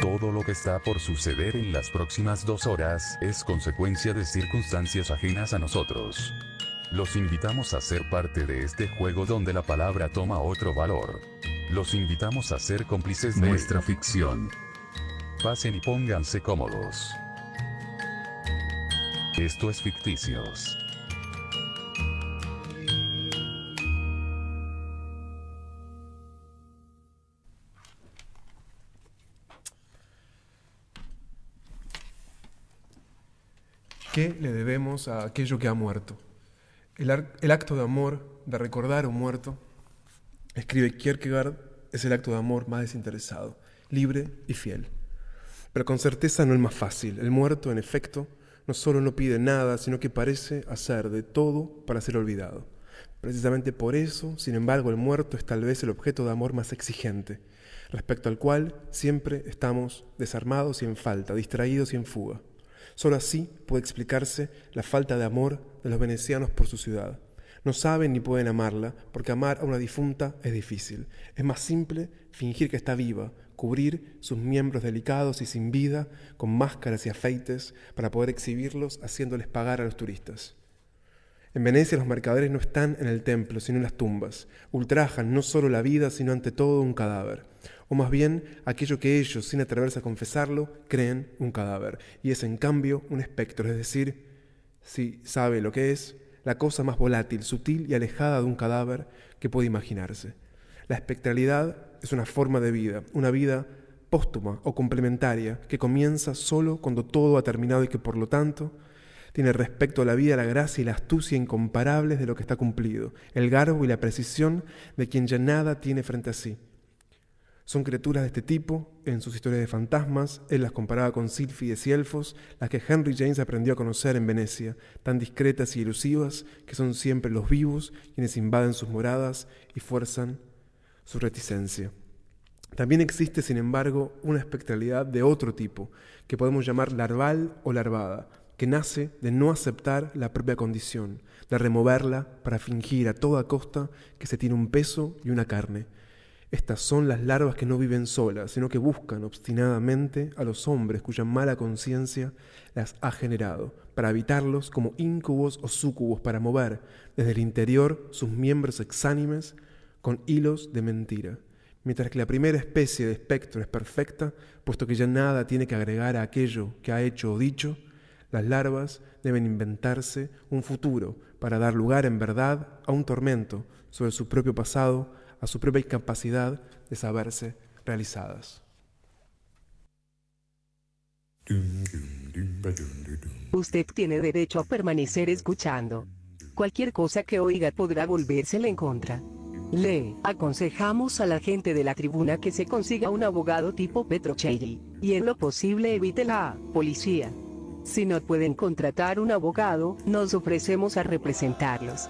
Todo lo que está por suceder en las próximas dos horas es consecuencia de circunstancias ajenas a nosotros. Los invitamos a ser parte de este juego donde la palabra toma otro valor. Los invitamos a ser cómplices de nuestra ficción. Pasen y pónganse cómodos. Esto es ficticios. ¿Qué le debemos a aquello que ha muerto? El, acto de amor, de recordar a un muerto, escribe Kierkegaard, es el acto de amor más desinteresado, libre y fiel. Pero con certeza no el más fácil. El muerto, en efecto, no solo no pide nada, sino que parece hacer de todo para ser olvidado. Precisamente por eso, sin embargo, el muerto es tal vez el objeto de amor más exigente, respecto al cual siempre estamos desarmados y en falta, distraídos y en fuga. Solo así puede explicarse la falta de amor de los venecianos por su ciudad. No saben ni pueden amarla, porque amar a una difunta es difícil. Es más simple fingir que está viva, cubrir sus miembros delicados y sin vida con máscaras y afeites para poder exhibirlos haciéndoles pagar a los turistas. En Venecia los mercaderes no están en el templo, sino en las tumbas. Ultrajan no solo la vida, sino ante todo un cadáver o más bien aquello que ellos, sin atreverse a confesarlo, creen un cadáver, y es en cambio un espectro, es decir, si sabe lo que es, la cosa más volátil, sutil y alejada de un cadáver que puede imaginarse. La espectralidad es una forma de vida, una vida póstuma o complementaria que comienza solo cuando todo ha terminado y que por lo tanto tiene respecto a la vida la gracia y la astucia incomparables de lo que está cumplido, el garbo y la precisión de quien ya nada tiene frente a sí, son criaturas de este tipo, en sus historias de fantasmas, él las comparaba con sílfides y elfos, las que Henry James aprendió a conocer en Venecia, tan discretas y elusivas que son siempre los vivos quienes invaden sus moradas y fuerzan su reticencia. También existe, sin embargo, una espectralidad de otro tipo, que podemos llamar larval o larvada, que nace de no aceptar la propia condición, de removerla para fingir a toda costa que se tiene un peso y una carne, estas son las larvas que no viven solas, sino que buscan obstinadamente a los hombres cuya mala conciencia las ha generado, para habitarlos como íncubos o súcubos, para mover desde el interior sus miembros exánimes con hilos de mentira. Mientras que la primera especie de espectro es perfecta, puesto que ya nada tiene que agregar a aquello que ha hecho o dicho, las larvas deben inventarse un futuro para dar lugar en verdad a un tormento sobre su propio pasado, a su propia incapacidad de saberse realizadas. Usted tiene derecho a permanecer escuchando. Cualquier cosa que oiga podrá volvérsele en contra. Le aconsejamos a la gente de la tribuna que se consiga un abogado tipo Petrocelli, y en lo posible evite la policía. Si no pueden contratar un abogado, nos ofrecemos a representarlos.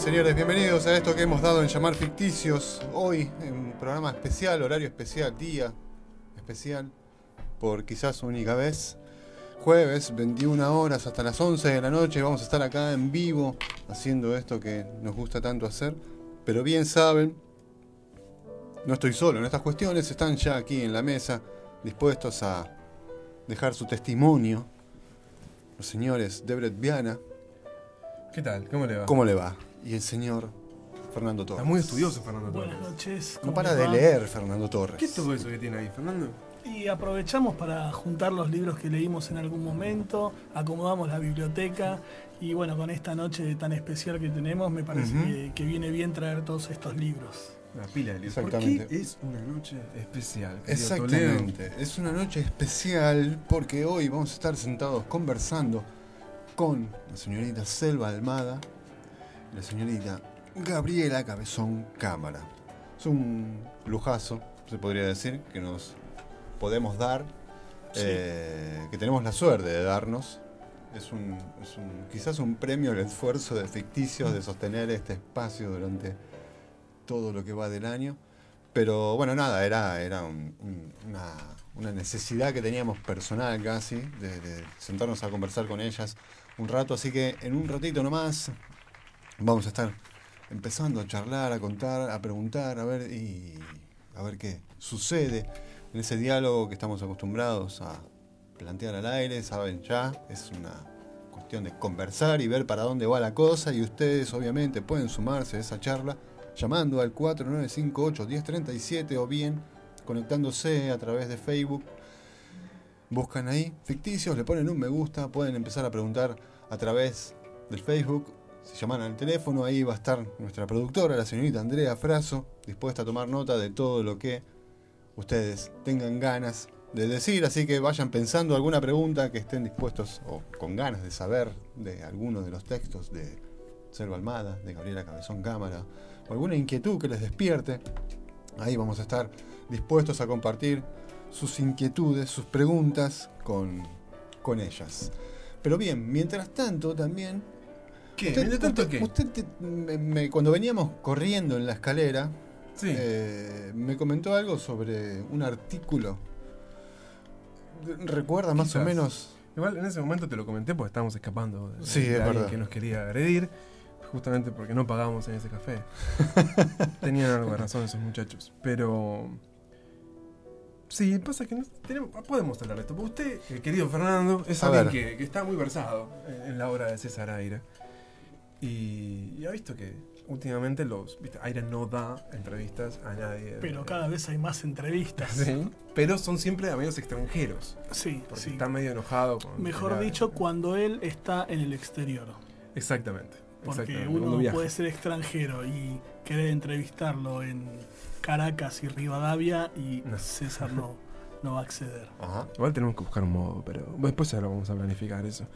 Señores, bienvenidos a esto que hemos dado en llamar ficticios. Hoy, en un programa especial, horario especial, día especial, por quizás única vez. Jueves, 21 horas hasta las 11 de la noche, vamos a estar acá en vivo haciendo esto que nos gusta tanto hacer. Pero bien saben, no estoy solo en estas cuestiones, están ya aquí en la mesa, dispuestos a dejar su testimonio. Los señores Debret Viana. ¿Qué tal? ¿Cómo le va? ¿Cómo le va? Y el señor Fernando Torres. Está muy estudioso Fernando Torres. Buenas noches. No ¿cómo para de leer Fernando Torres. ¿Qué es todo eso que tiene ahí, Fernando? Y aprovechamos para juntar los libros que leímos en algún momento, acomodamos la biblioteca y bueno, con esta noche tan especial que tenemos, me parece que, que viene bien traer todos estos libros. La pila de libros. ¿Por Exactamente. qué es una noche especial? Toledo? Exactamente. Es una noche especial porque hoy vamos a estar sentados conversando con la señorita Selva Almada la señorita Gabriela Cabezón Cámara. Es un lujazo, se podría decir, que nos podemos dar, Sí. eh, que tenemos la suerte de darnos. Es un, es un- quizás un premio al esfuerzo de ficticios de sostener este espacio durante todo lo que va del año. Pero bueno, nada, era, era un- un- una, una necesidad que teníamos personal casi, de, de sentarnos a conversar con ellas un rato. Así que en un ratito nomás vamos a estar empezando a charlar, a contar, a preguntar, a ver y a ver qué sucede en ese diálogo que estamos acostumbrados a plantear al aire, saben ya, es una cuestión de conversar y ver para dónde va la cosa y ustedes obviamente pueden sumarse a esa charla llamando al 4958-1037 o bien conectándose a través de Facebook. Buscan ahí ficticios, le ponen un me gusta, pueden empezar a preguntar a través del Facebook. Si llaman al teléfono, ahí va a estar nuestra productora, la señorita Andrea Fraso, dispuesta a tomar nota de todo lo que ustedes tengan ganas de decir. Así que vayan pensando alguna pregunta que estén dispuestos o con ganas de saber de alguno de los textos de Selva Almada, de Gabriela Cabezón Cámara, o alguna inquietud que les despierte. Ahí vamos a estar dispuestos a compartir sus inquietudes, sus preguntas con, con ellas. Pero bien, mientras tanto también... ¿Qué? Usted, ¿Mientras tanto usted- qué? usted te- me- me- cuando veníamos corriendo en la escalera, Sí. eh, me comentó algo sobre un artículo. ¿Recuerda más o menos? Igual en ese momento te lo comenté porque estábamos escapando de, Sí, de es alguien que nos quería agredir, justamente porque no pagamos en ese café. Tenían algo de razón esos muchachos. Pero. Sí, pasa que no tenemos- podemos hablar de esto. Porque usted, el querido Fernando, es A alguien que está muy versado en, en la obra de César Aira. Y, y ha visto que últimamente los. ¿viste? Aira no da entrevistas a nadie. Pero Eh, cada vez hay más entrevistas. Sí, pero son siempre a medios extranjeros. Sí, Porque sí. está medio enojado con. Mejor la- dicho, cuando él está en el exterior. Exactamente. Porque exactamente, uno puede ser extranjero y querer entrevistarlo en Caracas y Rivadavia y No. César no, no va a acceder. Ajá. Igual tenemos que buscar un modo, pero después ya lo vamos a planificar eso.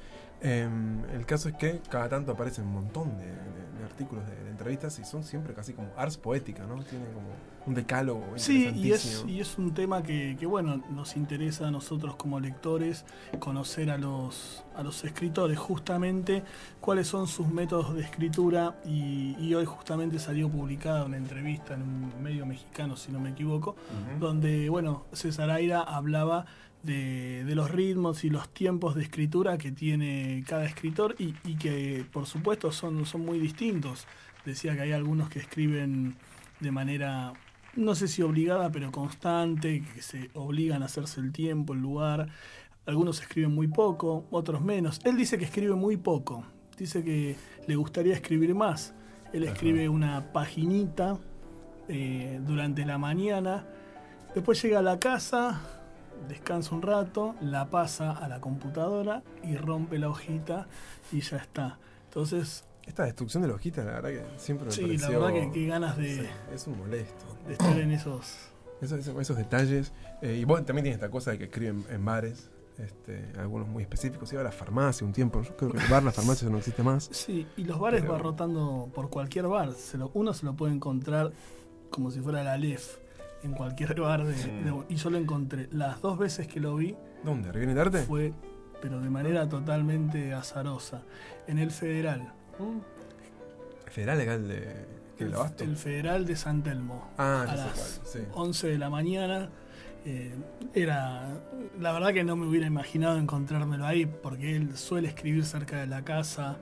Em, el caso es que cada tanto aparecen un montón de, de- de artículos de, de entrevistas y son siempre casi como ars poética, ¿no? Tienen como un decálogo Sí, y es, y es un tema que, que, bueno, nos interesa a nosotros como lectores conocer a los, a los escritores justamente cuáles son sus métodos de escritura y, y hoy justamente salió publicada una entrevista en un medio mexicano, si no me equivoco, donde, bueno, César Aira hablaba de, de los ritmos y los tiempos de escritura que tiene cada escritor y, y que, por supuesto, son, son muy distintos. Decía que hay algunos que escriben de manera, no sé si obligada, pero constante, que se obligan a hacerse el tiempo, el lugar. Algunos escriben muy poco, otros menos. Él dice que escribe muy poco. Dice que le gustaría escribir más. Él escribe una paginita eh, durante la mañana. Después llega a la casa, descansa un rato, la pasa a la computadora y rompe la hojita y ya está. Entonces, Esta destrucción de la hojita, la verdad que siempre me sí, la verdad que qué ganas de, Sí, es un molesto. de estar en esos... Eso- eso- esos detalles. Eh, y vos también tienes esta cosa de que escriben en bares, este, algunos muy específicos. Iba a la farmacia un tiempo. Yo creo que el bar, la farmacia no existe más. Sí, y los bares Pero- va rotando por cualquier bar. Se lo- uno se lo puede encontrar como si fuera la LEF en cualquier bar. de- de- y yo lo encontré. Las dos veces que lo vi ¿Dónde? ¿Arriba en el arte? fue, pero de manera totalmente azarosa. En el Federal. Federal Legal de. ¿Qué, El, el Abasto? el Federal de San Telmo. Ah, a ya sé las cuál, sí. 11 de la mañana. eh, era. La verdad que no me hubiera imaginado encontrármelo ahí, porque él suele escribir cerca de la casa,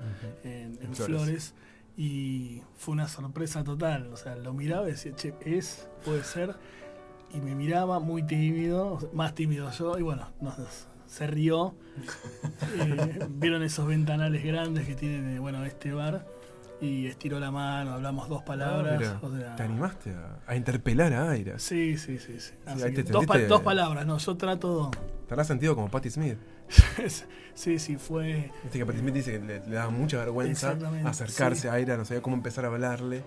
en, en En Flores. Flores. Y fue una sorpresa total. O sea, lo miraba y decía, che, es, puede ser. Y me miraba muy tímido, más tímido yo, y bueno, nos, se rió. Eh, Vieron esos ventanales grandes que tiene bueno, este bar. y estiró la mano, hablamos dos palabras. Ah, o mira, sea, te animaste a, a interpelar a Aira. Sí, sí, sí. sí. Te pa- dos palabras, no, yo trato. Te habrás sentido como Patti Smith. sí, sí, fue. Viste que Smith dice que le, le daba mucha vergüenza acercarse sí. a Aira, no sabía cómo empezar a hablarle.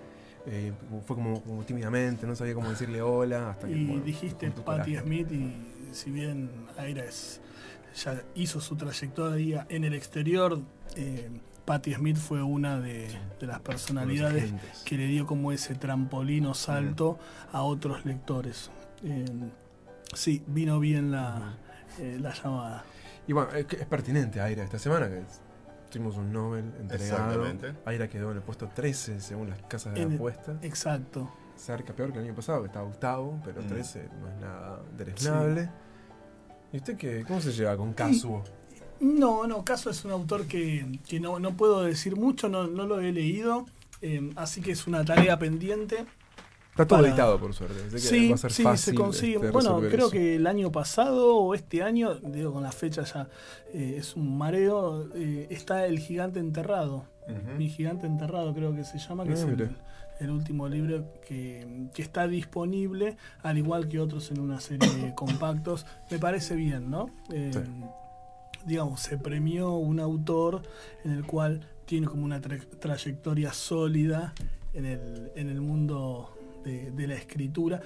eh, fue como, como tímidamente, no sabía cómo decirle hola. Hasta que, Y bueno, dijiste Patti. Smith y si bien Aira es, ya hizo su trayectoria en el exterior, eh, Patti Smith fue una de, de las personalidades que le dio como ese trampolín o salto a otros lectores. Eh, sí, vino bien la, eh, la llamada. Y bueno, es, es pertinente Aira esta semana, que es- tuvimos un Nobel entregado. Exactamente. Aira quedó en el puesto 13 según las casas de En el- apuestas. Exacto. Cerca, peor que el año pasado, que estaba octavo, pero Mm. 13 no es nada deleznable. ¿Y usted qué, cómo se lleva con Kazuo? No, no, Caso es un autor que, que no, no puedo decir mucho, no, no lo he leído, eh, así que es una tarea pendiente. Está todo para- editado, por suerte. así que Sí, va a ser sí, fácil. se consigue. este, bueno, creo eso. que el año pasado o este año, digo con la fecha ya eh, es un mareo, eh, está El Gigante Enterrado. Mi Gigante Enterrado creo que se llama, que es el, último libro que, que está disponible, al igual que otros en una serie de compactos. Me parece bien, ¿no? Eh, Sí. Digamos, se premió un autor en el cual tiene como una tra- trayectoria sólida en el, en el mundo de, de la escritura.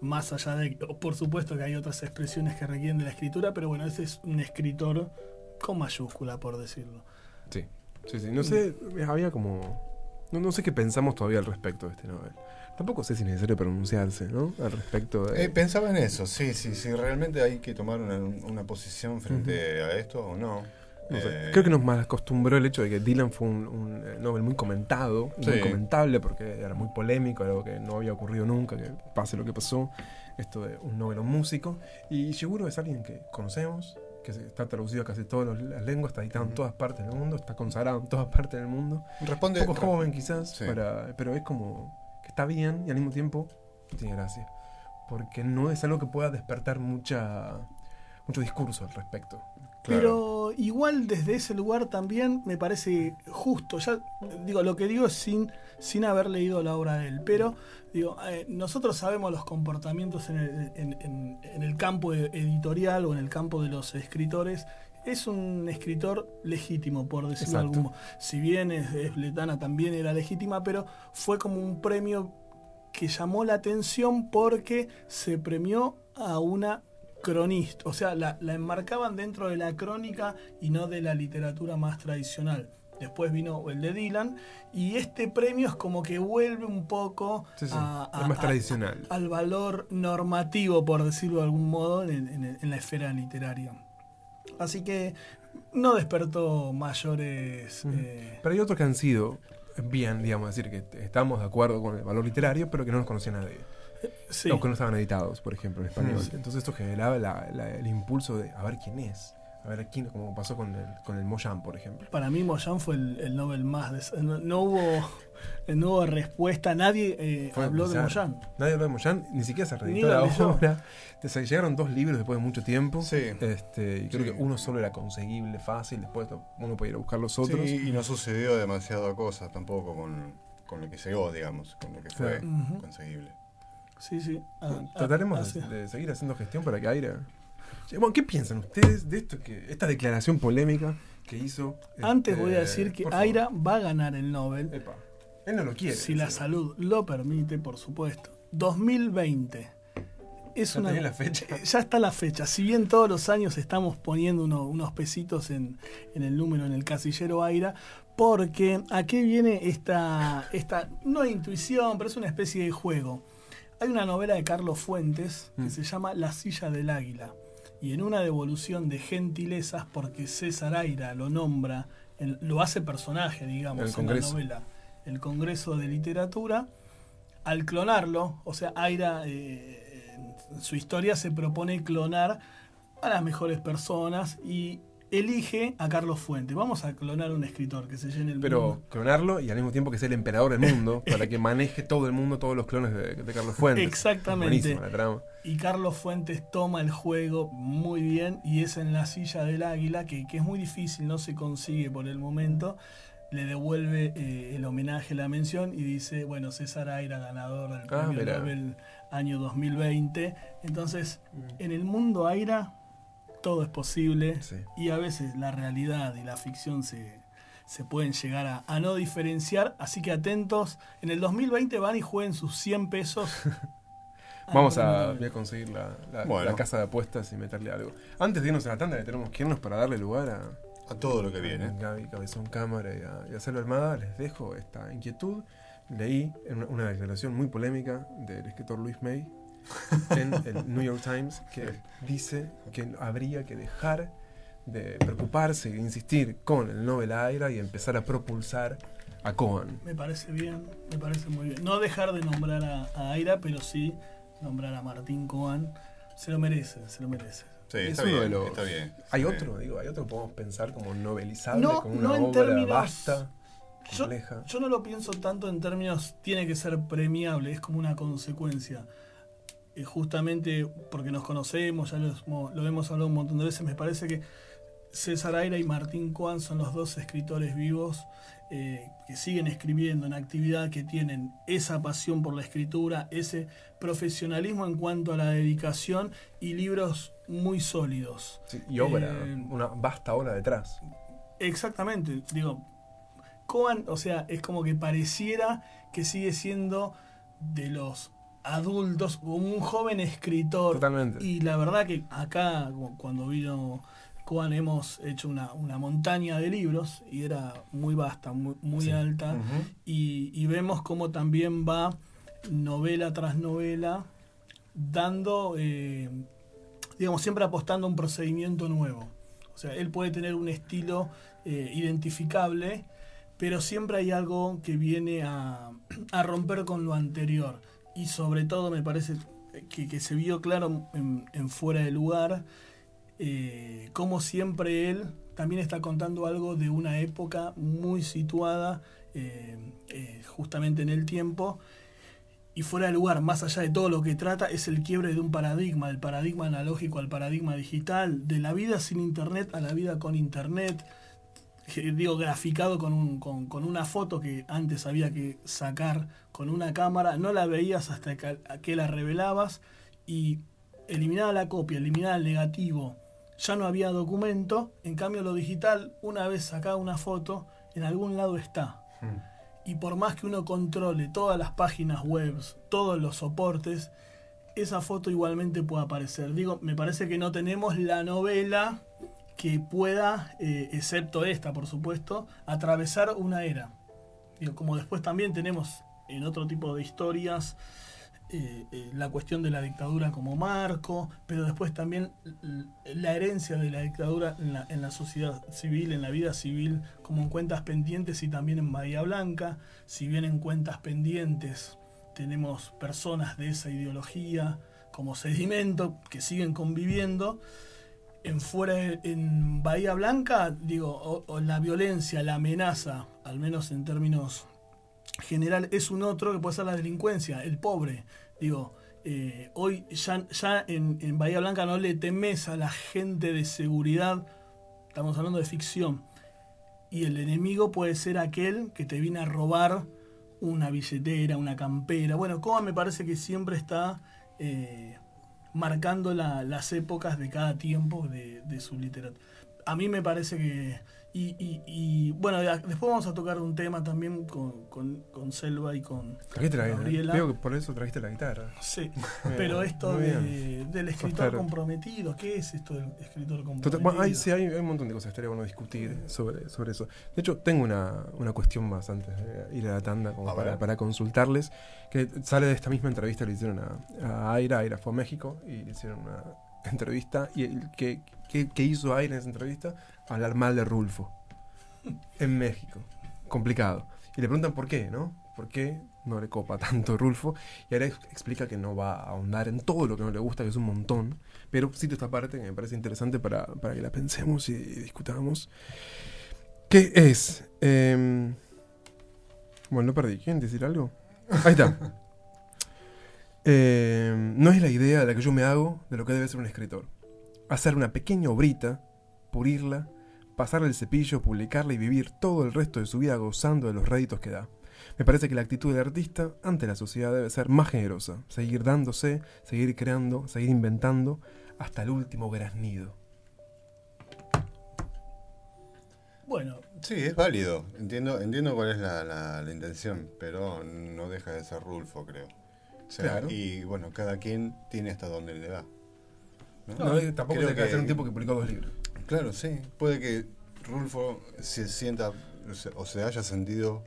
Más allá de, por supuesto que hay otras expresiones que requieren de la escritura, pero bueno, ese es un escritor con mayúscula, por decirlo. Sí, sí, sí. No sé, había como. No, no sé qué pensamos todavía al respecto de este Nobel. Tampoco sé si es necesario pronunciarse, ¿no? Al respecto de. Eh, pensaba en eso, sí, sí, sí, realmente hay que tomar una, una posición frente a esto o no. No sé, Eh, Creo que nos mal acostumbró el hecho de que Dylan fue un, un, eh, Nobel muy comentado, muy comentable, porque era muy polémico, algo que no había ocurrido nunca, que pase lo que pasó, esto de un Nobel a un músico. Y seguro es alguien que conocemos, que está traducido a casi todas las lenguas, está editado en todas partes del mundo, está consagrado en todas partes del mundo. Responde. Un poco joven quizás, Sí. para- pero es como que está bien y al mismo tiempo tiene gracia. Porque no es algo que pueda despertar mucha mucho discurso al respecto. Claro. Pero igual desde ese lugar también me parece justo. Ya digo, lo que digo es sin, sin haber leído la obra de él. Pero digo, eh, nosotros sabemos los comportamientos en el, en- en- en el campo editorial o en el campo de los escritores. Es un escritor legítimo, por decirlo de Exacto. algún modo. Si bien es, es Letana también era legítima, pero fue como un premio que llamó la atención porque se premió a una cronista, o sea, la, la enmarcaban dentro de la crónica y no de la literatura más tradicional. Después vino el de Dylan y este premio es como que vuelve un poco Sí, sí, a- es a- más a- tradicional. al valor normativo, por decirlo de algún modo, en, en- en la esfera literaria. Así que no despertó mayores... Eh, Pero hay otros que han sido bien, digamos, decir que estamos de acuerdo con el valor literario, pero que no los conocía nadie. Sí. O que no estaban editados, por ejemplo, en español. Sí. Entonces esto generaba la- la- el impulso de a ver quién es. A ver quién, como pasó con el, con el Moyan, por ejemplo. Para mí Moyan fue el, el Nobel más... des- no, no hubo, no hubo respuesta, nadie eh, habló de. Moyan. Nadie habló de Moyan, ni siquiera se reeditó la obra. Llegaron dos libros después de mucho tiempo. Sí. Este, y creo Sí. que uno solo era conseguible, fácil. Después uno podía ir a buscar los otros. Sí, y no sucedió demasiado cosa tampoco con, con lo que llegó, digamos, con lo que fue conseguible. Sí, sí. Ah, ah, Trataremos de, de seguir haciendo gestión para que Aira. Bueno, ¿qué piensan ustedes de esto que esta declaración polémica que hizo? Antes este, voy a decir que favor? Aira va a ganar el Nobel. Epa, él no lo quiere. Si la salud lo permite, por supuesto. 2020. Es Ya una, la fecha. Eh, Ya está la fecha. Si bien todos los años estamos poniendo uno- unos pesitos en, en el número, en el casillero Aira, porque ¿a qué viene esta, esta, no intuición, pero es una especie de juego? Hay una novela de Carlos Fuentes que Mm. se llama La silla del águila. Y en una devolución de gentilezas, porque César Aira lo nombra, lo hace personaje, digamos, El en la novela, el Congreso de Literatura, al clonarlo, o sea, Aira, eh, en su historia se propone clonar a las mejores personas y elige a Carlos Fuentes. Vamos a clonar a un escritor que se llene el Pero mundo. clonarlo y al mismo tiempo que sea el emperador del mundo, para que maneje todo el mundo, todos los clones de, de Carlos Fuentes. Exactamente. La trama. Y Carlos Fuentes toma el juego muy bien y es en la silla del águila, que, que es muy difícil, no se consigue por el momento. le devuelve eh, el homenaje, la mención y dice, bueno, César Aira, ganador del Ah, premio. Nobel año 2020. Entonces, en el mundo Aira todo es posible Sí. y a veces la realidad y la ficción se, se pueden llegar a, a no diferenciar. Así que atentos, en el 2020 van y jueguen sus 100 pesos. Vamos a, Nobel. voy a conseguir la, la- Bueno. la casa de apuestas y meterle algo. Antes de irnos a la tanda, que tenemos que irnos para darle lugar a, A todo lo que viene. a Gaby Cabezón Cámara y a, y a Almada, les dejo esta inquietud. Leí una declaración muy polémica del escritor Luis May en el New York Times que dice que habría que dejar de preocuparse e insistir con el Nobel Aira y empezar a propulsar a Cohen. Me parece bien, me parece muy bien. No dejar de nombrar a, a Aira, pero sí nombrar a Martín Coan. Se lo merece, se lo merece. Sí, Es está bien, los- está bien. Hay está otro, bien. digo, hay otro que podemos pensar como novelizable, No, como una no en obra términos- vasta, Yo, compleja. yo no lo pienso tanto en términos tiene que ser premiable, es como una consecuencia. Eh, justamente porque nos conocemos, ya lo, hemos- lo hemos hablado un montón de veces, me parece que César Aira y Martín Coan son los dos escritores vivos eh, que siguen escribiendo en actividad, que tienen esa pasión por la escritura, ese profesionalismo en cuanto a la dedicación y libros muy sólidos. Sí, y obra, Eh, una vasta obra detrás. Exactamente, digo, Coan, o sea, es como que pareciera que sigue siendo de los adultos, como un joven escritor. Totalmente. Y la verdad que acá, cu- cuando vino Coan, hemos hecho una, una montaña de libros y era muy vasta, muy, muy Sí. alta. Y, y vemos cómo también va novela tras novela dando, eh, digamos, siempre apostando a un procedimiento nuevo. O sea, él puede tener un estilo eh, identificable, pero siempre hay algo que viene a, a romper con lo anterior. Y sobre todo me parece que, se vio claro en, Fuera de Lugar, eh, como siempre él también está contando algo de una época muy situada eh, eh, justamente en el tiempo y fuera de lugar, más allá de todo lo que trata, es el quiebre de un paradigma, del paradigma analógico al paradigma digital, de la vida sin internet a la vida con internet, digo, graficado con, un- con una foto que antes había que sacar con una cámara, no la veías hasta que, que la revelabas y eliminada la copia, eliminada el negativo, ya no había documento, en cambio lo digital, una vez sacada una foto, en algún lado está. Y por más que uno controle todas las páginas web, todos los soportes, esa foto igualmente puede aparecer. Digo, me parece que no tenemos la novela que pueda, eh, excepto esta por supuesto, atravesar una era. Digo, como después también tenemos en otro tipo de historias eh, eh, la cuestión de la dictadura como marco, pero después también la herencia de la dictadura en la, sociedad civil, en la vida civil, como en cuentas pendientes y también en Bahía Blanca. Si bien en cuentas pendientes tenemos personas de esa ideología como sedimento que siguen conviviendo, en fuera en Bahía Blanca, digo, o la violencia, la amenaza, al menos en términos general, es un otro que puede ser la delincuencia, el pobre. Digo, eh, hoy ya, en, Bahía Blanca no le temes a la gente de seguridad, estamos hablando de ficción, y el enemigo puede ser aquel que te viene a robar una billetera, una campera. Bueno, Coa me parece que siempre está eh, marcando la- las épocas de cada tiempo de su literatura. A mí me parece que... Y, y- y, bueno, después vamos a tocar un tema también con, con- con Selva y con Trajiste la Gabriela. Veo que por eso trajiste la guitarra. Sí, pero esto de- del escritor comprometido, ¿qué es esto del escritor Total- comprometido? bueno, hay, sí, hay, hay un montón de cosas que estaría bueno discutir sobre, sobre eso. De hecho, tengo una, una cuestión más antes de ir a la tanda como A para, para consultarles, que sale de esta misma entrevista que le hicieron a, a Aira. Aira fue a México y le hicieron una entrevista. ¿Y el que, que hizo Aira en esa entrevista? Hablar mal de Rulfo. En México. Complicado. Y le preguntan por qué, ¿no? ¿Por qué no le copa tanto Rulfo? Y ex- explica que no va a ahondar en todo lo que no le gusta, que es un montón. Pero cito esta parte que me parece interesante para, para que la pensemos y, discutamos. ¿Qué es? Em, bueno, lo perdí. ¿Quieren decir algo? Ahí está. Em, no es la idea de la que yo me hago de lo que debe ser un escritor. Hacer una pequeña obrita, pulirla, pasarle el cepillo, publicarla y vivir todo el resto de su vida gozando de los réditos que da. Me parece que la actitud del artista ante la sociedad debe ser más generosa, seguir dándose, seguir creando, seguir inventando, hasta el último graznido. Bueno, Sí, es válido. Entiendo, entiendo cuál es la, la- la intención, pero no deja de ser Rulfo, creo. O sea, Claro. Y bueno, cada quien tiene hasta donde le da. ¿No? No, eh, tampoco Creo se que ser un tipo que publicó dos libros. Claro, sí. Puede que Rulfo se sienta o se, o se haya sentido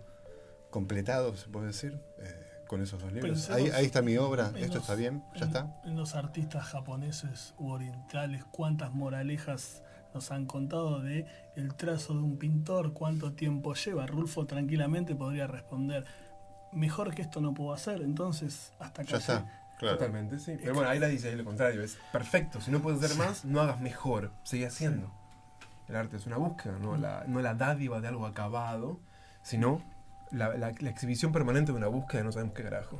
completado, se puede decir, eh, con esos dos libros. Pensemos Ahí, ahí está mi obra, esto los- está bien, ya en- está. En los artistas japoneses u orientales, cuántas moralejas nos han contado de el trazo de un pintor, cuánto tiempo lleva. Rulfo tranquilamente podría responder, mejor que esto no puedo hacer, entonces hasta acá. Ya está, claro. Totalmente, sí. Pero bueno, ahí la dice ahí lo contrario, es perfecto. Si no puedes hacer más, no hagas mejor. Sigue haciendo. El arte es una búsqueda, no la, no la dádiva de algo acabado, sino la, la- la exhibición permanente de una búsqueda de no sabemos qué carajo.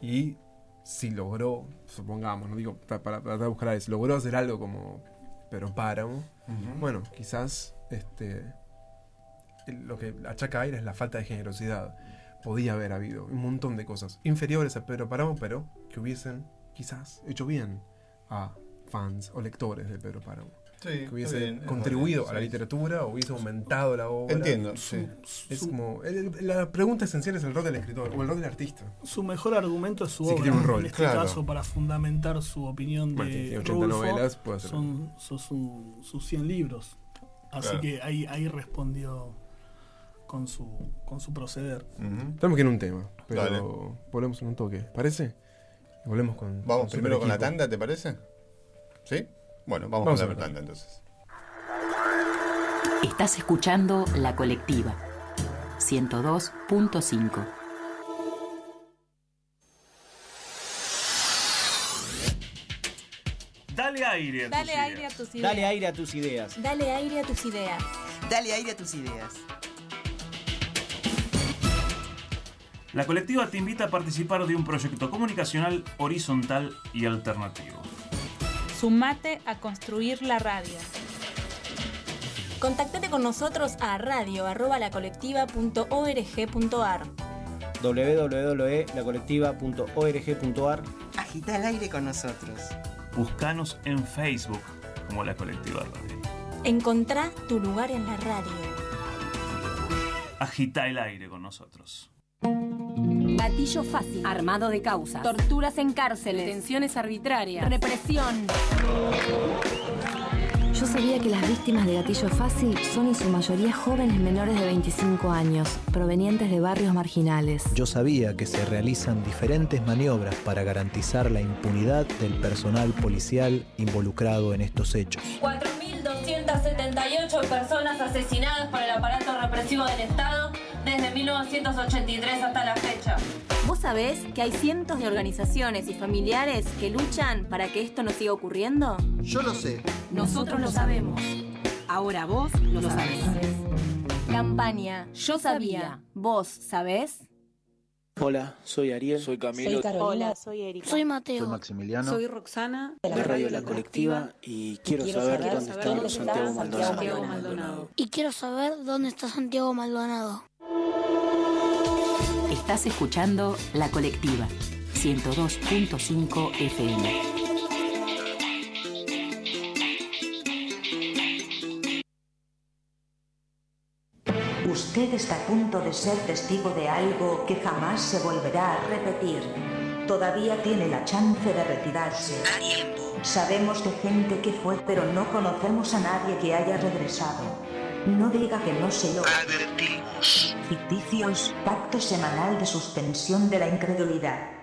Y si logró, supongamos, no digo para, para, para buscar a si logró hacer algo como pero páramo, bueno, quizás este lo que achaca a Aira es la falta de generosidad. Podía haber habido un montón de cosas inferiores a Pedro Páramo, pero que hubiesen quizás hecho bien a fans o lectores de Pedro Páramo. Sí, Que hubiese bien, contribuido a la literatura, o hubiese aumentado la obra. Entiendo, sí. Es como. el- el- la pregunta esencial es el rol del escritor o el rol del artista. Su mejor argumento es su Sí, que obra. tiene un rol, en este claro. caso, para fundamentar su opinión Bueno, de tiene 80 Rulfo, novelas, puede hacer. son, son su- sus 100 libros. Así Claro. que ahí, ahí respondió con su, con su proceder. Ujú. Tenemos que ir a un tema, pero Dale. volvemos en un toque. ¿Parece? Volvemos con. Vamos con primero con la tanda, ¿te parece? ¿Sí? Bueno, vamos, Vamos a con la tanda entonces. Estás escuchando La Colectiva 102.5. Dale aire a tus Dale ideas. aire a tus ideas. Dale aire a tus ideas. Dale aire a tus ideas. Dale aire a tus ideas. La colectiva te invita a participar de un proyecto comunicacional horizontal y alternativo. Sumate a construir la radio. Contactate con nosotros a radio.lacolectiva.org.ar www.lacolectiva.org.ar Agita el aire con nosotros. Buscanos en Facebook como La Colectiva Radio. Encontrá tu lugar en la radio. Agita el aire con nosotros. Gatillo fácil. Armado de causas. Torturas en cárceles. Detenciones arbitrarias. Represión. Yo sabía que las víctimas de gatillo fácil son en su mayoría jóvenes menores de 25 años, provenientes de barrios marginales. Yo sabía que se realizan diferentes maniobras para garantizar la impunidad del personal policial involucrado en estos hechos. 4.278 personas asesinadas por el aparato represivo del Estado 1983 hasta la fecha. ¿Vos sabés que hay cientos de organizaciones y familiares que luchan para que esto no siga ocurriendo? Yo lo sé. Nosotros lo sabemos. Ahora vos lo sabés. Campaña Yo sabía. ¿Vos sabés? Hola, soy Ariel. Soy Camilo. Hola, soy Erika. Soy Mateo. Soy Maximiliano. Soy Roxana. de Radio La Colectiva y quiero, saber, dónde está Santiago Maldonado. Y quiero saber dónde está Santiago Maldonado. Estás escuchando La Colectiva 102.5 FM. Usted está a punto de ser testigo de algo que jamás se volverá a repetir. Todavía tiene la chance de retirarse. Sabemos de gente que fue, pero no conocemos a nadie que haya regresado. No diga que no se lo advertimos. Ficticios, pacto semanal de suspensión de la incredulidad.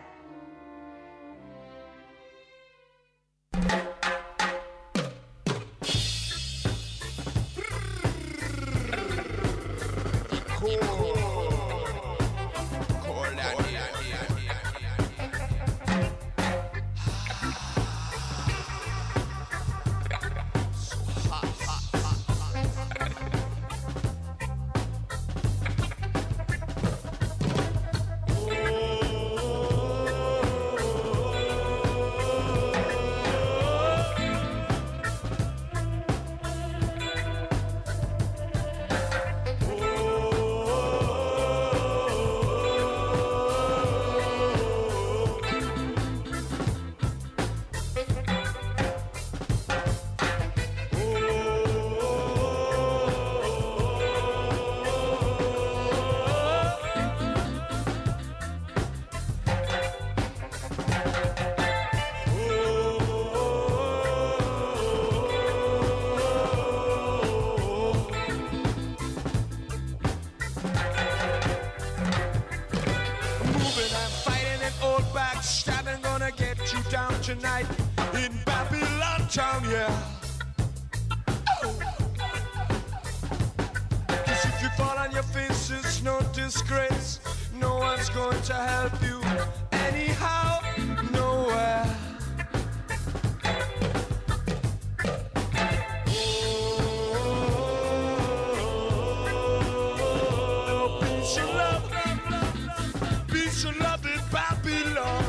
Love, peace and love in Babylon.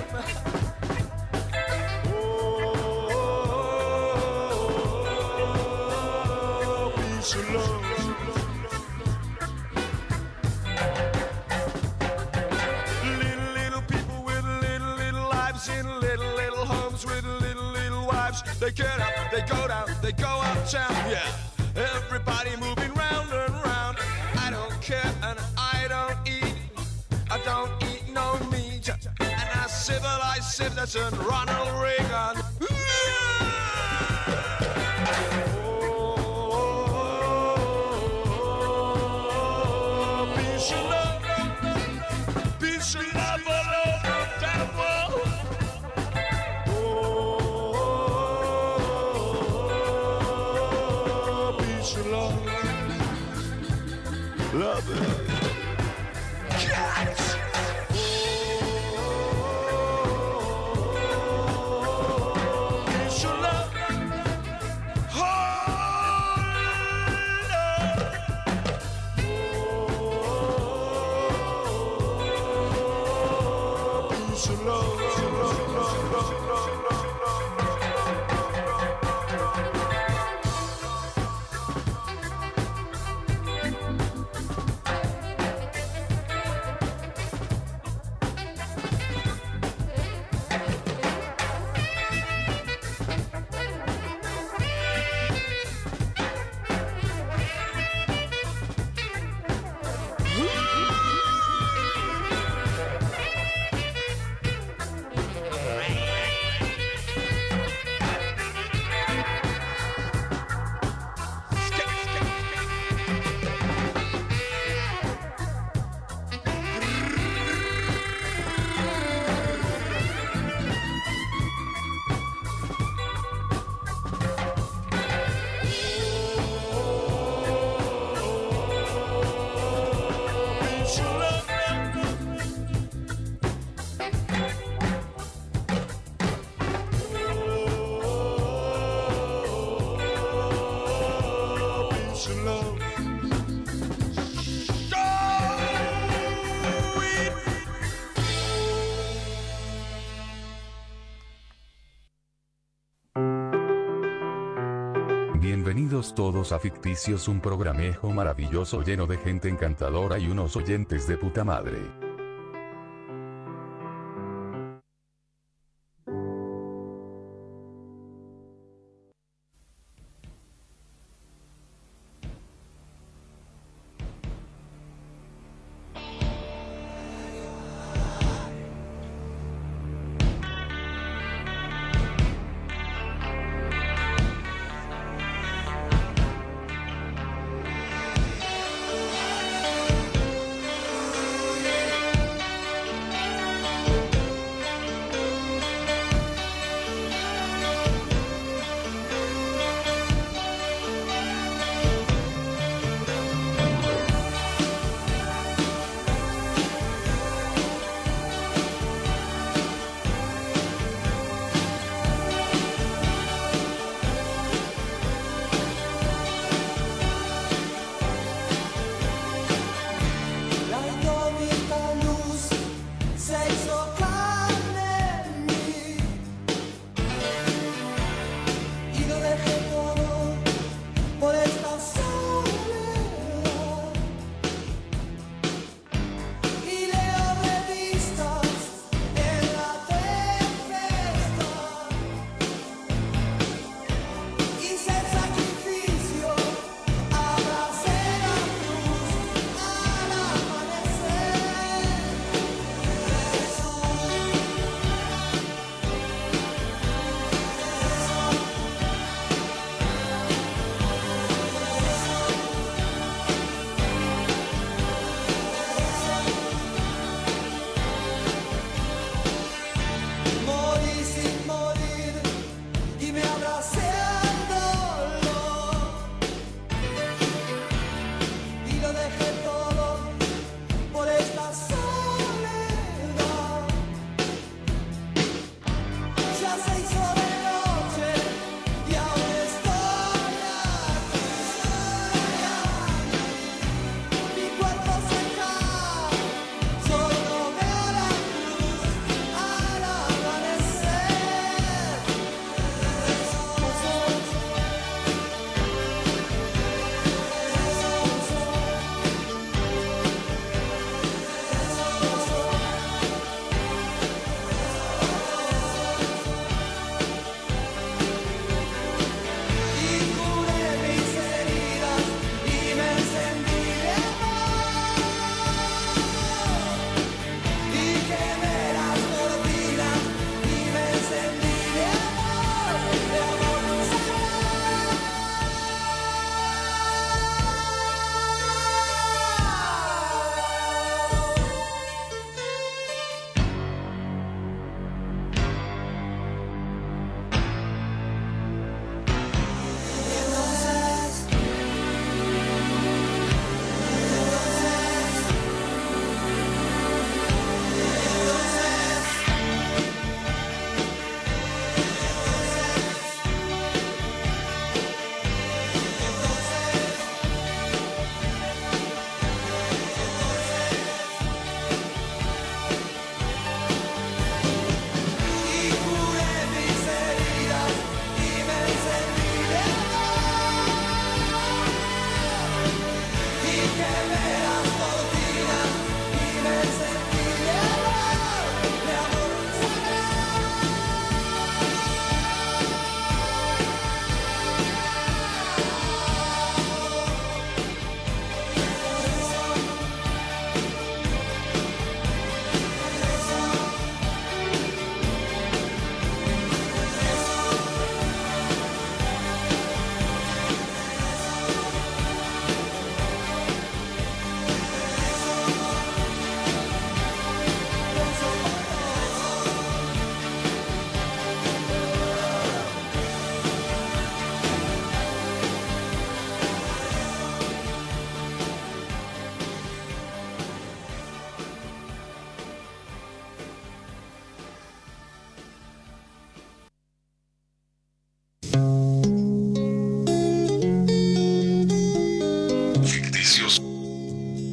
Oh, peace and love. Little, little people with little, little lives in little, little homes with little, little wives. They get up, they go down, they go uptown, yeah. Everybody moving round and round. I don't care and I don't eat. I don't civilized citizen Ronald Reagan. Todos a Ficticios, un programejo maravilloso lleno de gente encantadora y unos oyentes de puta madre.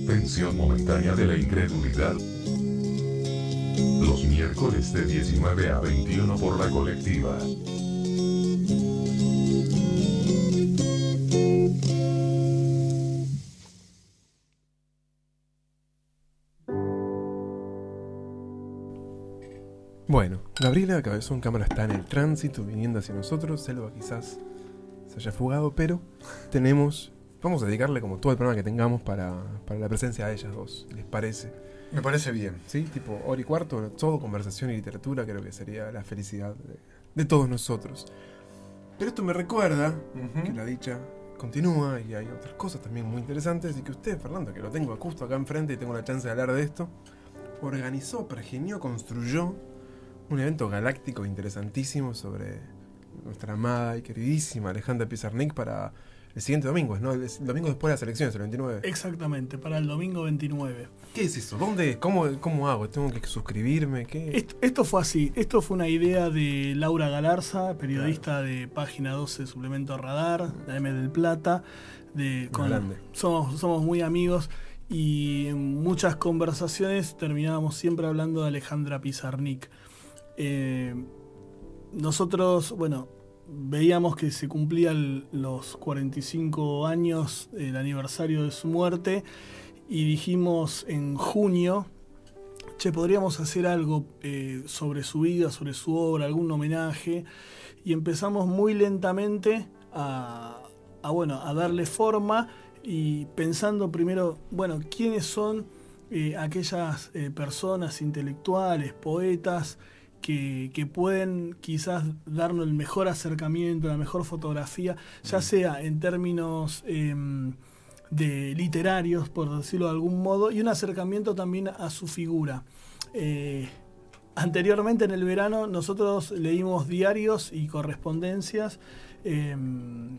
Extinción momentánea de la incredulidad. Los miércoles de 19 a 21 por la colectiva. Bueno, Gabriela Cabezón Cámara está en el tránsito viniendo hacia nosotros. Selva quizás se haya fugado, pero tenemos. Vamos a dedicarle como todo el programa que tengamos para, para la presencia de ellas dos. ¿Les parece? Me parece bien. Sí, tipo hora y cuarto, todo conversación y literatura, creo que sería la felicidad de, de todos nosotros. Pero esto me recuerda que la dicha continúa y hay otras cosas también muy interesantes y que usted, Fernando, que lo tengo justo acá enfrente y tengo la chance de hablar de esto, organizó, pergenió, construyó un evento galáctico interesantísimo sobre nuestra amada y queridísima Alejandra Pizarnik para el siguiente domingo, ¿no? El domingo después de las elecciones, el 29. Exactamente, para el domingo 29. ¿Qué es eso? ¿Dónde? ¿Cómo, cómo hago? ¿Tengo que suscribirme? ¿Qué? Esto, esto fue así, esto fue una idea de Laura Galarza, periodista de Página 12 Suplemento Radar, de M del Plata, de, con- Grande. somos, somos muy amigos y en muchas conversaciones terminábamos siempre hablando de Alejandra Pizarnik. Eh, nosotros, bueno, veíamos que se cumplían los 45 años, el aniversario de su muerte, y dijimos en junio, che, podríamos hacer algo eh, sobre su vida, sobre su obra, algún homenaje, y empezamos muy lentamente a, bueno, a darle forma y pensando primero, bueno, quiénes son eh, aquellas eh, personas intelectuales, poetas, que, que pueden quizás darnos el mejor acercamiento, la mejor fotografía, ya sea en términos em, de literarios, por decirlo de algún modo, y un acercamiento también a su figura. Eh, anteriormente en el verano nosotros leímos diarios y correspondencias, em,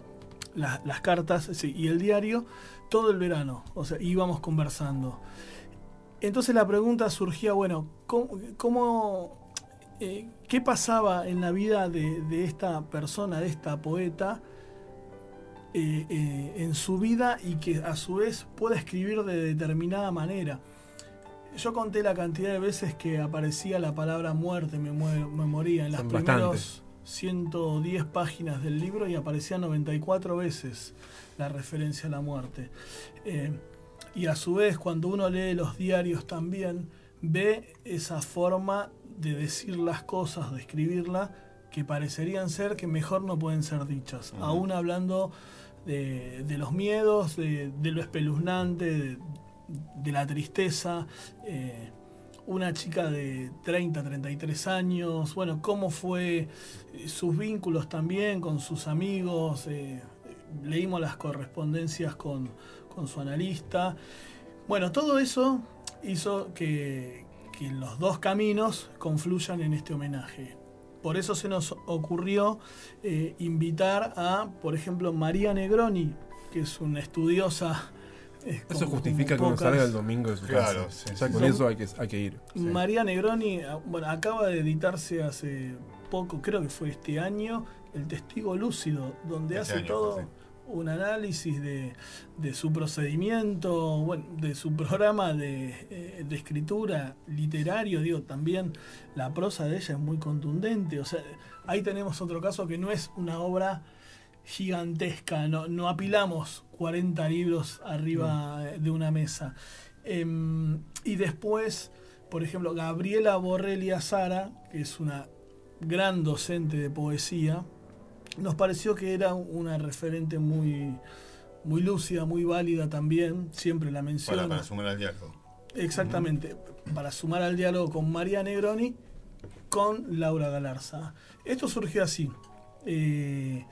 la- las cartas sí, y el diario, todo el verano, o sea, íbamos conversando. Entonces la pregunta surgía, bueno, ¿cómo, cómo, eh, ¿qué pasaba en la vida de, de esta persona, de esta poeta, eh, eh, en su vida y que a su vez pueda escribir de determinada manera? Yo conté la cantidad de veces que aparecía la palabra muerte, me, muero, me moría, en las primeras bastantes. 110 páginas del libro y aparecía 94 veces la referencia a la muerte. Eh, y a su vez, cuando uno lee los diarios también, ve esa forma de decir las cosas, de escribirla, que parecerían ser que mejor no pueden ser dichas. Aún hablando de, de los miedos, de, de lo espeluznante, de, de la tristeza. eh, una chica de 30, 33 años, bueno, cómo fue eh, sus vínculos también con sus amigos, eh, leímos las correspondencias con, con su analista. Bueno, todo eso hizo que, que los dos caminos confluyan en este homenaje. Por eso se nos ocurrió eh, invitar a, por ejemplo, María Negroni, que es una estudiosa. eh, Eso como- justifica que pocas. salga el domingo de su Claro, casa. sí, O sea, sí. con eso hay que, hay que ir. María Negroni, ah, bueno, acaba de editarse hace poco, creo que fue este año, El Testigo Lúcido, donde Este hace año, todo sí. Un análisis de, de su procedimiento, bueno, de su programa de, eh, de escritura literario, digo, también la prosa de ella es muy contundente, o sea, ahí tenemos otro caso que no es una obra gigantesca, no, no apilamos 40 libros arriba de una mesa. Em, y después, por ejemplo, Gabriela Borrelia Sara, que es una gran docente de poesía, nos pareció que era una referente muy, muy lúcida, muy válida también, siempre la menciona. Para, para sumar al diálogo. Exactamente, para sumar al diálogo con María Negroni, con Laura Galarza. Esto surgió así, eh,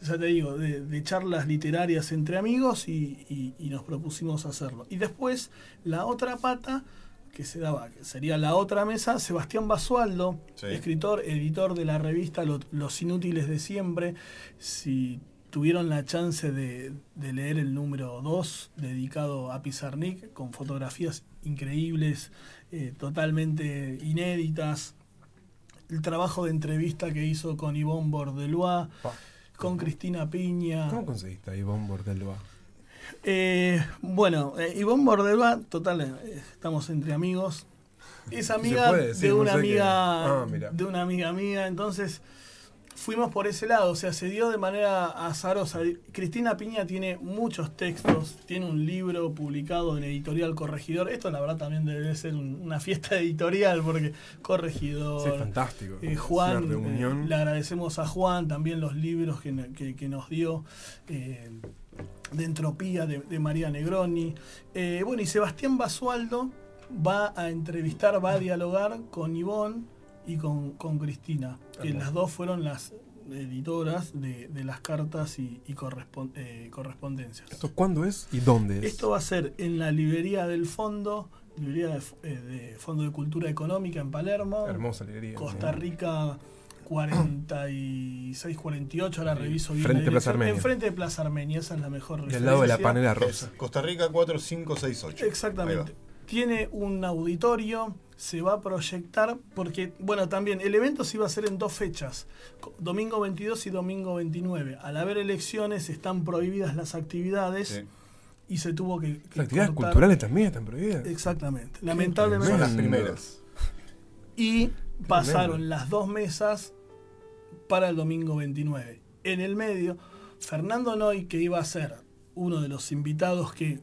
ya te digo, de, de charlas literarias entre amigos y, y- y nos propusimos hacerlo. Y después, la otra pata, que se daba, que sería la otra mesa, Sebastián Basualdo, Sí. escritor, editor de la revista Lo- Los Inútiles de Siempre. Si tuvieron la chance de, de leer el número 2 dedicado a Pizarnik, con fotografías increíbles, eh, totalmente inéditas, el trabajo de entrevista que hizo con Yvonne Bordelois, con Cristina Piña. ¿Cómo conseguiste a Ivonne Bordelois? Eh, bueno, eh, Ivonne Bordelba, total, eh, estamos entre amigos. Es amiga puede de no una sé amiga Ah, de una amiga mía, entonces fuimos por ese lado, o sea, se dio de manera azarosa. Cristina Piña tiene muchos textos, tiene un libro publicado en Editorial Corregidor. Esto la verdad también debe ser un- una fiesta editorial porque Corregidor, Sí, fantástico. eh, Juan, eh, le agradecemos a Juan también los libros que, ne- que- que nos dio. eh, de Entropía de, de María Negroni. Eh, bueno, y Sebastián Basualdo va a entrevistar, va a dialogar con Ivonne y con, con Cristina, que las dos fueron las editoras de, de las cartas y, y eh, correspondencias. ¿Esto cuándo es y dónde es? Esto va a ser en la librería del Fondo, librería de, eh, de Fondo de Cultura Económica en Palermo. Hermosa librería. Costa. Rica 46, 48, ahora reviso bien. Frente la a Plaza. Armenia. Enfrente de Plaza Armenia, esa es la mejor Y al lado de la referencia. panela rosa. Costa Rica 4568. Exactamente. Tiene un auditorio, se va a proyectar, porque, bueno, también el evento se iba a hacer en dos fechas, domingo 22 y domingo 29. Al haber elecciones están prohibidas las actividades y se tuvo que... que Las actividades cortar. culturales también están prohibidas. Exactamente. Lamentablemente. Son las primeras. Y pasaron las dos mesas para el domingo 29. En el medio, Fernando Noy, que iba a ser uno de los invitados que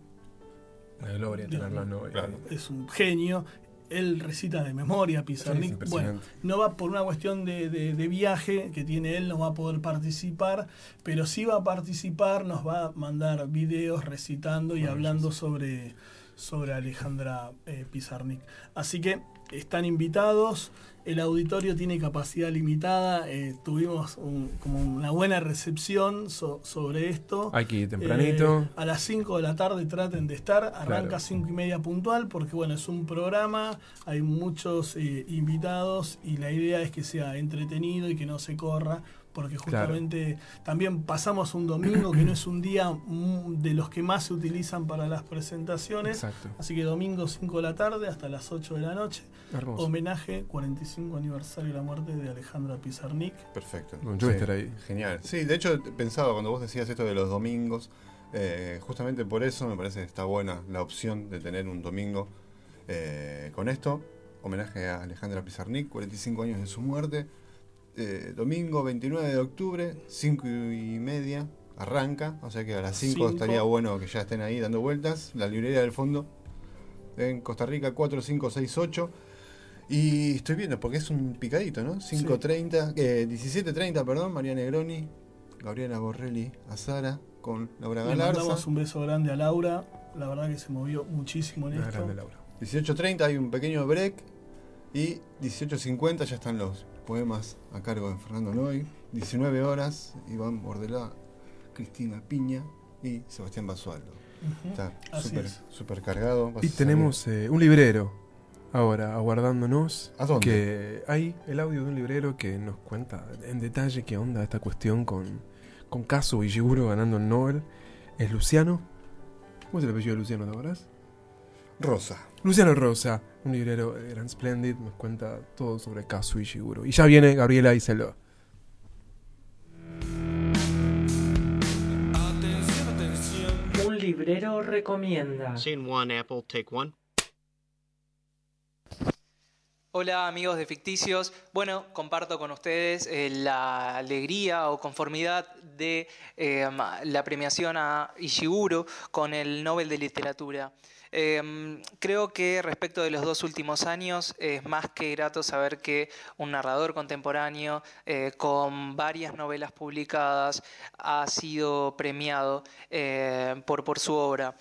Una gloria tenerlo no. es un genio. Él recita de memoria Sí, Pizarnik. bueno, no va por una cuestión de, de- de viaje que tiene él, no va a poder participar, pero sí va a participar, nos va a mandar videos recitando y hablando sobre, sobre Alejandra eh, Pizarnik. Así que están invitados. El auditorio tiene capacidad limitada. eh, tuvimos un- como una buena recepción so- sobre esto. Ir tempranito. Eh, a las 5 de la tarde traten de estar. Arranca Claro. 5 y media puntual porque bueno, es un programa, hay muchos eh, invitados y la idea es que sea entretenido y que no se corra. Porque Claro. justamente también pasamos un domingo que no es un día mm, de los que más se utilizan para las presentaciones. Exacto. Así que domingo 5 de la tarde hasta las 8 de la noche. Hermoso. Homenaje 45 aniversario de la muerte de Alejandra Pizarnik. Perfecto. Bueno, yo estar ahí. Genial. Sí, de hecho pensaba cuando vos decías esto de los domingos, eh, justamente por eso me parece que está buena la opción de tener un domingo eh, con esto. Homenaje a Alejandra Pizarnik, 45 años de su muerte. Eh, domingo 29 de octubre, 5 y media, arranca. O sea que a las 5 Cinco. estaría bueno que ya estén ahí dando vueltas. La librería del fondo en Costa Rica 4568. Y estoy viendo, porque es un picadito, ¿no? 5.30, eh, 17.30, perdón, María Negroni, Gabriela Borrelli, Azara, con Laura Le Galarza. mandamos un beso grande a Laura. La verdad que se movió muchísimo en Una esto. grande Laura. 18.30 hay un pequeño break. Y 18.50 ya están los poemas a cargo de Fernando Noy. 19 horas, Iván Bordelá, Cristina Piña y Sebastián Basualdo. Está súper es. súper cargado. vas Y tenemos eh, un librero ahora aguardándonos. ¿A dónde? Que hay el audio de un librero que nos cuenta en detalle qué onda esta cuestión con, con Caso Ishiguro ganando el Nobel. Es Luciano. ¿Cómo es el apellido de Luciano, te acordás? Rosa. Luciano Rosa, un librero de Gran Splendid, nos cuenta todo sobre Kazu Ishiguro. Y ya viene Gabriela Iselo. Un librero recomienda. Scene one, Apple, take one. Hola amigos de Ficticios. Bueno, comparto con ustedes eh, la alegría o conformidad de eh, la premiación a Ishiguro con el Nobel de Literatura. Eh, creo que respecto de los dos últimos años es más que grato saber que un narrador contemporáneo eh, con varias novelas publicadas ha sido premiado eh, por, por su obra.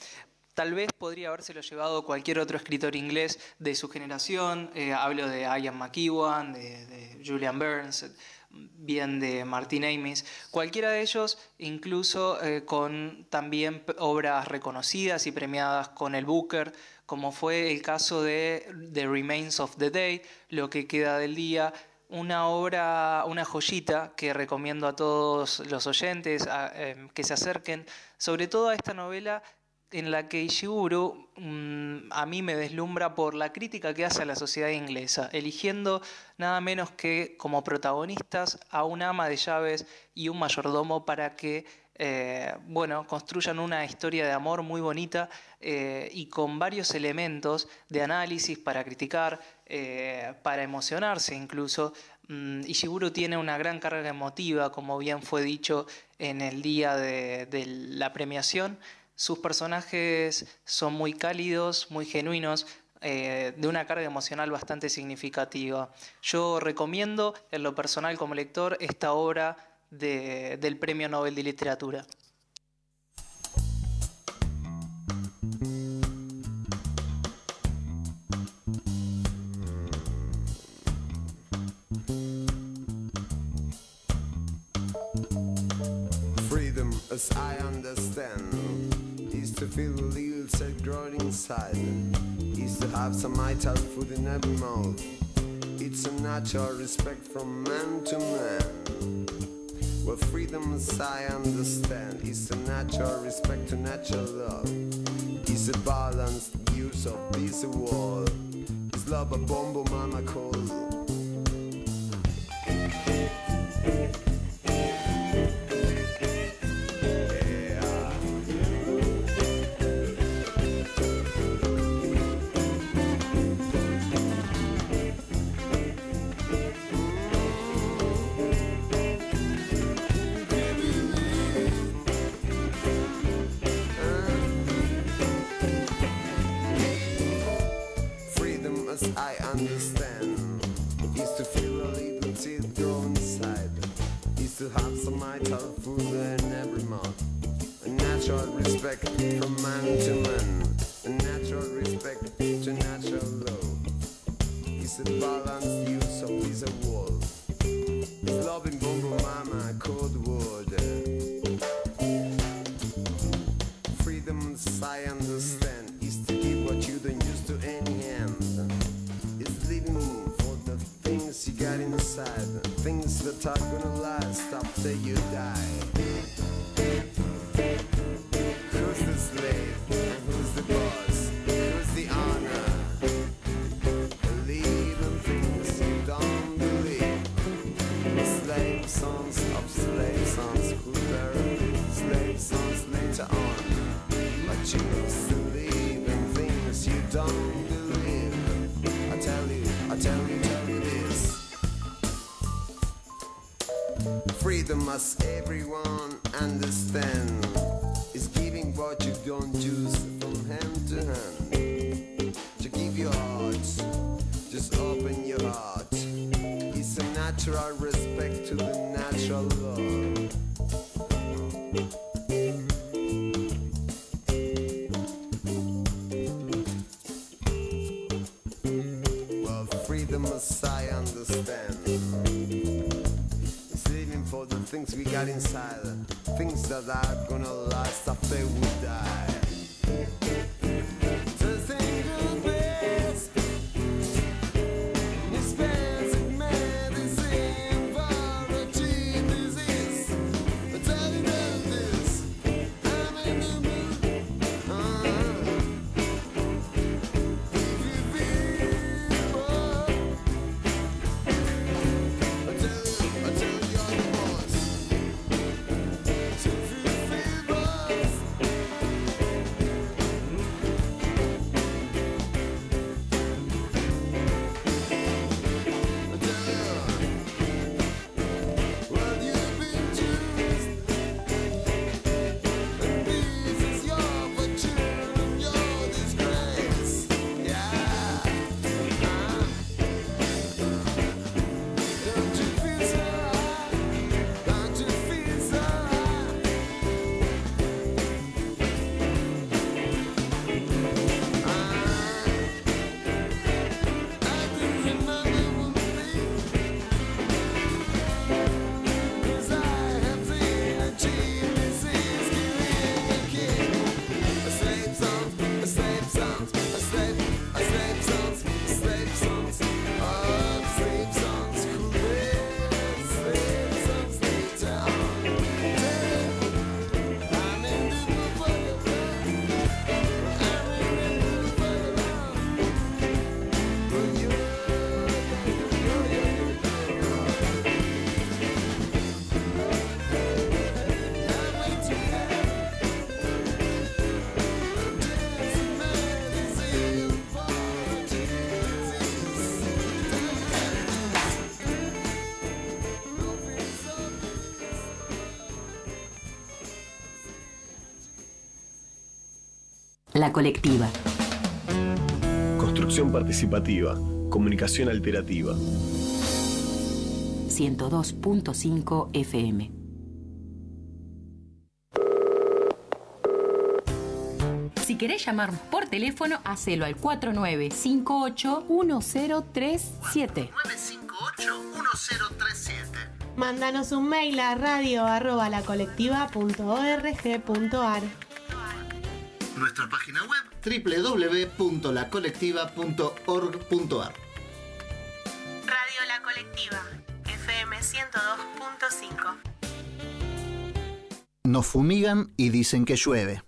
Tal vez podría habérselo llevado cualquier otro escritor inglés de su generación. eh, hablo de Ian McEwan, de, de Julian Burns, bien de Martin Amis. Cualquiera de ellos, incluso eh, con también obras reconocidas y premiadas con el Booker, como fue el caso de The Remains of the Day, Lo que queda del día, una obra, una joyita que recomiendo a todos los oyentes em, que se acerquen, sobre todo a esta novela en la que Ishiguro mm, a mí me deslumbra por la crítica que hace a la sociedad inglesa, eligiendo nada menos que como protagonistas a un ama de llaves y un mayordomo para que eh, bueno, construyan una historia de amor muy bonita eh, y con varios elementos de análisis para criticar, eh, para emocionarse incluso. Mm, Ishiguro tiene una gran carga emotiva, como bien fue dicho en el día de, de la premiación. Sus personajes son muy cálidos, muy genuinos, eh, de una carga emocional bastante significativa. Yo recomiendo, en lo personal como lector, esta obra de- del Premio Nobel de Literatura. Little growing inside. Is to have some vital food in every mouth. It's a natural respect from man to man. Well, freedom, as I understand, is a natural respect to natural love. Is a balanced use of this world. Is love a bombo mama call. La colectiva. Construcción participativa. Comunicación alterativa. 102.5 FM. Si querés llamarnos por teléfono, hacelo al 4958-1037. 958-1037. Mándanos un mail a radio arroba lacolectiva.org.ar. Nuestra página web www.lacolectiva.org.ar. Radio La Colectiva, FM 102.5. Nos fumigan y dicen que llueve.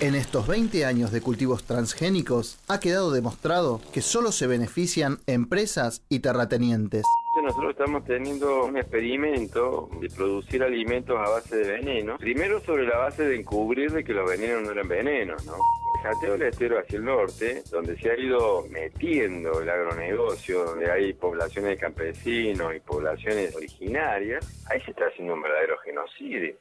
En estos 20 años de cultivos transgénicos ha quedado demostrado que solo se benefician empresas y terratenientes. Nosotros estamos teniendo un experimento de producir alimentos a base de veneno. Primero sobre la base de encubrir de que los venenos no eran venenos, ¿no? Jateo del Estero hacia el norte, donde se ha ido metiendo el agronegocio, donde hay poblaciones de campesinos y poblaciones originarias, ahí se está haciendo un verdadero genocidio.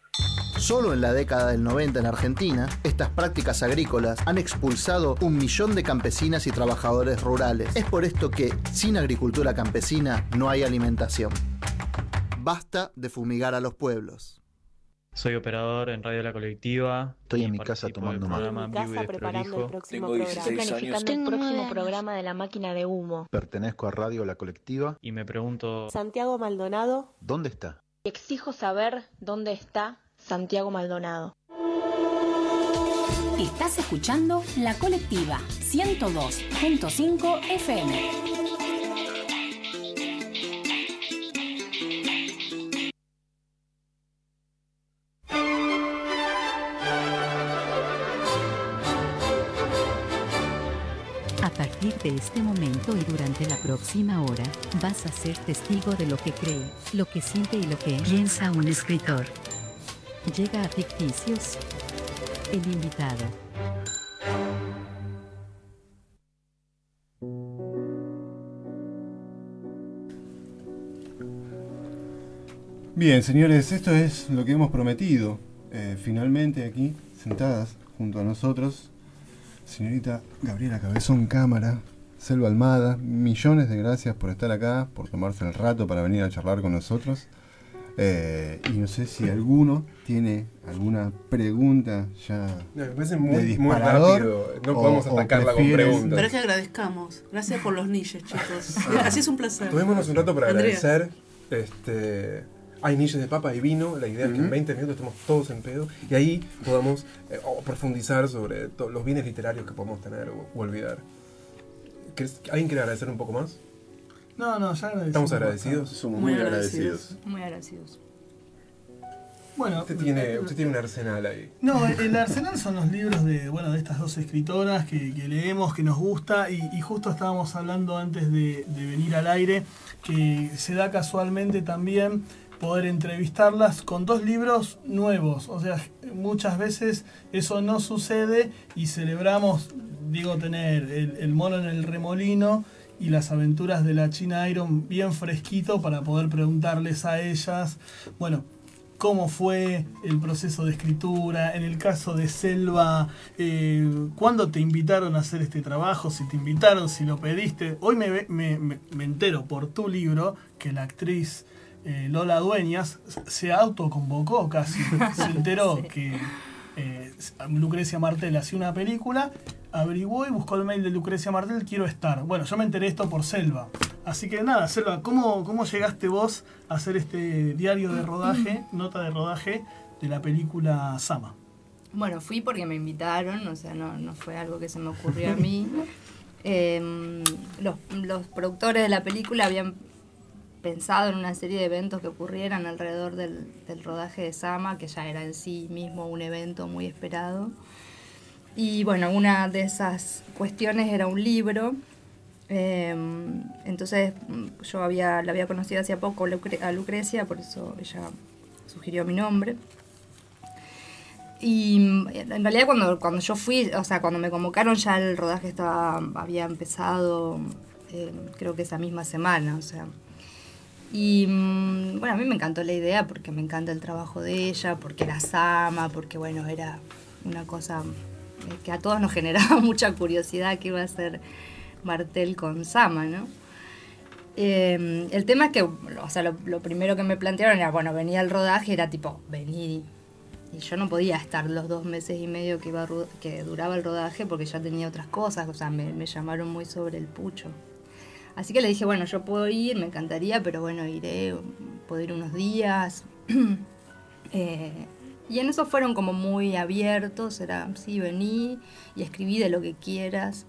Solo en la década del 90 en Argentina, estas prácticas agrícolas han expulsado un millón de campesinas y trabajadores rurales. Es por esto que sin agricultura campesina no hay alimentación. Basta de fumigar a los pueblos. Soy operador en Radio La Colectiva. Estoy en mi casa tomando mate. En mi casa preparando el próximo programa. Estoy planificando el próximo programa de la máquina de humo. Pertenezco a Radio La Colectiva. Y me pregunto... Santiago Maldonado. ¿Dónde está? Exijo saber dónde está Santiago Maldonado. Estás escuchando La Colectiva 102.5 FM. Partir de este momento y durante la próxima hora, vas a ser testigo de lo que cree, lo que siente y lo que piensa un escritor. Llega a Ficticios. El invitado. Bien, señores, esto es lo que hemos prometido. Eh, finalmente aquí, sentadas junto a nosotros, señorita Gabriela Cabezón Cámara, Selva Almada, millones de gracias por estar acá, por tomarse el rato para venir a charlar con nosotros. Eh, y no sé si alguno tiene alguna pregunta ya. No, me parece de muy, rápido. No o- podemos o atacarla con preguntas. Pero es que agradezcamos. Gracias por los niches, chicos. Así es un placer. Tomémonos un rato para Andrea. agradecer. Este, hay niches de papa y vino. La idea es que en Ujú. 20 minutos estemos todos en pedo y ahí podamos eh, profundizar sobre los bienes literarios que podemos tener o, o olvidar. ¿Querés- ¿Alguien quiere agradecer un poco más? No, no, ya agradecemos. ¿Estamos agradecidos? Somos Muy agradecidos. Muy agradecidos. Bueno, Usted tiene, usted tiene un arsenal ahí. No, el arsenal son los libros de, bueno, de estas dos escritoras que, que leemos, que nos gusta, y, y justo estábamos hablando antes de, de venir al aire, que se da casualmente también poder entrevistarlas con dos libros nuevos. O sea, muchas veces eso no sucede y celebramos, digo, tener el, mono en el remolino y las aventuras de la China Iron bien fresquito para poder preguntarles a ellas, bueno, cómo fue el proceso de escritura, en el caso de Selva, eh, cuándo te invitaron a hacer este trabajo, si te invitaron, si lo pediste. Hoy me- me- me entero por tu libro que la actriz eh, Lola Dueñas se autoconvocó casi, se enteró que eh, Lucrecia Martel hacía una película, averiguó y buscó el mail de Lucrecia Martel, quiero estar. Bueno, yo me enteré esto por Selva. Así que nada, Selva, ¿cómo, cómo llegaste vos a hacer este diario de rodaje, nota de rodaje de la película Sama? Bueno, fui porque me invitaron, o sea, no, no fue algo que se me ocurrió a mí. Eh, los, los productores de la película habían pensado en una serie de eventos que ocurrieran alrededor del, del rodaje de Sama, que ya era en sí mismo un evento muy esperado. Y bueno, una de esas cuestiones era un libro. Eh, entonces mm, yo había, la había conocido hace poco a Lucrecia, por eso ella sugirió mi nombre. Y mm, en realidad cuando, cuando yo fui, o sea, cuando me convocaron ya el rodaje estaba, había empezado, eh, creo que esa misma semana, o sea. Y mm, bueno, a mí me encantó la idea porque me encanta el trabajo de ella, porque la ama, porque bueno, era una cosa eh, que a todos nos generaba mucha curiosidad que iba a ser Martel con Sama, ¿no? Eh, el tema es que, o sea, lo, primero que me plantearon era, bueno, venía el rodaje, era tipo, vení. Y yo no podía estar los dos meses y medio que, iba que duraba el rodaje porque ya tenía otras cosas, o sea, me llamaron muy sobre el pucho. Así que le dije, bueno, yo puedo ir, me encantaría, pero bueno, iré, puedo ir unos días. eh, y en eso fueron como muy abiertos, era, sí, vení y escribí de lo que quieras,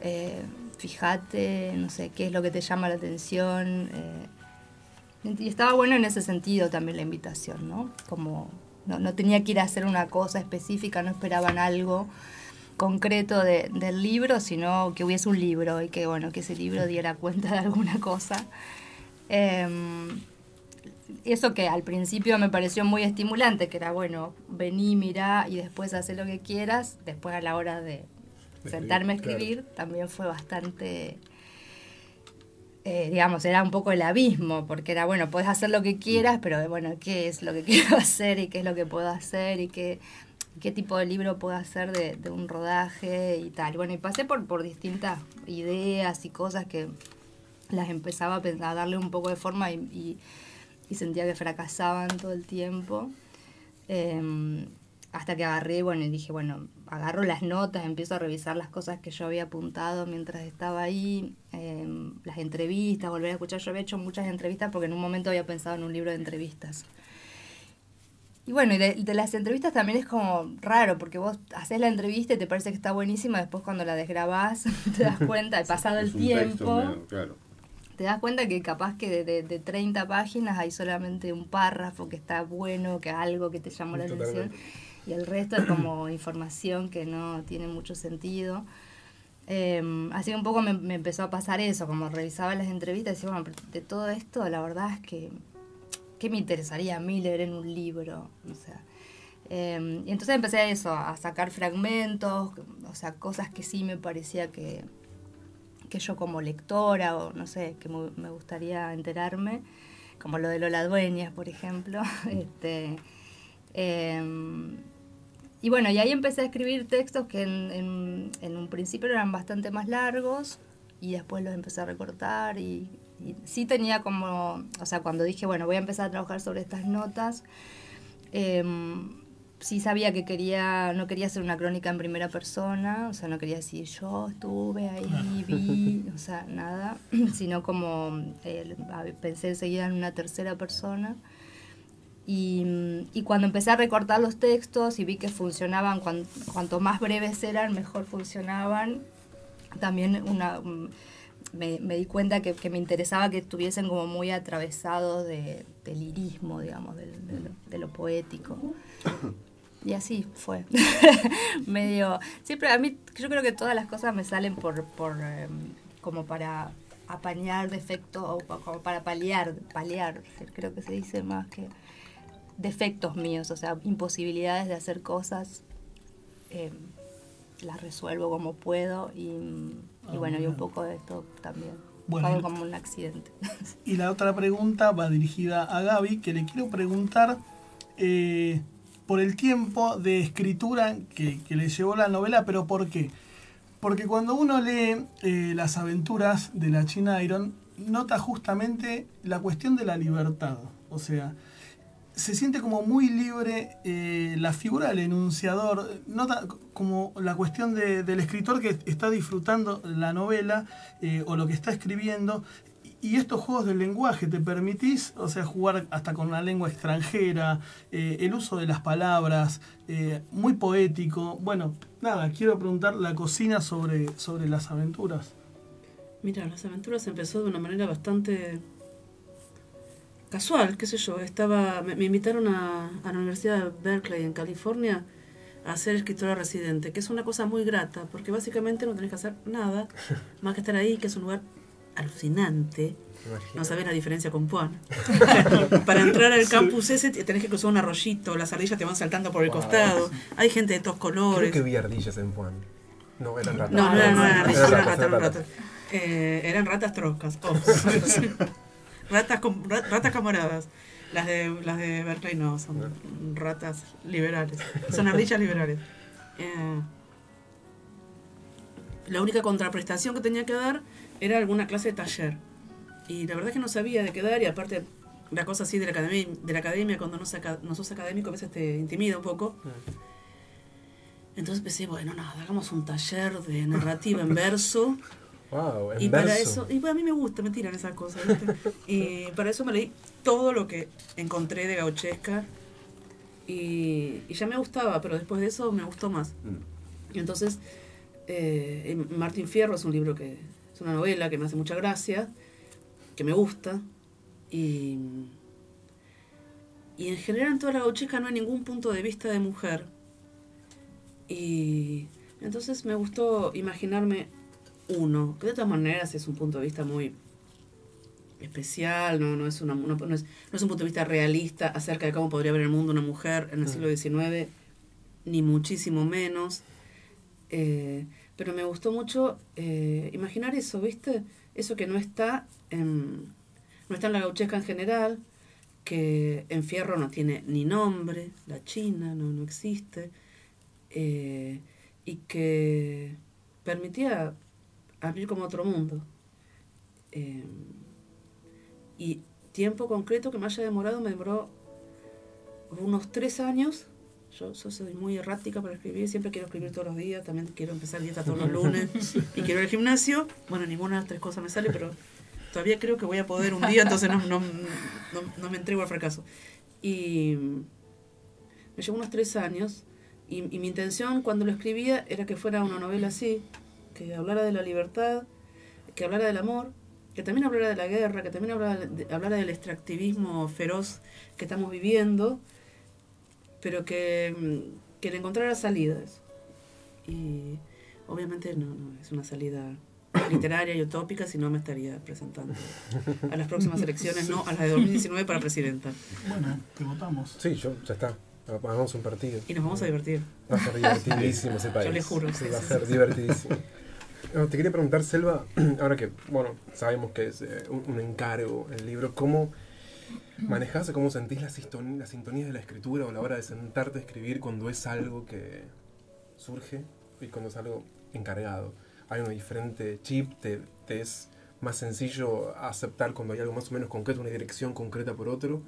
eh, fíjate, no sé, qué es lo que te llama la atención. Eh, y estaba bueno en ese sentido también la invitación, ¿no? Como no, no, tenía que ir a hacer una cosa específica, no esperaban algo concreto de, del libro, sino que hubiese un libro y que, bueno, que ese libro diera cuenta de alguna cosa. Eh, eso que al principio me pareció muy estimulante, que era, bueno, vení, mirá y después hacer lo que quieras, después a la hora de sentarme a escribir, también fue bastante, eh, digamos, era un poco el abismo, porque era, bueno, puedes hacer lo que quieras, pero bueno, ¿qué es lo que quiero hacer y qué es lo que puedo hacer y qué, qué tipo de libro puedo hacer de, un rodaje y tal? Bueno, y pasé por, por distintas ideas y cosas que las empezaba a, pensar, a darle un poco de forma y y sentía que fracasaban todo el tiempo. Em, hasta que agarré, bueno, y dije, bueno, agarro las notas, empiezo a revisar las cosas que yo había apuntado mientras estaba ahí, em, las entrevistas, volver a escuchar. Yo había hecho muchas entrevistas porque en un momento había pensado en un libro de entrevistas. Y bueno, y de, las entrevistas también es como raro, porque vos haces la entrevista y te parece que está buenísima, después cuando la desgrabás te das cuenta, he pasado el tiempo, claro te das cuenta que capaz que de, de, 30 páginas hay solamente un párrafo que está bueno, que algo que te llamó la atención, y el resto es como información que no tiene mucho sentido. Eh, así que un poco me, me, empezó a pasar eso, como revisaba las entrevistas y decía, bueno, de todo esto la verdad es que, ¿qué me interesaría a mí leer en un libro? O sea, eh, y entonces empecé a eso, a sacar fragmentos, o sea, cosas que sí me parecía que, que yo como lectora o no sé, que me gustaría enterarme, como lo de Lola Dueñas, por ejemplo. este, em, y bueno, y ahí empecé a escribir textos que en, en, un principio eran bastante más largos y después los empecé a recortar y, sí tenía como, o sea, cuando dije, bueno, voy a empezar a trabajar sobre estas notas, eh, sí sabía que quería, no quería hacer una crónica en primera persona, o sea, no quería decir yo estuve ahí, vi, o sea, nada, sino como eh, pensé enseguida en una tercera persona. Y, y, cuando empecé a recortar los textos y vi que funcionaban, cuanto más breves eran, mejor funcionaban, también una, me, me, di cuenta que, que, me interesaba que estuviesen como muy atravesados de, del lirismo, digamos, de, de, lo, de lo poético. Y así fue. Medio. Siempre a mí, yo creo que todas las cosas me salen por. por em, como para apañar defectos o como para paliar, paliar, creo que se dice más que defectos míos, o sea, imposibilidades de hacer cosas, eh, las resuelvo como puedo y, y bueno, y un poco de esto también. Bueno, como un accidente. Y la otra pregunta va dirigida a Gaby, que le quiero preguntar eh, por el tiempo de escritura que, le llevó la novela, pero ¿por qué? Porque cuando uno lee eh, las aventuras de la China Iron, nota justamente la cuestión de la libertad. O sea, se siente como muy libre eh, la figura del enunciador, nota como la cuestión del escritor que está disfrutando la novela eh, o lo que está escribiendo y estos juegos del lenguaje, ¿te permitís, o sea, jugar hasta con una lengua extranjera, eh, el uso de las palabras, muy poético? Bueno, nada, quiero preguntar la cocina sobre, sobre las aventuras. Mira, las aventuras empezó de una manera bastante casual, qué sé yo. Estaba, me, invitaron a, a, la Universidad de Berkeley en California a ser escritora residente, que es una cosa muy grata, porque básicamente no tenés que hacer nada más que estar ahí, que es un lugar alucinante. No sabes la diferencia con Puan. Para entrar al campus ese tenés que cruzar un arroyito, las ardillas te van saltando por el costado. Hay gente de todos colores. Creo que vi ardillas en Puan. No, eran ratas. No, no, eran, ardillas, eran ratas, eran ratas. Eh, eran ratas troscas. Oh. Ratas, com, ratas camaradas. Las de, las de Berkeley no, son ratas liberales. Son ardillas liberales. eh, la única contraprestación que tenía que dar era alguna clase de taller. Y la verdad es que no sabía de qué dar y aparte la cosa así de la academia, de la academia cuando no, saca, no sos académico a veces te intimida un poco. Entonces pensé, bueno, nada, hagamos un taller de narrativa en verso. Wow, en y verso. para eso, y bueno, a mí me gusta, me tiran esas cosas. ¿viste? y para eso me leí todo lo que encontré de Gauchesca. Y, y ya me gustaba, pero después de eso me gustó más. Y entonces, eh, Martín Fierro es un libro que es una novela que me hace mucha gracia, que me gusta. Y, y en general en toda la gauchesca no hay ningún punto de vista de mujer. Y entonces me gustó imaginarme uno, que de todas maneras es un punto de vista muy especial, no, no, es, una, no, no es, no es un punto de vista realista acerca de cómo podría ver el mundo una mujer en el siglo XIX, ni muchísimo menos. Eh, pero me gustó mucho eh, imaginar eso, ¿viste? Eso que no está en, no está en la gauchesca en general, que en Fierro no tiene ni nombre, la China no, no existe, eh, y que permitía abrir como otro mundo. Eh, y tiempo concreto que me haya demorado, me demoró unos tres años. Yo, soy muy errática para escribir, siempre quiero escribir todos los días, también quiero empezar dieta todos los lunes y quiero ir al gimnasio. Bueno, ninguna de las tres cosas me sale, pero todavía creo que voy a poder un día, entonces no me entrego al fracaso. Y me llevó unos tres años y, y, mi intención cuando lo escribía era que fuera una novela así, que hablara de la libertad, que hablara del amor, que también hablara de la guerra, que también hablara, de, hablara del extractivismo feroz que estamos viviendo, pero que, que le encontrara salidas. Y obviamente no, no es una salida literaria y utópica, si no me estaría presentando a las próximas elecciones, no a las de 2019 para presidenta. Bueno, te votamos. Sí, yo, ya está. Hagamos un partido. Y nos vamos a divertir. Va a ser divertidísimo ese país. Yo le juro. Sí, va a ser divertidísimo. Te quería preguntar, Selva, ahora que, bueno, sabemos que es eh, un, encargo el libro, ¿cómo manejas o cómo sentís la, la sintonía de la escritura o la hora de sentarte a escribir cuando es algo que surge y cuando es algo encargado? ¿Hay un diferente chip? ¿Te, te es más sencillo aceptar cuando hay algo más o menos concreto, una dirección concreta por otro?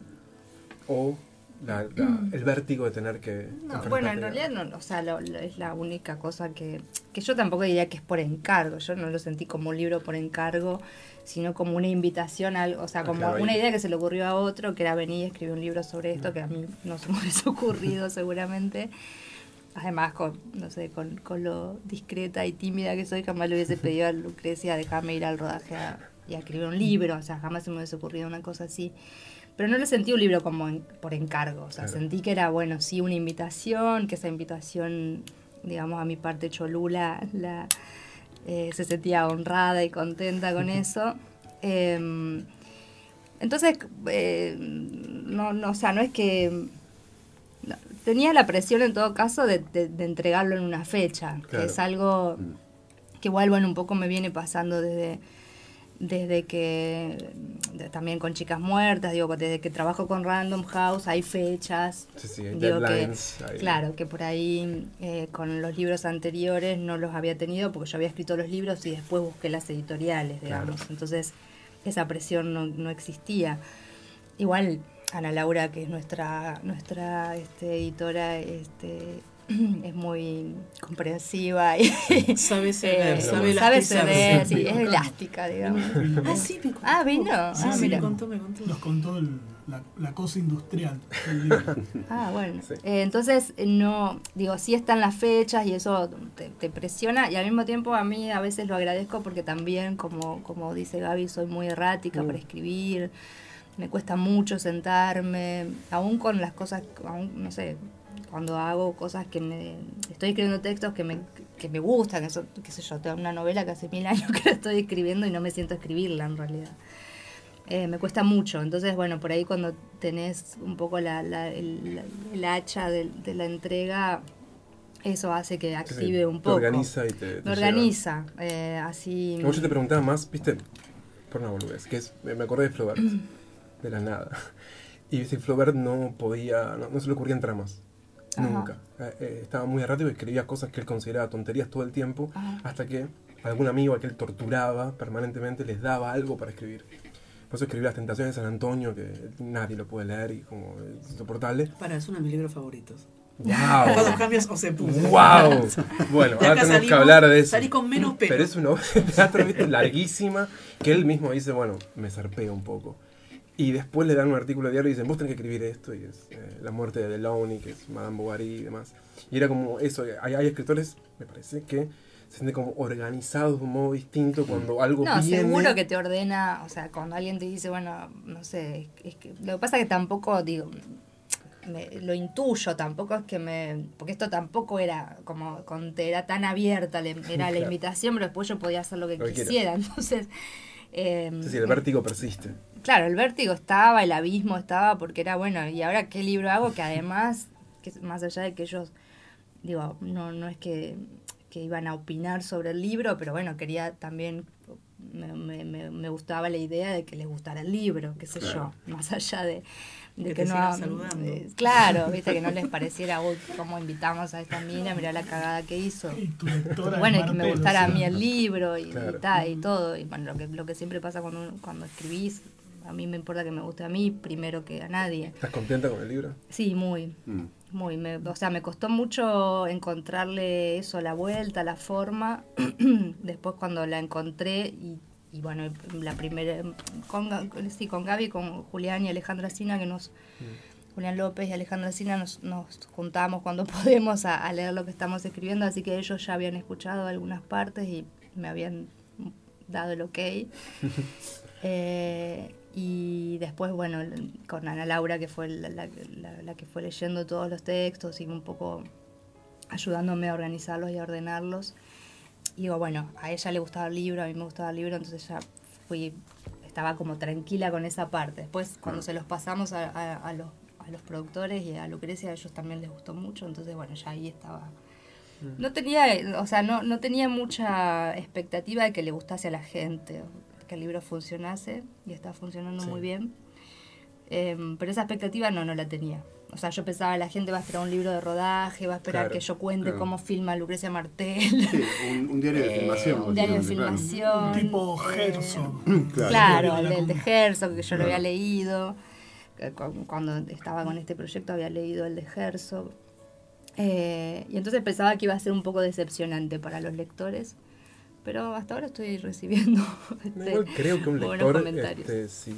¿O la, la, el vértigo de tener que... No, bueno, en realidad no, o sea, lo, lo, es la única cosa que, que yo tampoco diría que es por encargo, yo no lo sentí como un libro por encargo, sino como una invitación, a, o sea, como claro, una idea que se le ocurrió a otro, que era venir y escribir un libro sobre esto, que a mí no se me hubiese ocurrido seguramente. Además, con, no sé, con, con lo discreta y tímida que soy, jamás le hubiese pedido a Lucrecia dejarme ir al rodaje a, y a escribir un libro, o sea, jamás se me hubiese ocurrido una cosa así pero no lo sentí un libro como en, por encargo, o sea, claro. sentí que era, bueno, sí, una invitación, que esa invitación, digamos, a mi parte cholula, la, eh, se sentía honrada y contenta con eso. Eh, entonces, eh, no, no, o sea, no es que... No, tenía la presión en todo caso de, de, de entregarlo en una fecha, claro. que es algo que igual, bueno, un poco me viene pasando desde desde que de, también con chicas muertas digo desde que trabajo con Random House hay fechas sí, sí, hay digo que hay... claro que por ahí eh, con los libros anteriores no los había tenido porque yo había escrito los libros y después busqué las editoriales digamos Claro. entonces esa presión no, no existía igual Ana Laura que es nuestra nuestra este, editora este es muy comprensiva y sabe ceder, eh, sabe, sabe ceder, sí, es elástica, digamos. Ah, sí, me contó. Ah, vino. Sí, ah, sí, mira. me contó, me contó. Nos contó el- la, la cosa industrial. Ah, bueno. Sí. Eh, entonces, no, digo, sí están las fechas y eso te, te presiona y al mismo tiempo a mí a veces lo agradezco porque también, como, como dice Gaby, soy muy errática Mm. para escribir, me cuesta mucho sentarme, aún con las cosas, aún, no sé, cuando hago cosas que me, estoy escribiendo textos que me, que me gustan, eso, qué sé yo, tengo una novela que hace mil años que la estoy escribiendo y no me siento a escribirla en realidad. Eh, me cuesta mucho. Entonces, bueno, por ahí cuando tenés un poco la, la- el, la- el hacha de, de la entrega, eso hace que active Sí, un te poco. organiza y te- te Me organiza. eh, así. Como yo te preguntaba más, viste, por una boludez, que es, me me acordé de Flaubert, de la nada. Y si Flaubert no podía, no, no se le ocurrían tramas. Nunca. Eh, eh, estaba muy errático y escribía cosas que él consideraba tonterías todo el tiempo, Ajá. hasta que algún amigo a que él torturaba permanentemente les daba algo para escribir. Por eso escribí Las Tentaciones de San Antonio, que nadie lo puede leer y como es insoportable. Para, es uno de mis libros favoritos. ¡Wow! Cuando cambias o se puso. ¡Wow! Bueno, ahora tenemos que salimos- hablar de eso. Salí con menos pelo. Pero es una obra de teatro larguísima que él mismo dice, bueno, me zarpé un poco. Y después le dan un artículo diario y dicen, vos tenés que escribir esto, y es eh, la muerte de Delaunay, que es Madame Bovary y demás. Y era como eso, hay, hay escritores, me parece, que se sienten como organizados de un modo distinto cuando algo No, viene. seguro que te ordena, o sea, cuando alguien te dice, bueno, no sé, es que lo que pasa es que tampoco, digo, me- lo intuyo, tampoco es que me, porque esto tampoco era como, con, era tan abierta, le- era la invitación, pero después yo podía hacer lo que Lo quisiera, entonces... eh, Sí, sí, el vértigo persiste. Claro, el vértigo estaba, el abismo estaba, porque era bueno, y ahora qué libro hago que además, que más allá de que ellos, digo, no, no es que, que iban a opinar sobre el libro, pero bueno, quería también, me, me, me- me gustaba la idea de que les gustara el libro, qué sé Claro. yo, más allá de, de Que que, te no... saludando. eh, claro, viste, que no les pareciera, uy, cómo invitamos a esta mina, mirá la cagada que hizo. lectora Bueno, y es que me gustara a mí el libro y, Claro. y ta, y todo. Y bueno, lo que, lo que siempre pasa cuando, cuando escribís, a mí me importa que me guste a mí primero que a nadie. ¿Estás contenta con el libro? Sí, muy, Mm. muy. Me, o sea, me costó mucho encontrarle eso, la vuelta, la forma. Después cuando la encontré y, y bueno, la primera, con, sí, con Gaby, con Julián y Alejandra Sina, que nos... Julián López y Alejandra Sina nos, nos juntamos cuando podemos a, a leer lo que estamos escribiendo, así que ellos ya habían escuchado algunas partes y me habían dado el ok. Eh, y después, bueno, con Ana Laura, que fue la, la- la- la que fue leyendo todos los textos y un poco ayudándome a organizarlos y a ordenarlos. Y digo, bueno, a ella le gustaba el libro, a mí me gustaba el libro, entonces ya fui, estaba como tranquila con esa parte. Después, cuando se los pasamos a, a- a los, a los productores y a Lucrecia, a ellos también les gustó mucho, entonces, bueno, ya ahí estaba. No tenía, o sea, no, no tenía mucha expectativa de que le gustase a la gente, que el libro funcionase y está funcionando Sí. muy bien. Em, pero esa expectativa no, no la tenía. O sea, yo pensaba, la gente va a esperar un libro de rodaje, va a esperar Claro, que yo cuente claro. cómo filma Lucrecia Martel. Sí, un, un diario de Eh, filmación. un diario de básicamente, claro. filmación. Tipo eh, Gerson. Claro. Claro, el, el de Herzog, que yo lo Claro. había leído. cu- Cuando estaba con este proyecto había leído el de Herzog. Eh, y entonces pensaba que iba a ser un poco decepcionante para los lectores. Pero hasta ahora estoy recibiendo este, igual creo que un lector, este, si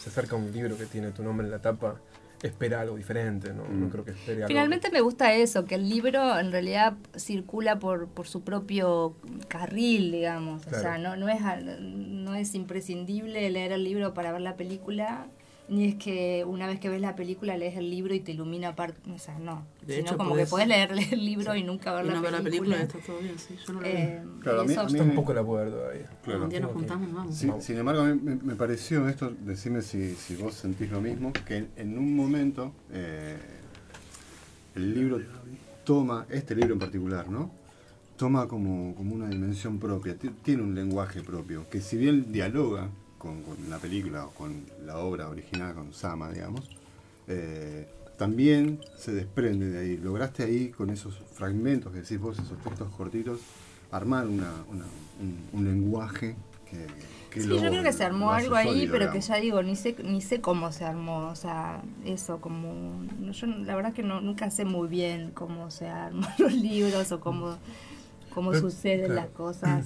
se acerca a un libro que tiene tu nombre en la tapa, espera algo diferente, ¿no? Mm. No creo que espere algo. Finalmente me gusta eso, que el libro en realidad circula por, por su propio carril, digamos. O sea, no, no, es, no es imprescindible leer el libro para ver la película, ni es que una vez que ves la película lees el libro y te ilumina aparte. O sea, no. De Sino hecho, como que puedes leer el libro y nunca ver, Y la, no ver la película. película, está todo bien, sí, yo no lo Eh, Claro, a mí- a mí Yo me- tampoco la puedo ver todavía. Claro. Un día nos juntamos, vamos. Sin, sin embargo, a mí me, me pareció esto, decime si, si vos sentís lo mismo, que en, en un momento eh, el libro toma, este libro en particular, ¿no? Toma como, como una dimensión propia, ti- tiene un lenguaje propio, que si bien dialoga con, con la película o con la obra original, con Sama, digamos, eh, también se desprende de ahí. Lograste ahí, con esos fragmentos que decís vos, esos textos cortitos, armar una, una- un, un lenguaje que, que Sí, lo- yo creo que se armó algo ahí, sólido, pero que ya digo, ni sé, ni sé cómo se armó, o sea, eso, como, yo la verdad que no, nunca sé muy bien cómo se arman los libros o cómo, cómo Pero, suceden claro. las cosas.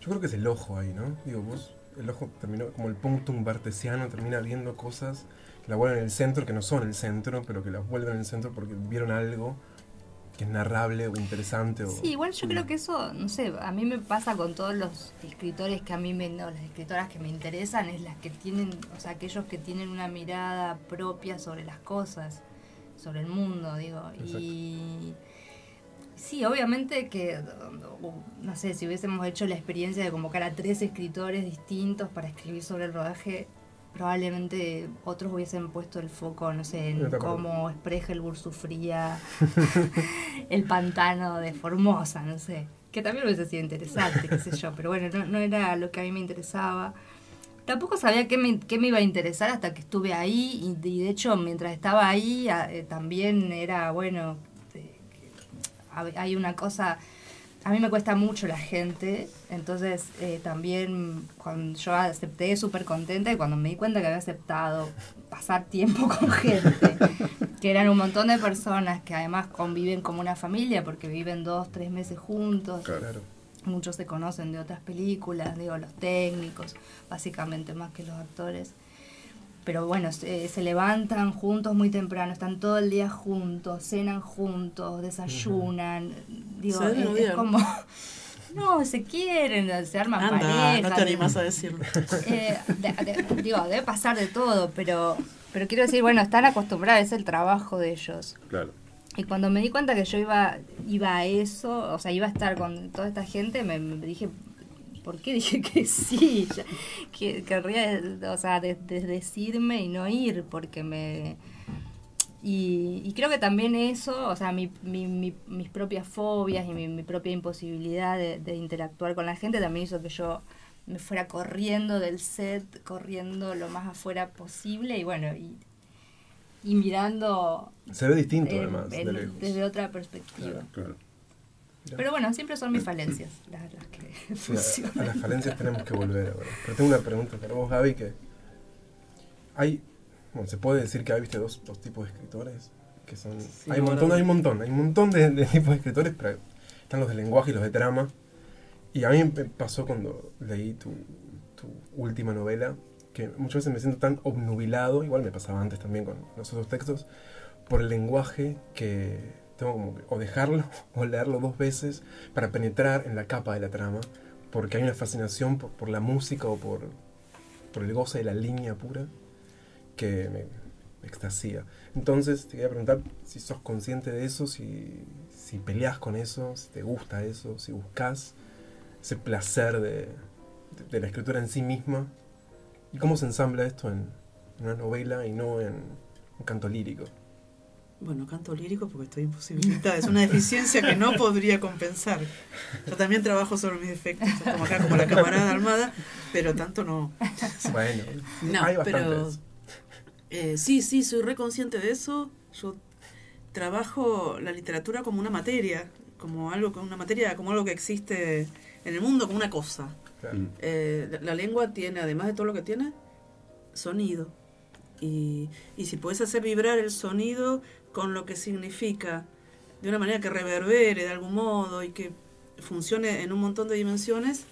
Yo creo que es el ojo ahí, ¿no? Digo, vos, el ojo terminó como el punctum bartesiano, termina viendo cosas que la vuelven en el centro, que no son el centro, pero que las vuelven en el centro porque vieron algo que es narrable o interesante. O, Sí, igual yo creo que eso, no sé, a mí me pasa con todos los escritores que a mí me, no, las escritoras que me interesan, es las que tienen, o sea, aquellos que tienen una mirada propia sobre las cosas, sobre el mundo, digo, y sí, obviamente que, no sé, si hubiésemos hecho la experiencia de convocar a tres escritores distintos para escribir sobre el rodaje, probablemente otros hubiesen puesto el foco, no sé, en cómo Spregelburg sufría el pantano de Formosa, no sé. Que también hubiese sido interesante, qué sé yo. Pero bueno, no, no era lo que a mí me interesaba. Tampoco sabía qué me, qué me iba a interesar hasta que estuve ahí. Y, y de hecho, mientras estaba ahí, eh, también era, bueno, hay una cosa a mí me cuesta mucho la gente, entonces eh, también cuando yo acepté súper contenta y cuando me di cuenta que había aceptado pasar tiempo con gente, que eran un montón de personas que además conviven como una familia porque viven dos, tres meses juntos. Claro. Muchos se conocen de otras películas, digo, los técnicos, básicamente más que los actores pero bueno, se, levantan juntos muy temprano, están todo el día juntos, cenan juntos, desayunan. Digo, es, como. No, se quieren, se arman parejas. No te animas a decirlo. Eh, digo, debe pasar de todo, pero, pero quiero decir, bueno, están acostumbrados, es el trabajo de ellos. Claro. Y cuando me di cuenta que yo iba, iba a eso, o sea, iba a estar con toda esta gente, me dije, ¿por qué dije que sí? que, querría, o sea, decirme y no ir, porque me... Y, creo que también eso, o sea, mi, mis propias fobias y mi, propia imposibilidad de, interactuar con la gente también hizo que yo me fuera corriendo del set, corriendo lo más afuera posible y bueno, y, mirando... Se ve distinto además. desde otra perspectiva. claro. Pero bueno, siempre son mis falencias las, que funcionan. A, las falencias tenemos que volver ahora. Pero tengo una pregunta para vos, Gaby, que hay, bueno, se puede decir que hay, viste, dos, dos tipos de escritores, que son, hay un montón, hay un montón, hay un montón de, tipos de escritores, pero están los de lenguaje y los de trama. Y a mí me pasó cuando leí tu, tu última novela, que muchas veces me siento tan obnubilado, igual me pasaba antes también con los otros textos, por el lenguaje que tengo como o dejarlo o leerlo dos veces para penetrar en la capa de la trama, porque hay una fascinación por, la música o por, el goce de la línea pura que me, extasía. Entonces te quería preguntar si sos consciente de eso, si, peleas con eso, si te gusta eso, si buscas ese placer de, de, la escritura en sí misma y cómo se ensambla esto en, una novela y no en un canto lírico. Bueno, canto lírico porque estoy imposibilitada. Es una deficiencia que no podría compensar. Yo también trabajo sobre mis defectos, como acá, como la camarada armada, pero tanto no. Bueno, no, pero eh, sí, sí, soy reconsciente de eso. Yo trabajo la literatura como una materia, como algo, como una materia, como algo que existe en el mundo, como una cosa. Eh, la lengua tiene, además de todo lo que tiene, sonido. Y, y si puedes hacer vibrar el sonido con lo que significa, de una manera que reverbere de algún modo y que funcione en un montón de dimensiones,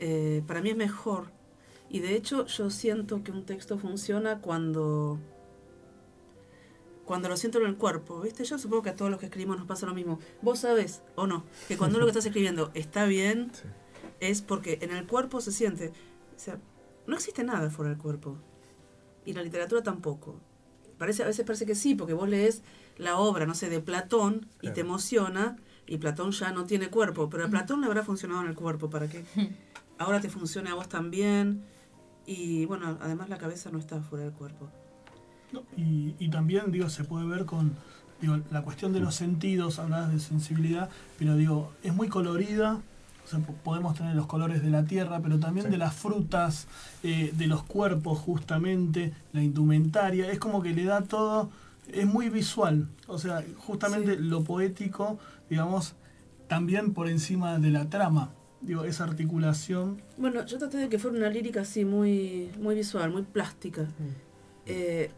eh, para mí es mejor. Y de hecho yo siento que un texto funciona cuando cuando lo siento en el cuerpo, ¿viste? Yo supongo que a todos los que escribimos nos pasa lo mismo. Vos sabés, o no, que cuando lo que estás escribiendo está bien, es porque en el cuerpo se siente. O sea, no existe nada fuera del cuerpo. Y la literatura tampoco parece, a veces parece que sí, porque vos lees la obra, no sé, de Platón y te emociona y Platón ya no tiene cuerpo, pero a Platón le habrá funcionado en el cuerpo para que ahora te funcione a vos también y bueno, además la cabeza no está fuera del cuerpo. y, y, también, digo, se puede ver con digo, la cuestión de los sentidos, hablabas de sensibilidad, pero digo, es muy colorida, podemos tener los colores de la tierra, pero también de las frutas, eh, de los cuerpos justamente, la indumentaria, es como que le da todo, es muy visual, o sea, justamente lo poético, digamos, también por encima de la trama, digo, esa articulación. Bueno, yo traté de que fuera una lírica así muy, muy visual, muy plástica. Mm. Eh,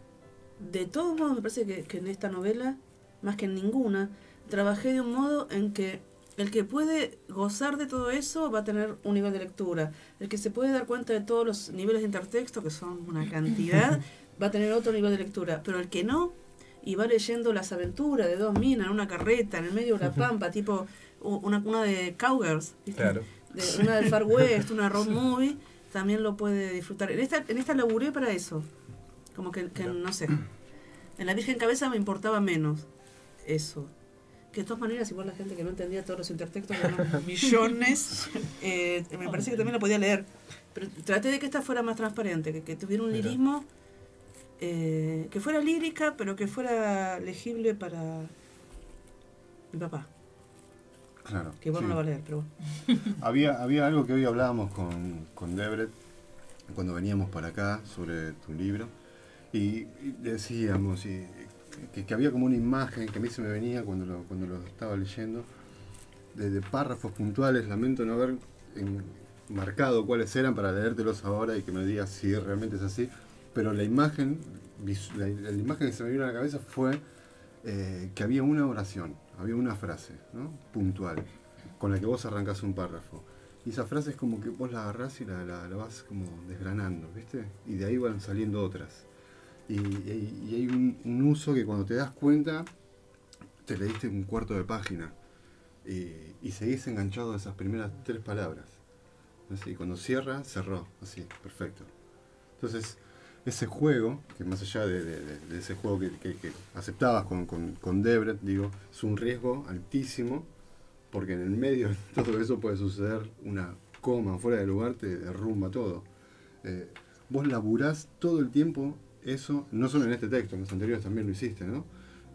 de todos modos, me parece que, que en esta novela, más que en ninguna, trabajé de un modo en que el que puede gozar de todo eso va a tener un nivel de lectura. El que se puede dar cuenta de todos los niveles de intertexto, que son una cantidad, va a tener otro nivel de lectura. Pero el que no, y va leyendo las aventuras de dos minas en una carreta, en el medio de la pampa, tipo una, una de Cowgirls, claro. una del Far West, una road movie, también lo puede disfrutar. En esta, en esta laburé para eso. Como que, que no sé. En la Virgen Cabeza me importaba menos eso que de todas maneras, igual la gente que no entendía todos los intertextos, eran millones, eh, me parece que también lo podía leer. Pero traté de que esta fuera más transparente, que, tuviera un lirismo, eh, que fuera lírica, pero que fuera legible para mi papá. Claro. Que igual no lo va a leer, pero había, había algo que hoy hablábamos con, con Debret cuando veníamos para acá sobre tu libro y, decíamos, y que, había como una imagen que a mí se me venía cuando lo, cuando lo estaba leyendo, de, párrafos puntuales, lamento no haber marcado cuáles eran para leértelos ahora y que me digas si realmente es así, pero la imagen, la, imagen que se me vino a la cabeza fue eh, que había una oración, había una frase ¿no? puntual con la que vos arrancás un párrafo. Y esa frase es como que vos la agarrás y la, la, vas como desgranando, ¿viste? Y de ahí van saliendo otras. Y, hay un, uso que cuando te das cuenta, te leíste un cuarto de página. Y, seguís enganchado a esas primeras tres palabras. Y cuando cierra, cerró. Así, perfecto. Entonces, ese juego, que más allá de, ese juego que, aceptabas con, con, con Debret, digo, es un riesgo altísimo porque en el medio de todo eso puede suceder una coma fuera de lugar, te derrumba todo. Eh, vos laburás todo el tiempo eso, no solo en este texto, en los anteriores también lo hiciste, ¿no?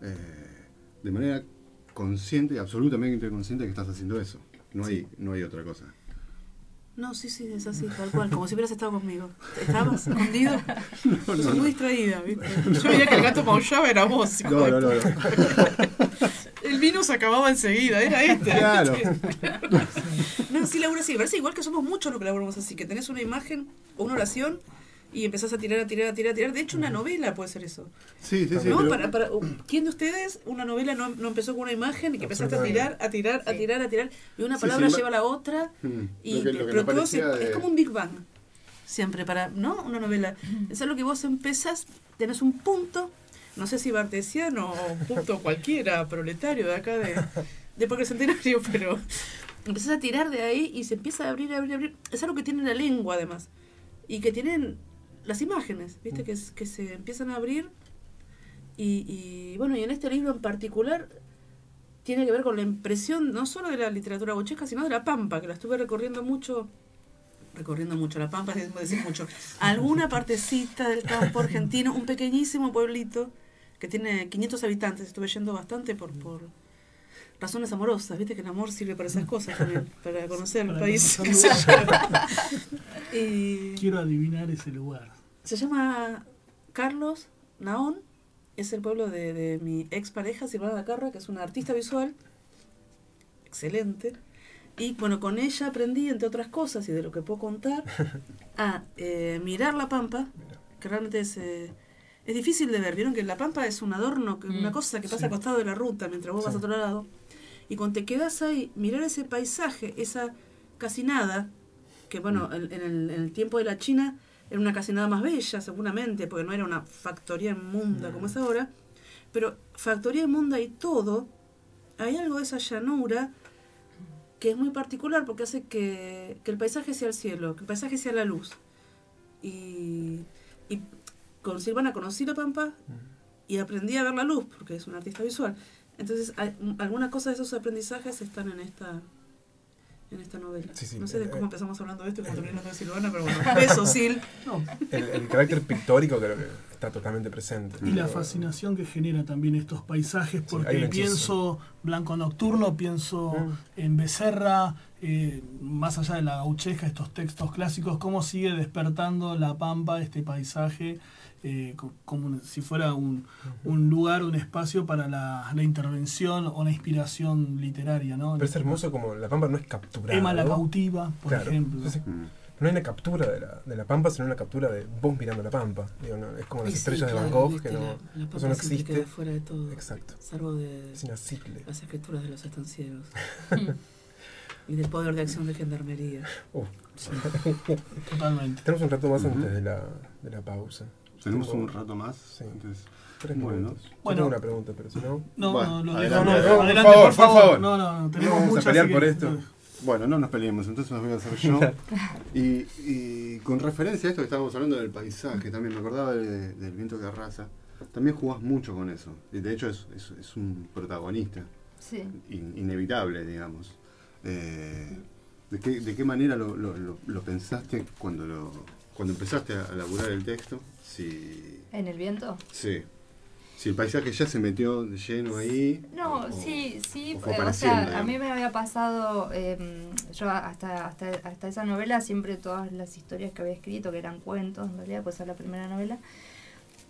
Eh, de manera consciente y absolutamente consciente que estás haciendo eso. No, hay, no hay otra cosa. No, sí, sí, es así, tal cual, como si hubieras estado conmigo. ¿Estabas escondido? No, no, muy distraída, ¿viste? Yo veía que el gato maullaba, era vos. No, no, no. El vino se acababa enseguida, era este. Claro. No, sí laburo así. Parece igual que somos muchos los que laburamos así, que tenés una imagen o una oración y empezás a tirar, a tirar, a tirar, a tirar. De hecho, una novela puede ser eso. Sí, sí, sí. ¿No? Para, para, ¿Quién de ustedes, una novela no, no, empezó con una imagen y que empezaste a tirar, a tirar, a tirar, a tirar, y una palabra lleva a la otra? Hmm. Y, pero todo es como un Big Bang. Siempre para, ¿no? Una novela. Es algo que vos empezás, tenés un punto, no sé si bartesiano o punto cualquiera, proletario de acá de, de Porque Centenario, pero empezás a tirar de ahí y se empieza a abrir, a abrir, a abrir. Es algo que tiene la lengua además. Y que tienen las imágenes, ¿viste? Mm. Que, que se empiezan a abrir. Y, bueno, y en este libro en particular tiene que ver con la impresión no solo de la literatura bocheca, sino de la Pampa, que la estuve recorriendo mucho, recorriendo mucho la Pampa, es decir mucho, alguna partecita del campo argentino, un pequeñísimo pueblito que tiene 500 habitantes, estuve yendo bastante por, por razones amorosas, viste que el amor sirve para esas cosas también, para conocer el país. Quiero adivinar ese lugar. Se llama Carlos Naón, es el pueblo de, mi ex pareja, Silvana Carra, que es una artista visual, excelente. Y bueno, con ella aprendí, entre otras cosas, y de lo que puedo contar, a eh, mirar la pampa, que realmente es, eh, es difícil de ver. Vieron que la pampa es un adorno, que una mm, cosa que pasa al costado de la ruta mientras vos vas a otro lado. Y cuando te quedas ahí, mirar ese paisaje, esa casi nada, que bueno, mm. en, el, tiempo de la China era una casi nada más bella, seguramente, porque no era una factoría inmunda como es mm. ahora, pero factoría inmunda y todo, hay algo de esa llanura que es muy particular porque hace que, el paisaje sea el cielo, que el paisaje sea la luz. Y, y con Silvana conocí la Pampa mm. y aprendí a ver la luz, porque es una artista visual. Entonces, algunas cosas de esos aprendizajes están en esta en esta novela. no sé de cómo empezamos hablando de esto y cómo terminamos de Silvana, pero bueno, eso, Sil. El, carácter pictórico creo que está totalmente presente. Y la fascinación que genera también estos paisajes, porque pienso Blanco Nocturno, pienso mm. en Becerra, eh, más allá de la gauchesca, estos textos clásicos, cómo sigue despertando la pampa, este paisaje eh, como si fuera un, un, lugar, un espacio para la, la, intervención o la inspiración literaria. ¿no? Pero es hermoso como la Pampa no es capturada. Emma la cautiva, por ejemplo. no hay una captura de la, de la Pampa, sino una captura de vos mirando la Pampa. es como las estrellas de Van Gogh, que no, eso no existe. fuera de todo. Exacto. Salvo de es las escrituras de los estancieros. y del poder de acción de gendarmería. Oh. Totalmente. Tenemos un rato más antes de la, de la pausa. Tenemos un rato más. Sí. Entonces, Tres bueno. Bueno, tengo una pregunta, pero si no. No, bueno, no, adelante, no, adelante, por, favor, No, no, no. Tenemos vamos a pelear por esto. Bueno, no nos peleemos, entonces nos voy a hacer yo. y, y, con referencia a esto que estábamos hablando del paisaje, también me acordaba del viento que arrasa. También jugás mucho con eso. Y de hecho es, es, es un protagonista. Sí. inevitable, digamos. Eh, ¿de, qué, ¿De qué manera lo, lo, lo, pensaste cuando, lo, cuando empezaste a elaborar el texto? Si, ¿En el viento? Sí. Si el paisaje ya se metió de lleno ahí. No, sí, sí. O, eh, sea, a mí me había pasado, em, yo hasta, hasta, hasta esa novela, siempre todas las historias que había escrito, que eran cuentos, en realidad, pues es la primera novela,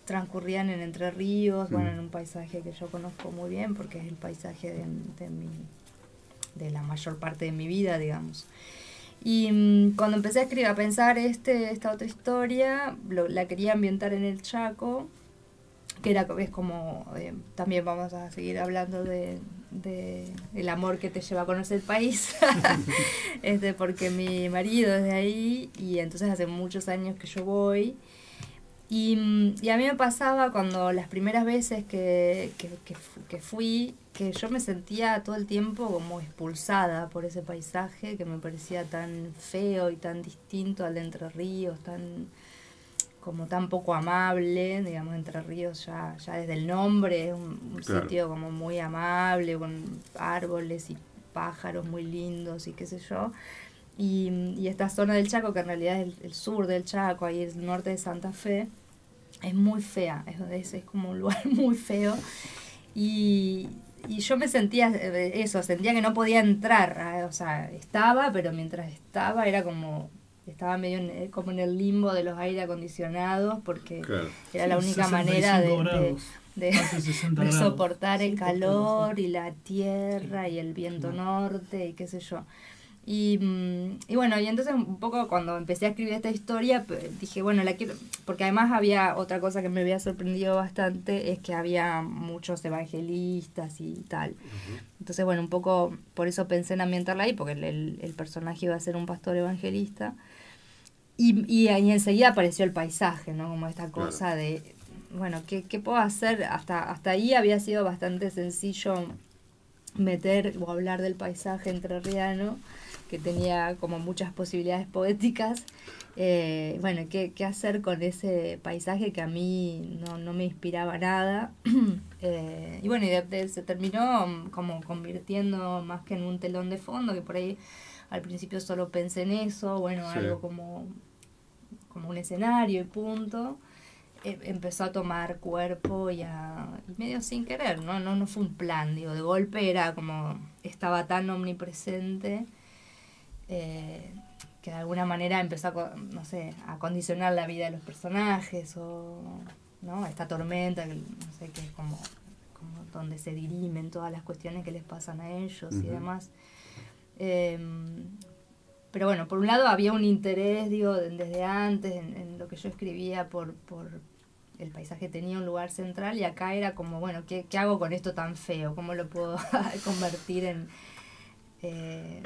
transcurrían en Entre Ríos, bueno, Mm. en un paisaje que yo conozco muy bien porque es el paisaje de, de mi, de la mayor parte de mi vida, digamos. Y mm, cuando empecé a escribir, a pensar este, esta otra historia, lo- la quería ambientar en el Chaco, que era es como, eh, también vamos a seguir hablando de, de el amor que te lleva a conocer el país, este, porque mi marido es de ahí y entonces hace muchos años que yo voy. Y, y a mí me pasaba cuando las primeras veces que, que, que fu- que fui, que yo me sentía todo el tiempo como expulsada por ese paisaje que me parecía tan feo y tan distinto al de Entre Ríos, tan como tan poco amable, digamos, Entre Ríos ya, ya desde el nombre es un, un Claro. sitio como muy amable, con árboles y pájaros muy lindos y qué sé yo. Y, y esta zona del Chaco, que en realidad es el, el sur del Chaco, ahí el norte de Santa Fe, es muy fea, es, es, es como un lugar muy feo. Y, y yo me sentía eh, eso, sentía que no podía entrar, ah, o sea, estaba, pero mientras estaba era como, estaba medio en- eh, como en el limbo de los aire acondicionados, porque Claro. era la única manera de, 65 de, grados, de- casi 60 de grados. soportar el calor y la tierra y el viento norte y qué sé yo. Y, mm, y bueno, y entonces un poco cuando empecé a escribir esta historia, dije, bueno, la quiero, porque además había otra cosa que me había sorprendido bastante, es que había muchos evangelistas y tal. Entonces, bueno, un poco por eso pensé en ambientarla ahí, porque el, el- el personaje iba a ser un pastor evangelista. Y, y ahí enseguida apareció el paisaje, ¿no? Como esta cosa de, bueno, ¿qué, qué puedo hacer? Hasta, hasta ahí había sido bastante sencillo meter o hablar del paisaje entrerriano, que tenía como muchas posibilidades poéticas. Eh, bueno, ¿qué, ¿qué hacer con ese paisaje que a mí no, no me inspiraba nada? Eh, y bueno, y de- de- se terminó mm, como convirtiendo más que en un telón de fondo, que por ahí al principio solo pensé en eso, bueno, Sí. algo como, como un escenario y punto. Eh, empezó a tomar cuerpo y, a, y medio sin querer, ¿no? ¿no? No fue un plan, digo, de golpe era como, estaba tan omnipresente eh, que de alguna manera empezó a, no sé, a condicionar la vida de los personajes o, ¿no? Esta tormenta, que, no sé, que es como, como donde se dirimen todas las cuestiones que les pasan a ellos y demás. Eh, pero bueno, por un lado había un interés, digo, de- desde antes en, en lo que yo escribía por, por el paisaje tenía un lugar central y acá era como, bueno, ¿qué, qué hago con esto tan feo? ¿Cómo lo puedo convertir en, eh,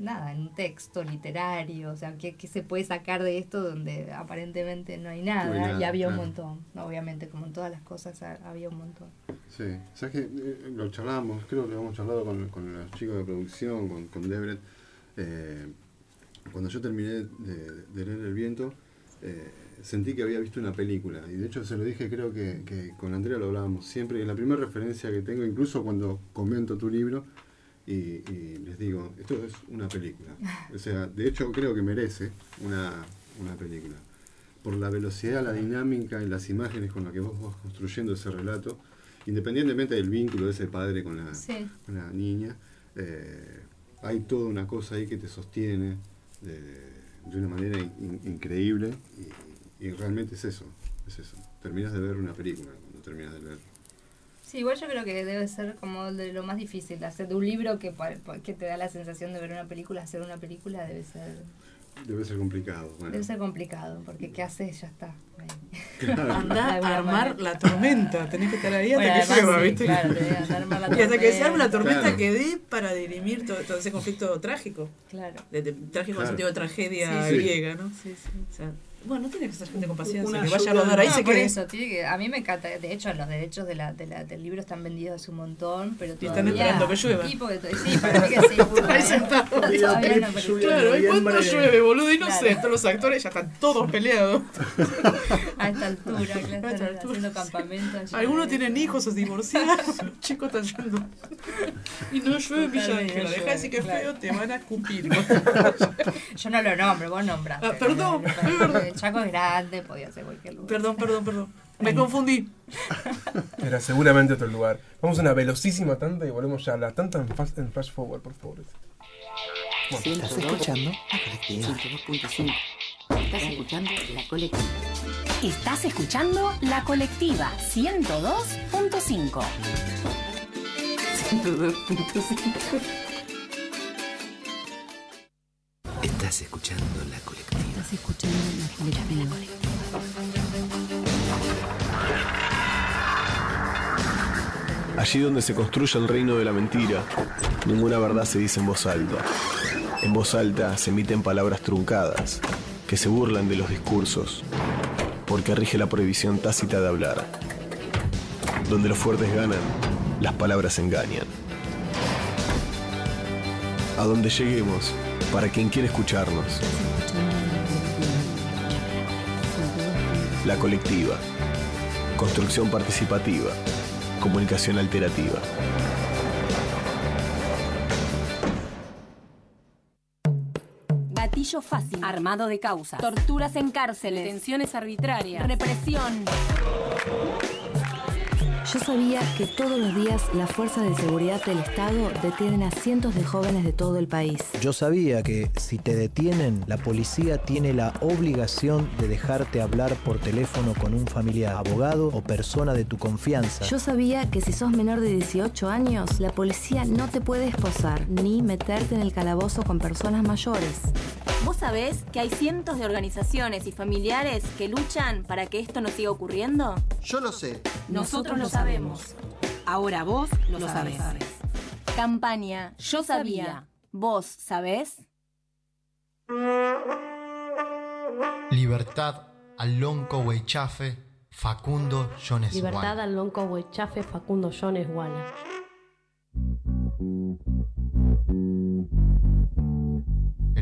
nada, en un texto literario? O sea, ¿qué, qué se puede sacar de esto donde aparentemente no hay nada? No hay nada, y había un montón, obviamente, como en todas las cosas ha- había un montón. Sí, sabes que eh, lo charlábamos, creo que lo hemos charlado con, con los chicos de producción, con, con Debret. eh, cuando yo terminé de, de leer El viento, eh, sentí que había visto una película. Y de hecho se lo dije, creo que, que con Andrea lo hablábamos siempre. Y la primera referencia que tengo, incluso cuando comento tu libro, y, y les digo, esto es una película. O sea, de hecho creo que merece una, una película. Por la velocidad, la dinámica y las imágenes con las que vos vas construyendo ese relato, independientemente del vínculo de ese padre con la, Sí. con la niña, eh, hay toda una cosa ahí que te sostiene de, de una manera in- increíble y, y realmente es eso, es eso. Terminas de ver una película cuando terminas de leer. Sí, igual yo creo que debe ser como de lo más difícil, hacer de un libro que, que te da la sensación de ver una película, hacer una película debe ser, Debe ser complicado. bueno. debe ser complicado, porque ¿qué haces? Ya está. Claro. Andá a armar manera. la tormenta. Tenés que estar ahí hasta Bueno, que llueva, sí, ¿viste? claro, armar la y hasta que se arme la tormenta. Claro. que dé para dirimir todo, todo ese conflicto trágico. Claro. De, de- trágico en Claro. el sentido de tragedia Sí, sí. griega, ¿no? Sí, sí. O sea, bueno, no tiene que ser gente con paciencia, Una que vaya a rodar ahí No, se por quede. eso, tiene que- a mí me encanta. De hecho, los derechos de la, de la- del libro están vendidos hace un montón, pero Y están todavía... esperando que llueva. Sí, porque sí, para mí que sí. Ahí sentado. Todavía Claro, ¿y cuándo noviembre. llueve, boludo? Y no Claro. sé, todos los actores ya están todos peleados. A esta altura, claro, A esta están altura. haciendo campamento. allí. Algunos tienen hijos o se divorciaron, los chicos están yendo. Y no llueve en Villa Ángela, no deja de decir que feo, te van a escupir. Yo no lo nombro, vos nombraste. Ah, perdón, es verdad. El Chaco es grande, podía ser cualquier lugar. Perdón, perdón, perdón. Me confundí. Era seguramente otro lugar. Vamos a una velocísima tanda y volvemos ya a la tanta en fast, en flash forward, por favor. Estás escuchando la colectiva. 102.5. Estás escuchando La Colectiva. Estás escuchando La Colectiva 102.5. 102.5. Estás escuchando La Colectiva. Estás escuchando La Colectiva. Allí donde se construye el reino de la mentira, ninguna verdad se dice en voz alta. En voz alta se emiten palabras truncadas, que se burlan de los discursos, porque rige la prohibición tácita de hablar. Donde los fuertes ganan, las palabras engañan. A donde lleguemos, para quien quiere escucharnos. La colectiva. Construcción participativa. Comunicación alterativa. Gatillo fácil. Armado de causa. Torturas en cárceles. Detenciones arbitrarias. Represión. Yo sabía que todos los días las fuerzas de seguridad del Estado detienen a cientos de jóvenes de todo el país. Yo sabía que si te detienen, la policía tiene la obligación de dejarte hablar por teléfono con un familiar, abogado o persona de tu confianza. Yo sabía que si sos menor de 18 años, la policía no te puede esposar ni meterte en el calabozo con personas mayores. ¿Vos sabés que hay cientos de organizaciones y familiares que luchan para que esto no siga ocurriendo? Yo lo sé. Nosotros lo sabemos. Ahora vos lo, sabés. Campaña Yo sabía. ¿Vos sabés? Libertad al lonco Weichafe, Facundo Jones Libertad al lonco Huechafe Facundo Jones Walla.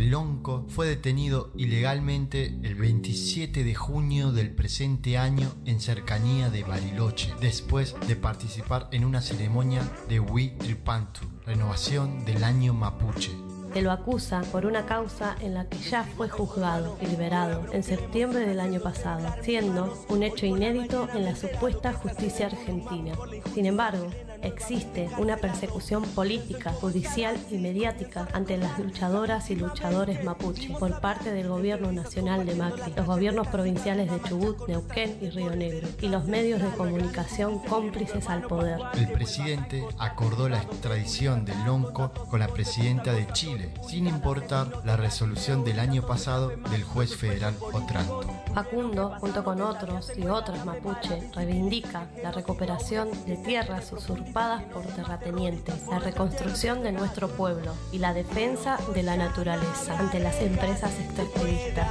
Lonco fue detenido ilegalmente el 27 de junio del presente año en cercanía de Bariloche, después de participar en una ceremonia de Huitripantu, renovación del año mapuche. Se lo acusa por una causa en la que ya fue juzgado y liberado en septiembre del año pasado, siendo un hecho inédito en la supuesta justicia argentina. Sin embargo, existe una persecución política, judicial y mediática ante las luchadoras y luchadores mapuche por parte del gobierno nacional de Macri, los gobiernos provinciales de Chubut, Neuquén y Río Negro, y los medios de comunicación cómplices al poder. El presidente acordó la extradición del lonco con la presidenta de Chile, sin importar la resolución del año pasado del juez federal Otranto. Facundo, junto con otros y otras mapuche, reivindica la recuperación de tierras usurpadas por terratenientes, la reconstrucción de nuestro pueblo y la defensa de la naturaleza ante las empresas extractivistas.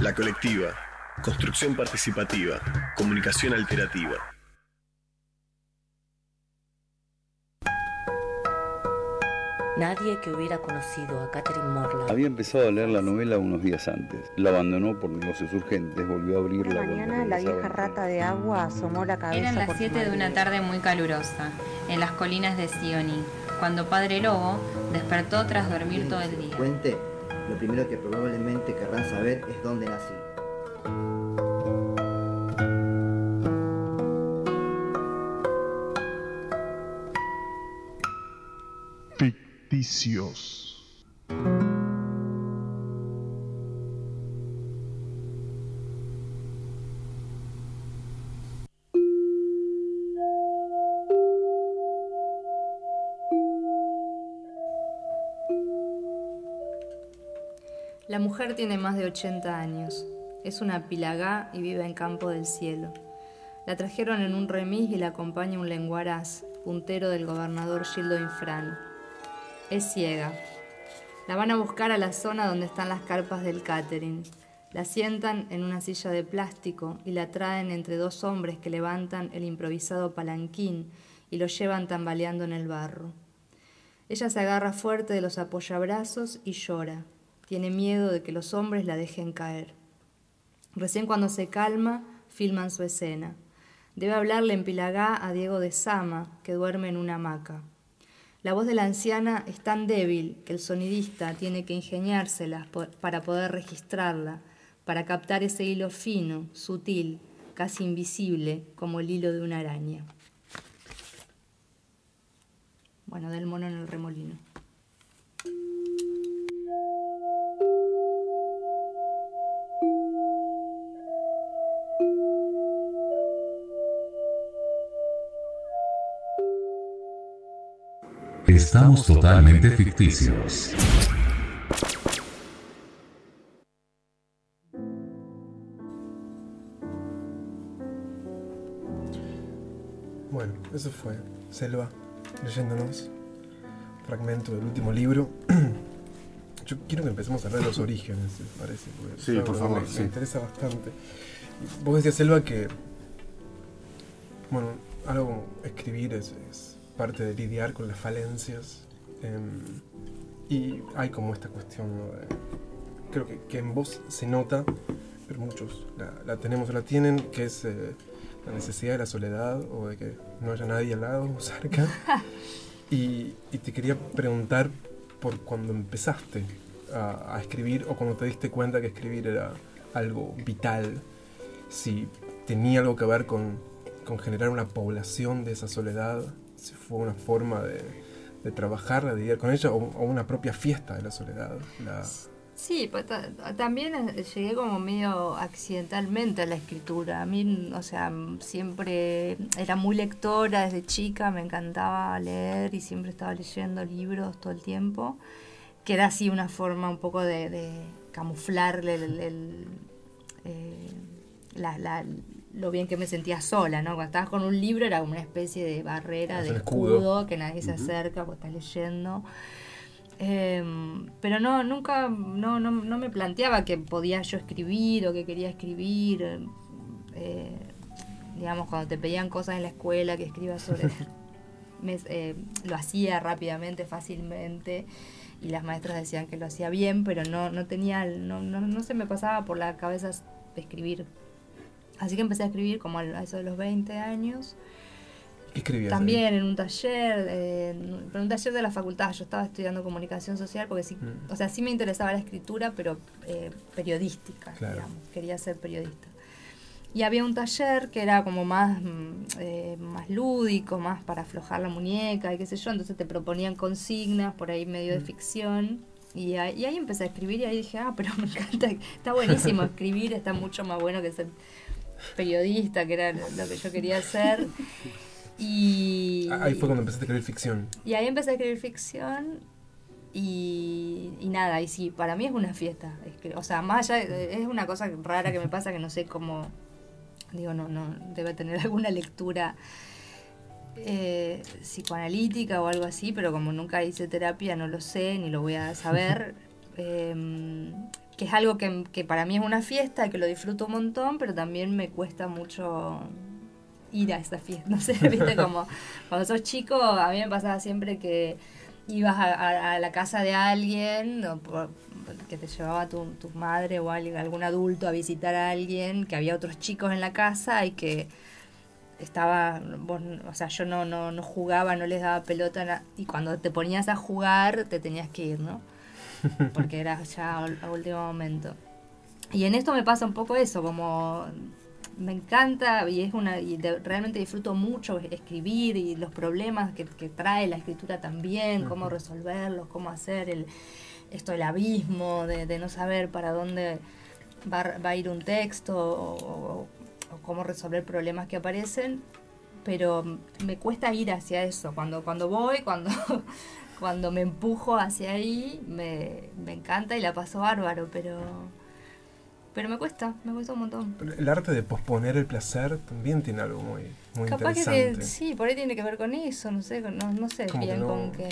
La colectiva. Construcción participativa. Comunicación alterativa. Nadie que hubiera conocido a Catherine Morland. Había empezado a leer la novela unos días antes. La abandonó por negocios urgentes, volvió a abrirla. Una cuando mañana la vieja rata de agua asomó la cabeza Eran las por su 7 de una tarde muy calurosa, en las colinas de Sioni, cuando Padre Lobo despertó tras dormir todo el día. Cuente, lo primero que probablemente querrán saber es dónde nací. La mujer tiene más de 80 años. Es una pilagá y vive en Campo del Cielo. La trajeron en un remis y la acompaña un lenguaraz, puntero del gobernador Gildo Infran. Es ciega. La van a buscar a la zona donde están las carpas del catering. La sientan en una silla de plástico y la traen entre dos hombres que levantan el improvisado palanquín y lo llevan tambaleando en el barro. Ella se agarra fuerte de los apoyabrazos y llora. Tiene miedo de que los hombres la dejen caer. Recién cuando se calma, filman su escena. Debe hablarle en Pilagá a Diego de Sama, que duerme en una hamaca. La voz de la anciana es tan débil que el sonidista tiene que ingeniárselas para poder registrarla, para captar ese hilo fino, sutil, casi invisible, como el hilo de una araña. bueno, del mono en el remolino. Estamos totalmente ficticios. Bueno, eso fue Selva leyéndonos fragmento del último libro. Yo quiero que empecemos a hablar de los orígenes, ¿te parece? Porque Sí, por favor, Me, sí. me interesa bastante. Vos decías, Selva, que bueno, algo escribir es, es parte de lidiar con las falencias. em, y hay como esta cuestión, ¿no? de- creo que, que en vos se nota, pero muchos la, la tenemos o la tienen, que es eh, la necesidad de la soledad o de que no haya nadie al lado o cerca. y, y te quería preguntar por cuando empezaste a, a escribir o cuando te diste cuenta que escribir era algo vital, si tenía algo que ver con, con generar una población de esa soledad, si fue una forma de, de trabajarla, de lidiar con ella, o, o una propia fiesta de la soledad. Sí, pues ta- también eh, llegué como medio accidentalmente a la escritura. A mí, o sea, siempre era muy lectora desde chica, me encantaba leer y siempre estaba leyendo libros todo el tiempo, que era así una forma un poco de, camuflarle el, el- eh, la- la- lo bien que me sentía sola, ¿no? Cuando estabas con un libro era como una especie de barrera, Es de escudo. escudo, que nadie se acerca porque estás leyendo. Em, pero no, nunca, no, no, no me planteaba que podía yo escribir o que quería escribir. em, eh, digamos, cuando te pedían cosas en la escuela que escribas sobre... me- eh, lo hacía rápidamente, fácilmente, y las maestras decían que lo hacía bien, pero no, no tenía, no, no, no se me pasaba por la cabeza escribir. Así que empecé a escribir como a eso de los 20 años. ¿Qué escribías? ahí? También en un taller, eh, en un taller de la facultad. Yo estaba estudiando comunicación social porque sí, Mm. o sea, sí me interesaba la escritura, pero eh, periodística, Claro. digamos. Quería ser periodista. Y había un taller que era como más, mm, eh, más lúdico, más para aflojar la muñeca y qué sé yo. Entonces te proponían consignas por ahí medio de Mm. ficción. Y ahí, y ahí empecé a escribir y ahí dije, ah, pero me encanta, está buenísimo escribir, está mucho más bueno que ser periodista, que era lo que yo quería hacer. Y, Ahí fue cuando empezaste a escribir ficción. y ahí empecé a escribir ficción y, y nada, y sí, para mí es una fiesta. escri- O sea, más allá, es una cosa rara que me pasa que no sé cómo, digo, no, no, debe tener alguna lectura eh, psicoanalítica o algo así, pero como nunca hice terapia, no lo sé, ni lo voy a saber. Em, que es algo que, que para mí es una fiesta, que lo disfruto un montón, pero también me cuesta mucho ir a esa fiesta. No sé, viste, como cuando sos chico, a mí me pasaba siempre que ibas a, la casa de alguien, o por- que te llevaba tu, tu madre o alguien- algún adulto a visitar a alguien, que había otros chicos en la casa y que estaba, vos, o sea, yo no, no, no jugaba, no les daba pelota, y cuando te ponías a jugar te tenías que ir, ¿no? Porque era ya a último momento. Y en esto me pasa un poco eso, como me encanta y es una y de- realmente disfruto mucho escribir y los problemas que, que trae la escritura también, cómo resolverlos, cómo hacer el esto del abismo, de, de no saber para dónde va, a- va a ir un texto o, o- o cómo resolver problemas que aparecen, pero me cuesta ir hacia eso. Cuando, cuando voy, cuando, cuando me empujo hacia ahí, me, me encanta y la paso bárbaro, pero, pero me cuesta, me cuesta un montón. Pero El arte de posponer el placer también tiene algo muy, muy Capaz que interesante. te- sí, por ahí tiene que ver con eso, no sé, no, no sé Como que bien no- con qué.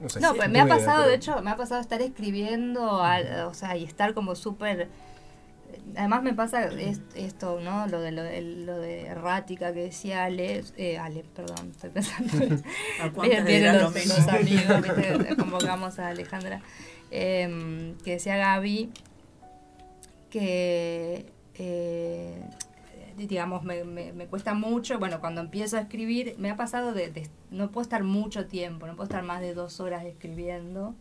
No, sé, No, pues me ha idea, pasado, pero- de hecho, me ha pasado estar escribiendo, al- o sea, y estar como súper... Además me pasa es- esto, ¿no? Lo de, lo, de, lo de errática que decía Ale, eh, Ale, perdón, estoy pensando. ¿A cuántas vienen los, lo mismo? los amigos, ¿viste? convocamos a Alejandra, em, que decía Gaby, que eh, digamos me, me, me cuesta mucho, bueno, cuando empiezo a escribir, me ha pasado de, de- no puedo estar mucho tiempo, no puedo estar más de dos horas escribiendo,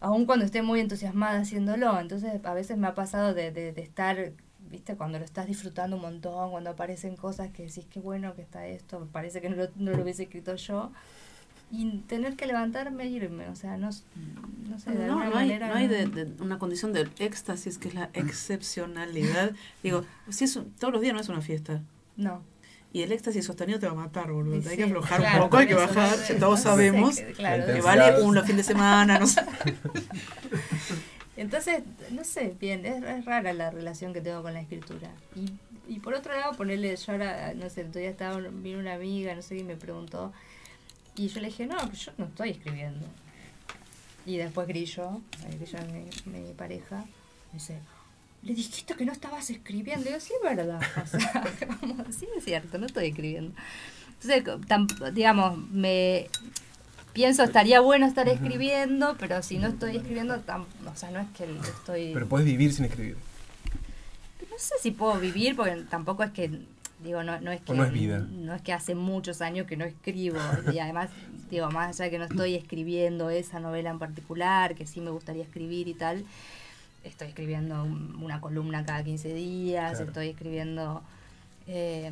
aun cuando esté muy entusiasmada haciéndolo, entonces a veces me ha pasado de, de, de estar, viste, cuando lo estás disfrutando un montón, cuando aparecen cosas que decís qué bueno que está esto, parece que no lo, no lo hubiese escrito yo, y tener que levantarme e irme, o sea, no, no sé, de No, alguna no hay, manera... no hay de, de una condición de éxtasis que es la excepcionalidad. Digo, si es un- todos los días no es una fiesta. No. Y el éxtasis sostenido te va a matar, boludo. Sí, hay que aflojar claro, un poco, hay que bajar. no todos no sé, sabemos que- claro. que vale un fin de semana, no sé. Entonces, no sé, bien, es, es rara la relación que tengo con la escritura. Y, y por otro lado, ponerle, yo ahora, no sé, todavía estaba, vino una amiga, no sé, y me preguntó, y yo le dije, no, pues yo no estoy escribiendo. Y después Grillo, Grillo es mi, mi pareja, me dice, le dijiste que no estabas escribiendo. Y yo, sí, es verdad. O sea, sí, es cierto, no estoy escribiendo. Entonces, tam- digamos, me pienso, estaría bueno estar escribiendo, pero si no estoy escribiendo, tam- o sea, no es que estoy... Pero puedes vivir sin escribir. No sé si puedo vivir, porque tampoco es que, digo, no, no es que... O no es vida. no es que hace muchos años que no escribo. Y además, digo, más allá de que no estoy escribiendo esa novela en particular, que sí me gustaría escribir y tal, estoy escribiendo un- una columna cada 15 días, Claro. estoy escribiendo... eh,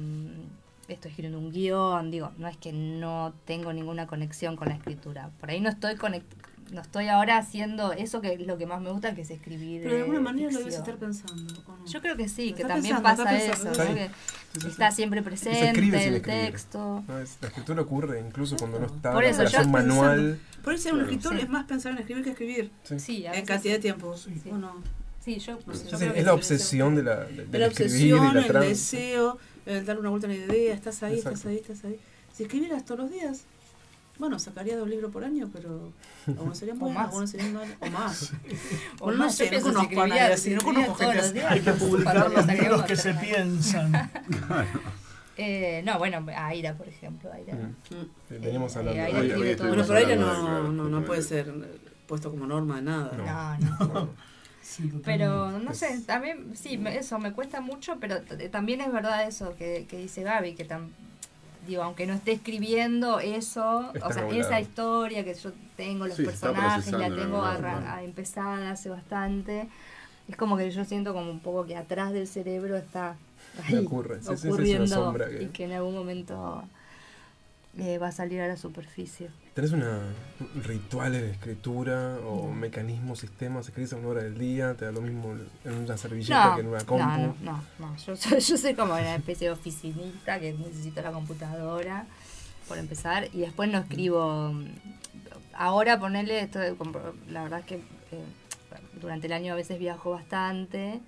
estoy escribiendo un guion, digo, no es que no tengo ninguna conexión con la escritura. Por ahí no estoy conect no estoy ahora haciendo eso que es lo que más me gusta, que es escribir. Pero de alguna eh, manera lo ficción. debes estar pensando. ¿o no? Yo creo que sí, Lo que también pensando, pasa eso, pensando. ¿no? Sí. que Sí, sí, está sí. siempre presente escribe el escribir. texto. No, es- la escritura ocurre incluso cuando no está Por la eso, relación yo- manual. Por eso ser un escritor Sí. es más pensar en escribir que escribir. Sí, a En cantidad de sí. tiempo. Sí. ¿O no? Sí, yo, No sé, yo creo es que la sí. obsesión de la, de, De la escribir obsesión, y la el deseo, el dar una vuelta a la idea, estás ahí, estás Exacto. ahí, estás ahí. Si escribieras todos los días, bueno, sacaría dos libros por año, pero algunos serían O buenos, más. algunos serían malos, o más. O más, no sé, no conozco a nadie así, no conozco gente así. Hay que publicar los libros que se piensan. Eh, no, bueno, Aira, por ejemplo. Aira. Mm. Sí, Veníamos Eh, hablando. Aira Hoy- escribe hoy todo. Bueno, pero hablando no, no, no puede ser puesto como norma de nada. No, no. Sí. Pero no sé, también, sí, me- eso me cuesta mucho, pero también es verdad eso que, que dice Gaby, que tam- digo, aunque no esté escribiendo eso, Está o sea, esa historia que yo tengo, los Sí, personajes, la tengo empezada hace bastante, es como que yo siento como un poco que atrás del cerebro está ahí, ocurre, sí, sí, sí, ocurriendo sombra que- y que en algún momento eh, va a salir a la superficie. ¿Tenés una rituales de escritura o mecanismos, sistemas? ¿Escribís a una hora del día? ¿Te da lo mismo en una servilleta No, que en una compu? no, no, no, no. Yo, soy, yo soy como una especie de oficinista que necesito la computadora, por empezar, y después no escribo. mm, Ahora ponerle, esto, de la verdad es que eh, durante el año a veces viajo bastante,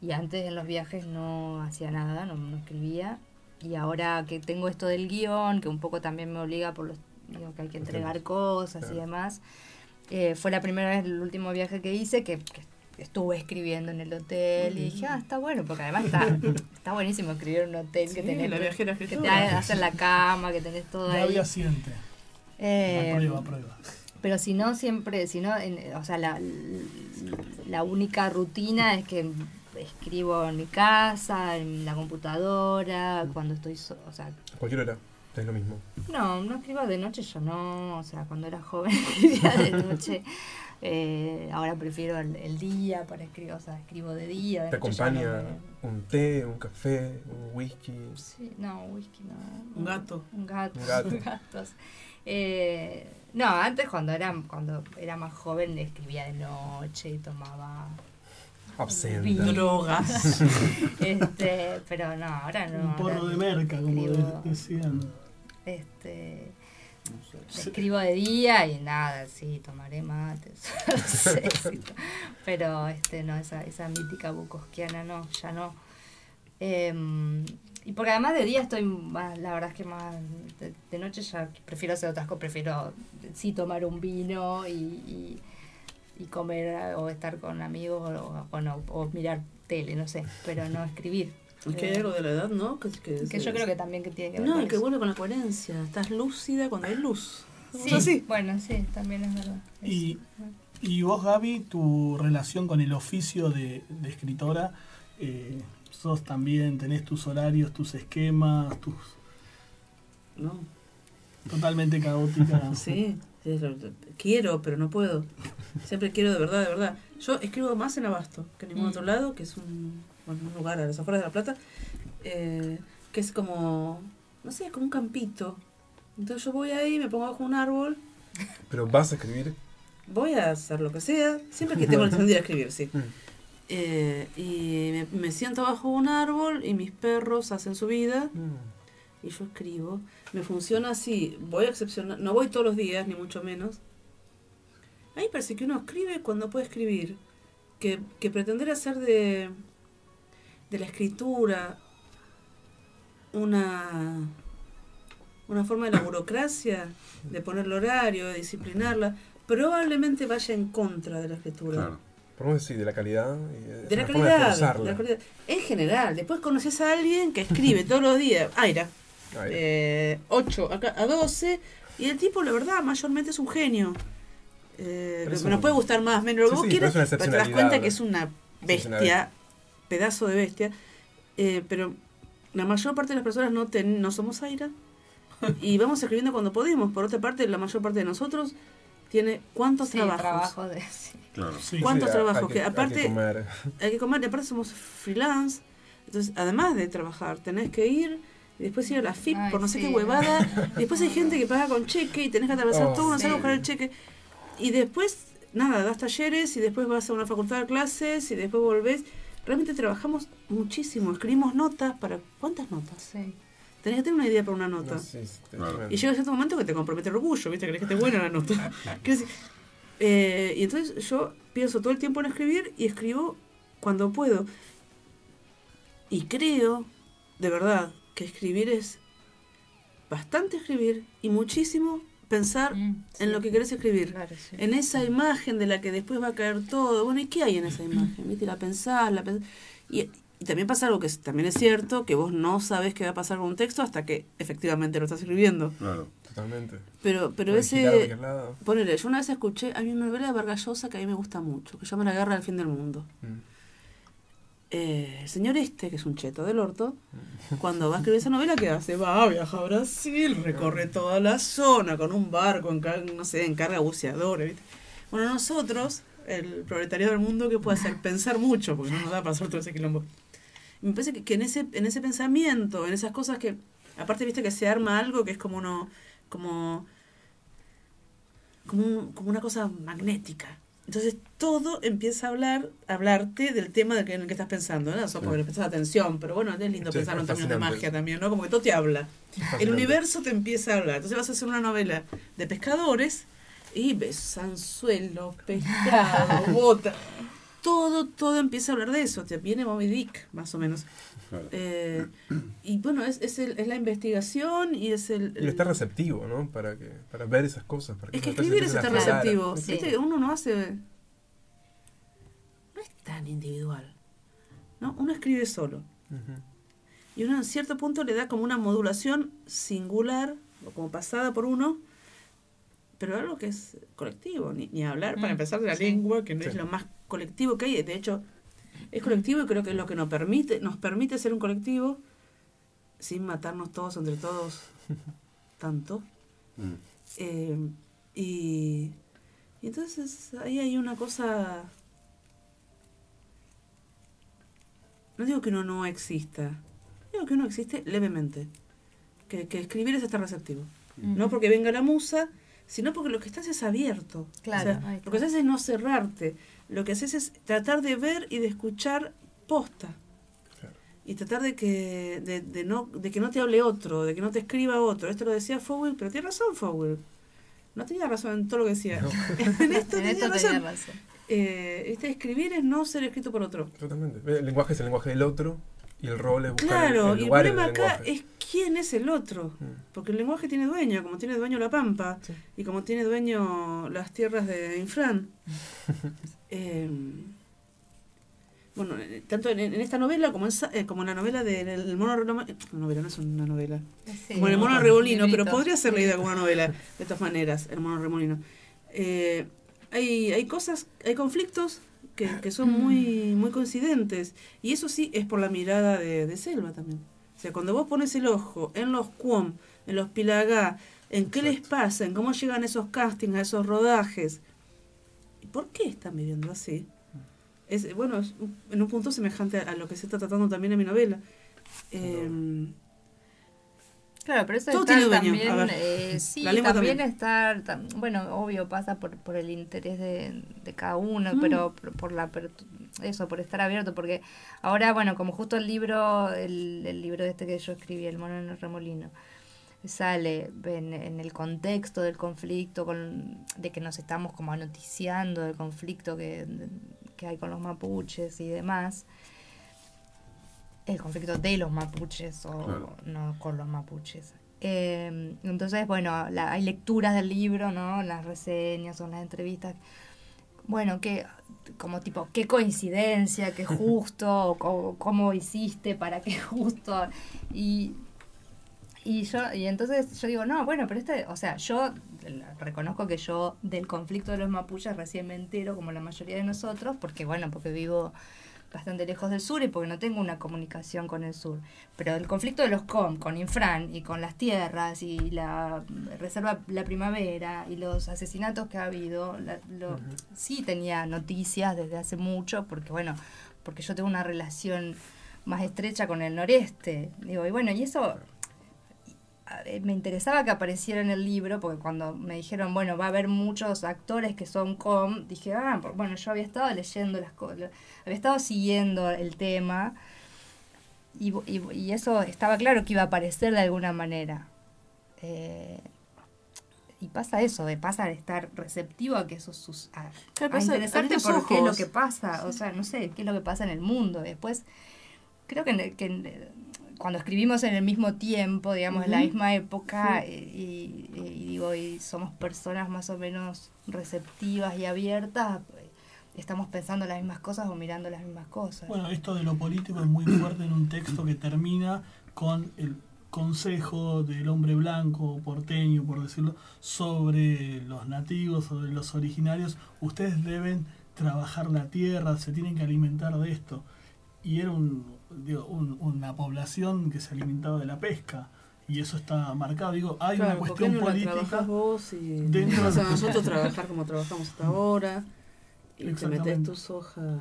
y antes en los viajes no hacía nada, no, no escribía. Y ahora que tengo esto del guion, que un poco también me obliga por los digo, que hay que entregar cosas y demás, eh, fue la primera vez, el último viaje que hice, que, que estuve escribiendo en el hotel y dije, ah, está bueno, porque además está, está buenísimo escribir en un hotel que Sí, tenés la viajera que te escritora. hacen la cama, que tenés todo ahí. Gaby asiente. Eh, Aprueba, aprueba. pero si no, siempre, si no, en- o sea, la, la única rutina es que escribo en mi casa, en la computadora, cuando estoy, so- o sea, A cualquier hora, es lo mismo. no, no escribo de noche, yo no, o sea, cuando era joven escribía de noche. Eh, ahora prefiero el, el día para escribir, o sea, escribo de día. De ¿Te acompaña no me- un té, un café, un whisky? Sí, no, whisky no. Un gato. Un gato. Un gato. gatos. Eh, no, antes cuando era, cuando era más joven escribía de noche y tomaba Absenta. Drogas. este, pero no, ahora no. Un porro ahora de merca, como escribo, decían. Este, escribo de día y nada, sí, tomaré mates. no sé, sí, to- pero este, no, esa, esa mítica bukowskiana no, ya no. Em, y porque además de día estoy más, la verdad es que más, de, de noche ya prefiero hacer otras cosas, prefiero sí tomar un vino y, y, y comer o estar con amigos o, bueno, o mirar tele, no sé, pero no escribir. Es que hay Eh, algo de la edad, ¿no? Que, que, que yo creo que también que tiene que ver No, con y que vuelve con la coherencia. Estás lúcida cuando hay luz. Sí, Es así. bueno, sí, también es verdad. Y, y vos, Gaby, tu relación con el oficio de, de escritora, eh, sos también, tenés tus horarios, tus esquemas, tus... No. Totalmente caótica. Sí, sí, quiero, pero no puedo. Siempre quiero de verdad, de verdad. Yo escribo más en Abasto que en ningún Mm. otro lado, que es un, bueno, un lugar a las afueras de La Plata, eh, que es como, no sé, como un campito. Entonces yo voy ahí, me pongo bajo un árbol, Pero vas a escribir. voy a hacer lo que sea, siempre que tengo la intención de escribir, sí. Mm. Eh, y me, me siento bajo un árbol y mis perros hacen su vida Mm. y yo escribo. Me funciona así, voy a excepcionar, no voy todos los días, ni mucho menos. A mí parece que uno escribe cuando puede escribir. Que, que pretender hacer de, de la escritura una, una forma de la burocracia, de ponerle horario, de disciplinarla, probablemente vaya en contra de la escritura. Podemos decir de la calidad. Y de, De la calidad, de la calidad. En general, después conoces a alguien que escribe todos los días, Aira, Aira. eh, 8 acá, a 12, y el tipo, la verdad, mayormente es un genio. Eh, Pero nos un- puede gustar más, menos lo Sí, que vos sí, quieras, pero es una pero te das cuenta que es una es bestia, pedazo de bestia. Eh, pero la mayor parte de las personas no, ten- no somos Aira y vamos escribiendo cuando podemos. Por otra parte, la mayor parte de nosotros tiene cuántos Sí, trabajos. trabajo de... sí. Claro. ¿Cuántos Sí, trabajos? hay que- que hay que aparte comer. hay que comer, y aparte somos freelance. Entonces, además de trabajar, tenés que ir y después ir a la FIP Ay, por no sé sí. qué huevada. y después hay gente que paga con cheque y tenés que atravesar Oh, todo, no sí. sabes buscar el cheque. Y después, nada, das talleres y después vas a una facultad de clases y después volvés. Realmente trabajamos muchísimo, escribimos notas para... ¿Cuántas notas? Sí. Tenés que tener una idea para una nota. No, sí, sí, Claro. Y llega cierto momento que te compromete el orgullo, ¿viste? Crees que esté buena la nota. Eh, y entonces yo pienso todo el tiempo en escribir y escribo cuando puedo. Y creo, de verdad, que escribir es bastante escribir y muchísimo pensar Mm, sí. en lo que querés escribir. Claro, sí. En esa imagen de la que después va a caer todo. Bueno, ¿y qué hay en esa imagen? ¿Viste? La pensás, la pens- y, y también pasa algo que es- también es cierto, que vos no sabés qué va a pasar con un texto hasta que efectivamente lo estás escribiendo. Claro. Totalmente. Pero, pero a ese... Ponele, yo una vez escuché, hay una novela de Vargas Llosa que a mí me gusta mucho, que se llama La Guerra del Fin del Mundo. Mm. Eh, el señor este, que es un cheto del orto, cuando va a escribir esa novela, ¿qué hace? Va, viaja a Brasil, recorre toda la zona con un barco, en, car- no sé, encarga buceadores. ¿viste? Bueno, nosotros, el proletariado del mundo, ¿qué puede hacer? Pensar mucho, porque no nos da para hacer todo ese quilombo. Me parece que, que en, ese, en ese pensamiento, en esas cosas que, aparte, viste que se arma algo que es como uno, como, como, un- como una cosa magnética. Entonces todo empieza a hablar, a hablarte del tema del que, en el que estás pensando, ¿no? Eso porque le prestas atención, pero bueno, es lindo Sí, pensar en términos de magia también, ¿no? Como que todo te habla. El universo te empieza a hablar. Entonces vas a hacer una novela de pescadores y ves anzuelos, pescado, bota. Todo, todo empieza a hablar de eso. Te viene Moby Dick, más o menos. Claro. Eh, y bueno, es, es, el- es la investigación y es el... Y estar receptivo, ¿no? Para, que, para ver esas cosas. Para Es que escribir es estar receptivo. Sí. Que uno no hace. No es tan individual. ¿no? Uno escribe solo. Y uno en cierto punto le da como una modulación singular, o como pasada por uno, pero algo que es colectivo. Ni, ni hablar, para Mm, empezar, de la sí. lengua, que no es Sí. lo más colectivo que hay. De hecho, es colectivo y creo que es lo que nos permite, nos permite ser un colectivo sin matarnos todos entre todos tanto. Mm. Eh, y, y entonces ahí hay una cosa... No digo que uno no exista, digo que uno existe levemente. Que, que escribir es estar receptivo. No porque venga la musa, sino porque lo que estás es abierto. Claro, O sea, lo que está. haces es no cerrarte. Lo que haces es tratar de ver y de escuchar posta. Claro. Y tratar de que, de, de no, de que no te hable otro, de que no te escriba otro. Esto lo decía Fowell, pero tiene razón Fowell. No tenía razón en todo lo que decía. en esto En tenía esto razón. tenía razón. Eh, este, escribir es no ser escrito por otro. Totalmente. El lenguaje es el lenguaje del otro y el rol es buscar Claro, el, el y el lugar problema acá lenguaje. es quién es el otro. Mm. Porque el lenguaje tiene dueño, como tiene dueño la Pampa, Sí. y como tiene dueño las tierras de Infran. Eh, bueno, eh, tanto en, en esta novela como en, eh, como en la novela del el mono Remo- eh, novela no es una novela. Sí, como en el ¿no? mono remolino pero podría ser leída como una novela de todas maneras el mono remolino. Eh, hay hay cosas hay conflictos que, que son muy muy coincidentes y eso sí es por la mirada de, de Selva también. O sea cuando vos pones el ojo en los Cuom en los Pilagá en qué les pasa en cómo llegan esos castings a esos rodajes ¿Y por qué están viviendo así? Es, bueno, es un- en un punto semejante a, a lo que se está tratando también en mi novela. Eh, Claro, pero eso Todo está tiene también, ver. eh, sí, también, también. estar, tam- bueno, obvio pasa por, por el interés de, de cada uno, Mm. pero por, por la apertu- eso, por estar abierto, porque ahora, bueno, como justo el libro, el, el libro este que yo escribí, El mono en el remolino, sale en, en el contexto del conflicto, con, de que nos estamos como anoticiando del conflicto que, que hay con los mapuches y demás, el conflicto de los mapuches o Claro. no con los mapuches. Eh, entonces, bueno, la- hay lecturas del libro, ¿no? Las reseñas o las entrevistas. Bueno, que como tipo, qué coincidencia, qué justo, o, cómo hiciste para que justo. Y, y yo, y entonces yo digo, no, bueno, pero este, o sea, yo reconozco que yo del conflicto de los mapuches recién me entero, como la mayoría de nosotros, porque bueno, porque vivo bastante lejos del sur y porque no tengo una comunicación con el sur. Pero el conflicto de los COM, con Infran y con las tierras y la reserva La Primavera y los asesinatos que ha habido, la- lo- sí tenía noticias desde hace mucho, porque bueno, porque yo tengo una relación más estrecha con el noreste. Digo, y bueno, y eso me interesaba que apareciera en el libro, porque cuando me dijeron, bueno, va a haber muchos actores que son com, dije, ah, bueno, yo había estado leyendo las cosas, había estado siguiendo el tema, y, y, y eso estaba claro que iba a aparecer de alguna manera. Eh, y pasa eso, de pasa de estar receptivo a que eso sus a, Claro, a interesarte por qué es lo que pasa, o sea, no sé, qué es lo que pasa en el mundo. Después, creo que, que en- cuando escribimos en el mismo tiempo, digamos, en la misma época, Sí. eh, y, y- y digo, y somos personas más o menos receptivas y abiertas, eh, estamos pensando las mismas cosas o mirando las mismas cosas. Bueno, esto de lo político es muy fuerte en un texto que termina con el consejo del hombre blanco porteño, por decirlo, sobre los nativos, sobre los originarios. Ustedes deben trabajar la tierra, se tienen que alimentar de esto. Y era un, digo, un- una población que se alimentaba de la pesca. Y eso está marcado. Digo, hay Claro, una ¿por qué cuestión no política. vos y dentro de- nosotros trabajar como trabajamos hasta ahora y te metes tus hojas.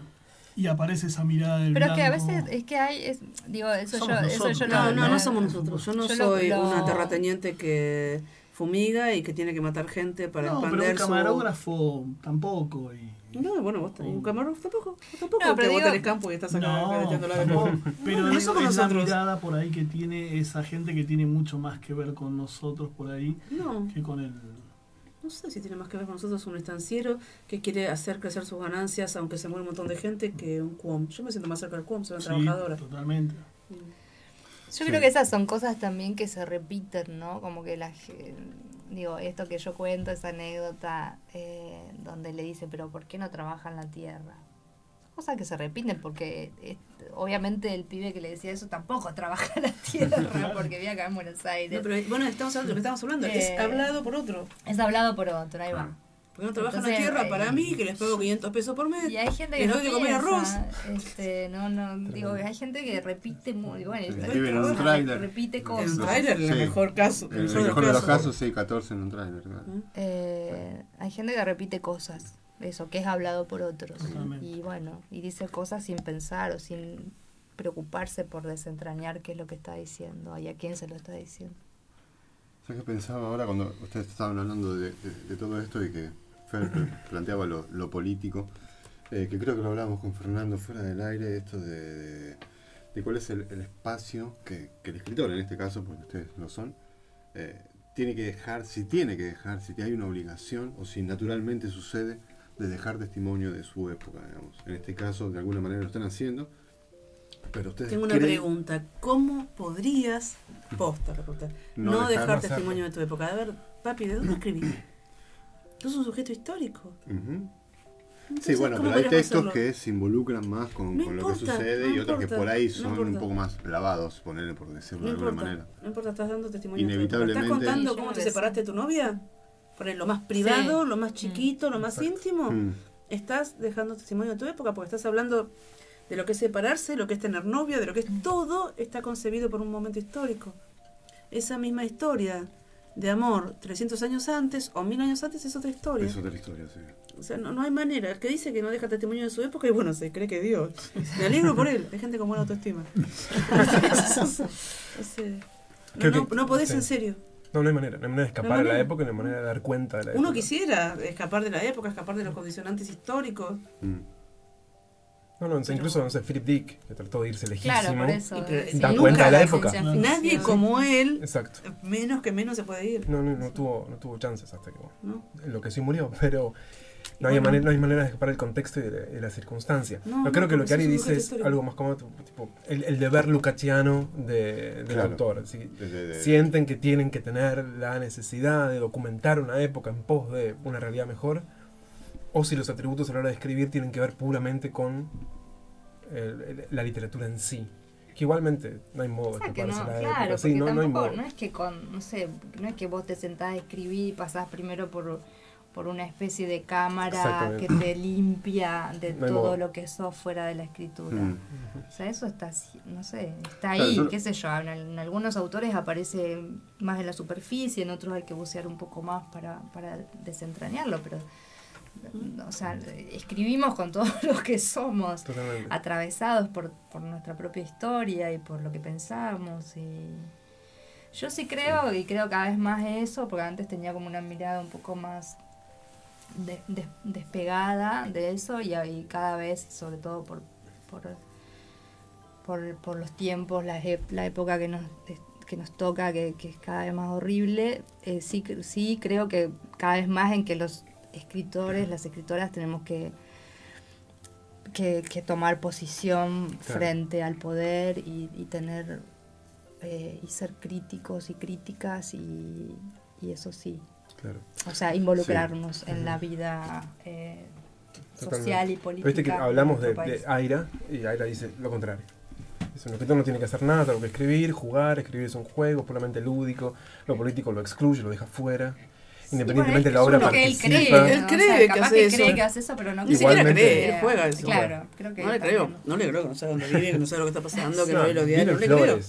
Y aparece esa mirada del Pero es que a blanco. veces, es que hay, es, digo, eso Somos yo, eso nosotros. yo No, no, no somos nosotros. Yo no yo soy lo- una terrateniente que fumiga y que tiene que matar gente para No, pero expandir un su... camarógrafo tampoco. Y... No, bueno, vos tenés un camarógrafo tampoco. Tampoco, No, pero vos digo- tenés campo y estás acá No, de tampoco. nuevo. pero no, no digo, somos es la nosotros. mirada por ahí que tiene esa gente que tiene mucho más que ver con nosotros por ahí No. que con el... No sé si tiene más que ver con nosotros un estanciero que quiere hacer crecer sus ganancias, aunque se muere un montón de gente, que un QOM. Yo me siento más cerca del QOM, soy una Sí, trabajadora. totalmente. Yo creo que esas son cosas también que se repiten, ¿no? Como que la gen- digo, esto que yo cuento, esa anécdota eh, donde le dice, pero ¿por qué no trabaja en la tierra? Cosas que se repiten porque eh, obviamente el pibe que le decía eso tampoco trabaja en la tierra porque vive acá en Buenos Aires. No, pero bueno, estamos hablando, lo que estamos hablando es Eh, hablado por otro. Es hablado por otro, ahí va. Porque no trabaja en la Entonces, tierra eh, para mí, que les pago 500 pesos por mes. Y hay gente les que no doy de comer arroz. este, no, no, digo, hay gente que repite muy, bueno, Sí, esta- vive en un tráiler. repite cosas. En un tráiler, en el mejor caso. En el mejor de los casos, sí, 14 en un claro. Eh, hay gente que repite cosas, eso, que es hablado por otros. Y bueno, y dice cosas sin pensar o sin preocuparse por desentrañar qué es lo que está diciendo y a quién se lo está diciendo. ¿Sabes qué pensaba ahora cuando ustedes estaban hablando de, de- de todo esto y que Fer planteaba lo, lo político? Eh, que creo que lo hablábamos con Fernando fuera del aire, esto de, de- de cuál es el, el espacio que, que el escritor, en este caso, porque ustedes lo son, eh, tiene que dejar, si tiene que dejar, si hay una obligación o si naturalmente sucede de dejar testimonio de su época, digamos. En este caso, de alguna manera lo están haciendo, pero ustedes Tengo una creen- pregunta. ¿Cómo podrías, posta, la pregunta, No no, dejar hacerlo. testimonio de tu época? A ver, papi, ¿de dónde escribís? Sos un sujeto histórico. Ujú. Sí, Entonces, bueno, ¿cómo pero hay textos hacerlo? que se involucran más con, No con lo que importa, sucede no y otros que importa, por ahí no son un importa. poco más lavados, ponerle por decirlo No de alguna importa, manera. no importa, estás dando testimonio de tu época. Inevitablemente- ¿Estás contando Sí, cómo no te separaste de tu novia? Por lo más privado, Sí. lo más chiquito, lo más íntimo. Mm. Estás dejando testimonio de tu época porque estás hablando de lo que es separarse, lo que es tener novia, de lo que es todo está concebido por un momento histórico. Esa misma historia de amor 300 años antes o 1000 años antes es otra historia. Es otra historia, sí. O sea, no, no hay manera. El que dice que no deja testimonio de su época, y bueno, se cree que Dios. Me alegro por él. Hay gente con buena autoestima. No, no, no podés sí. en serio. No, no hay manera. No hay manera de escapar No a la época, no hay manera de dar cuenta de la Uno época. quisiera escapar de la época, escapar de los condicionantes históricos. No, no, incluso, no sé, Philip Dick, que trató de irse lejísimo. Claro, por eso, Y pero- sí, da cuenta de la la época. Nadie como él, Exacto. menos que menos se puede ir. No, no, no tuvo, no tuvo chances hasta que bueno, No. enloqueció y murió, pero no, hay manera, no hay manera de escapar del contexto y de, de la circunstancia. No, Pero creo no, que lo que Ari dice es algo más como tipo, el, el deber lucatiano de, del Claro. autor. así, De- de- de- Sienten que tienen que tener la necesidad de documentar una época en pos de una realidad mejor, o si los atributos a la hora de escribir tienen que ver puramente con el- el- la literatura en sí. Que igualmente no hay modo de O sea, que no, la claro, época. Sí, porque no, no hay tampoco, modo. no es que con, no sé, no es que vos te sentás a escribir y pasás primero por, por una especie de cámara que te limpia de No todo modo. lo que sos fuera de la escritura. Mm. O sea, eso está, así, no sé, está ahí, qué sé yo, en, en algunos autores aparece más en la superficie, en otros hay que bucear un poco más para, para desentrañarlo, pero, o sea, escribimos con todos los que somos Totalmente. atravesados por, por nuestra propia historia y por lo que pensamos y yo sí creo y creo cada vez más eso porque antes tenía como una mirada un poco más de- de- despegada de eso y, y cada vez sobre todo por por, por, por los tiempos la, la época que nos que nos toca que, que es cada vez más horrible eh, sí sí creo que cada vez más en que los escritores las escritoras tenemos que que, que tomar posición Claro. frente al poder y, y tener eh, y ser críticos y críticas y, y eso sí Claro. o sea involucrarnos Sí. en la vida eh, social y Pero política Viste que hablamos de de. Aira y Aira dice lo contrario. Dice, un escritor no tiene que hacer nada, tengo que escribir, jugar, escribir es un juego puramente lúdico, lo político lo excluye, lo deja fuera. Independientemente de la obra que él cree, Él ¿no? cree O sea, que hace que eso. cree que hace eso, pero no Ni siquiera cree, él juega eso. Claro, creo que No le creo, no le creo que no sabe dónde vive, que no sabe lo que está pasando, que no, ve los diarios, no le creo.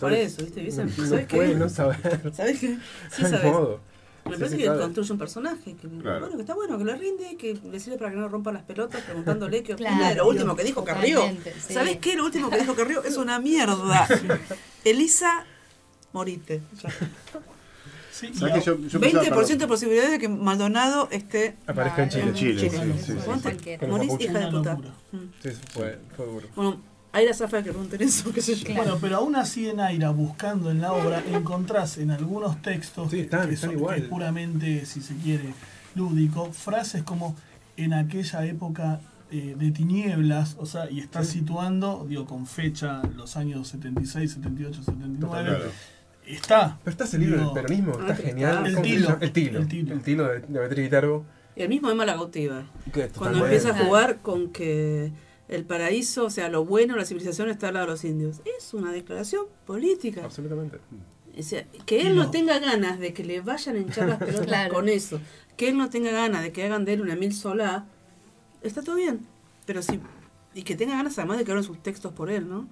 Por eso, ¿viste? ¿sabes no qué? puede no saber. ¿Sabes qué? Sí sabes. modo. Me Sí, parece sí que sabe. construye un personaje que, Claro. bueno, que está bueno, que le rinde, que le sirve para que no rompa las pelotas preguntándole qué opina Claro. de lo último que dijo Carrió. Sí. ¿Sabes qué? Lo último que dijo Carrió es una mierda. Elisa, morite. Ya. Sí, y ¿Sabes que yo, yo 20% pensaba, de posibilidades de que Maldonado esté Aparezca en Chile. En Chile, sí, Chile. sí, sí. Los hija de puta. Mm. Sí, sí, fue, fue duro. Bueno, ahí la zafa que pregunten eso, qué sé yo. Claro. Bueno, pero aún así en Aira, buscando en la obra, encontrás en algunos textos Sí, están- que están son igual. que es puramente, si se quiere, lúdico, frases como en aquella época eh, de tinieblas, o sea, y está situando, digo, con fecha los años 76, 78, 79. Claro. Está. Pero está ese libro del peronismo, Ah, está que genial. está. ¿Cómo El tilo. El tilo. El tilo. El tilo de, de Beatriz Viterbo. Y el mismo Emma la cautiva. Cuando empieza a jugar con que el paraíso, o sea, lo bueno, la civilización está al lado de los indios. Es una declaración política. Absolutamente. O sea, que él no tenga ganas de que le vayan a hinchar las pelotas Claro. con eso, que él no tenga ganas de que hagan de él una mil solá, está todo bien. Pero sí, y que tenga ganas además de que abran sus textos por él, ¿no?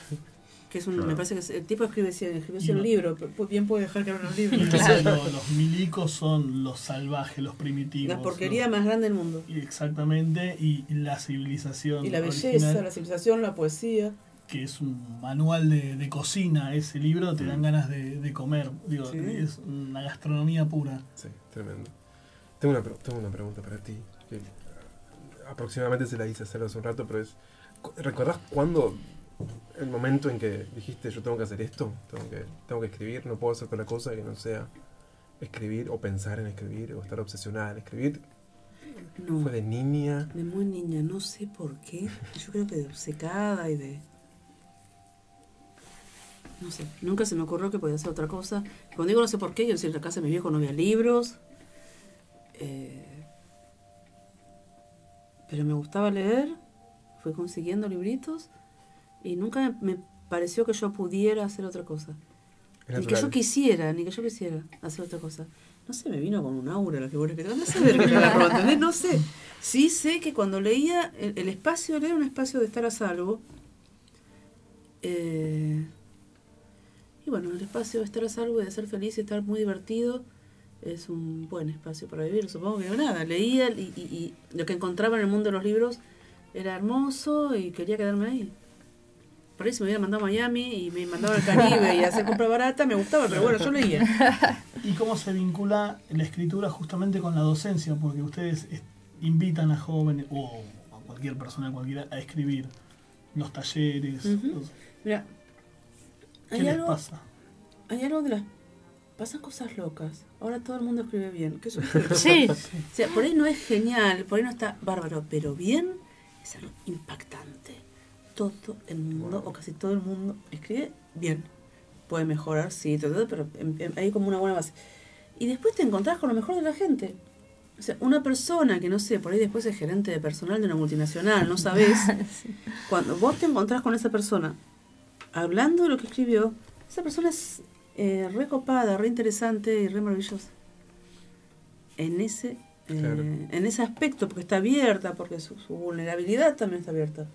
Que es un, me parece que es- el tipo escribe cien no- libros, pu- bien puede dejar que abran los libros. Entonces, lo- los milicos son los salvajes, los primitivos. La porquería los- más grande del mundo. y exactamente, y la civilización. Y la original, belleza, la civilización, la poesía. que es un manual de, de cocina, ese libro, te dan ganas de, de comer. Digo, Sí. es una gastronomía pura. Sí, tremendo. Tengo una, tengo una pregunta para ti. que, aproximadamente se la hice hace un rato, pero es. ¿Recordás cuándo el momento en que dijiste yo tengo que hacer esto? Tengo que, tengo que escribir, no puedo hacer otra cosa que no sea escribir o pensar en escribir o estar obsesionada en escribir? No. ¿Fue de niña? De muy niña, no sé por qué. Yo creo que de obcecada y de. No sé, nunca se me ocurrió que podía hacer otra cosa. Cuando digo no sé por qué, yo decía, en la casa de mi viejo no había libros. eh, pero me gustaba leer, fui consiguiendo libritos y nunca me, pareció que yo pudiera hacer otra cosa. Ni que yo quisiera, ni que yo quisiera hacer otra cosa. No sé, me vino con un aura la figura que tengo. No sé qué ¿entendés? No sé. Sí sé que cuando leía, el, el espacio era un espacio de estar a salvo. Eh, y bueno, el espacio de estar a salvo y de ser feliz y estar muy divertido es un buen espacio para vivir. Supongo que nada, leía y, y- y lo que encontraba en el mundo de los libros era hermoso y quería quedarme ahí. Por ahí si me hubiera mandado a Miami y me mandaba al Caribe y hacer compra barata, me gustaba, pero bueno, yo leía. ¿Y cómo se vincula la escritura justamente con la docencia? Porque ustedes es- invitan a jóvenes o a cualquier persona cualquiera a escribir los talleres. Los- Mira, ¿Qué les algo, pasa? hay algo de las... Pasan cosas locas. Ahora todo el mundo escribe bien. ¿Qué Sí. O sea, por ahí no es genial, por ahí no está bárbaro, pero bien es algo impactante. Todo el mundo, o casi todo el mundo, escribe bien. Puede mejorar, sí, todo, pero em- em- hay como una buena base. Y después te encontrás con lo mejor de la gente. O sea, una persona que no sé, por ahí después es gerente de personal de una multinacional, no sabes. Cuando vos te encontrás con esa persona hablando de lo que escribió, esa persona es eh, re copada, re interesante y re maravillosa. En ese, eh, Claro. en ese aspecto, porque está abierta, porque su, su vulnerabilidad también está abierta.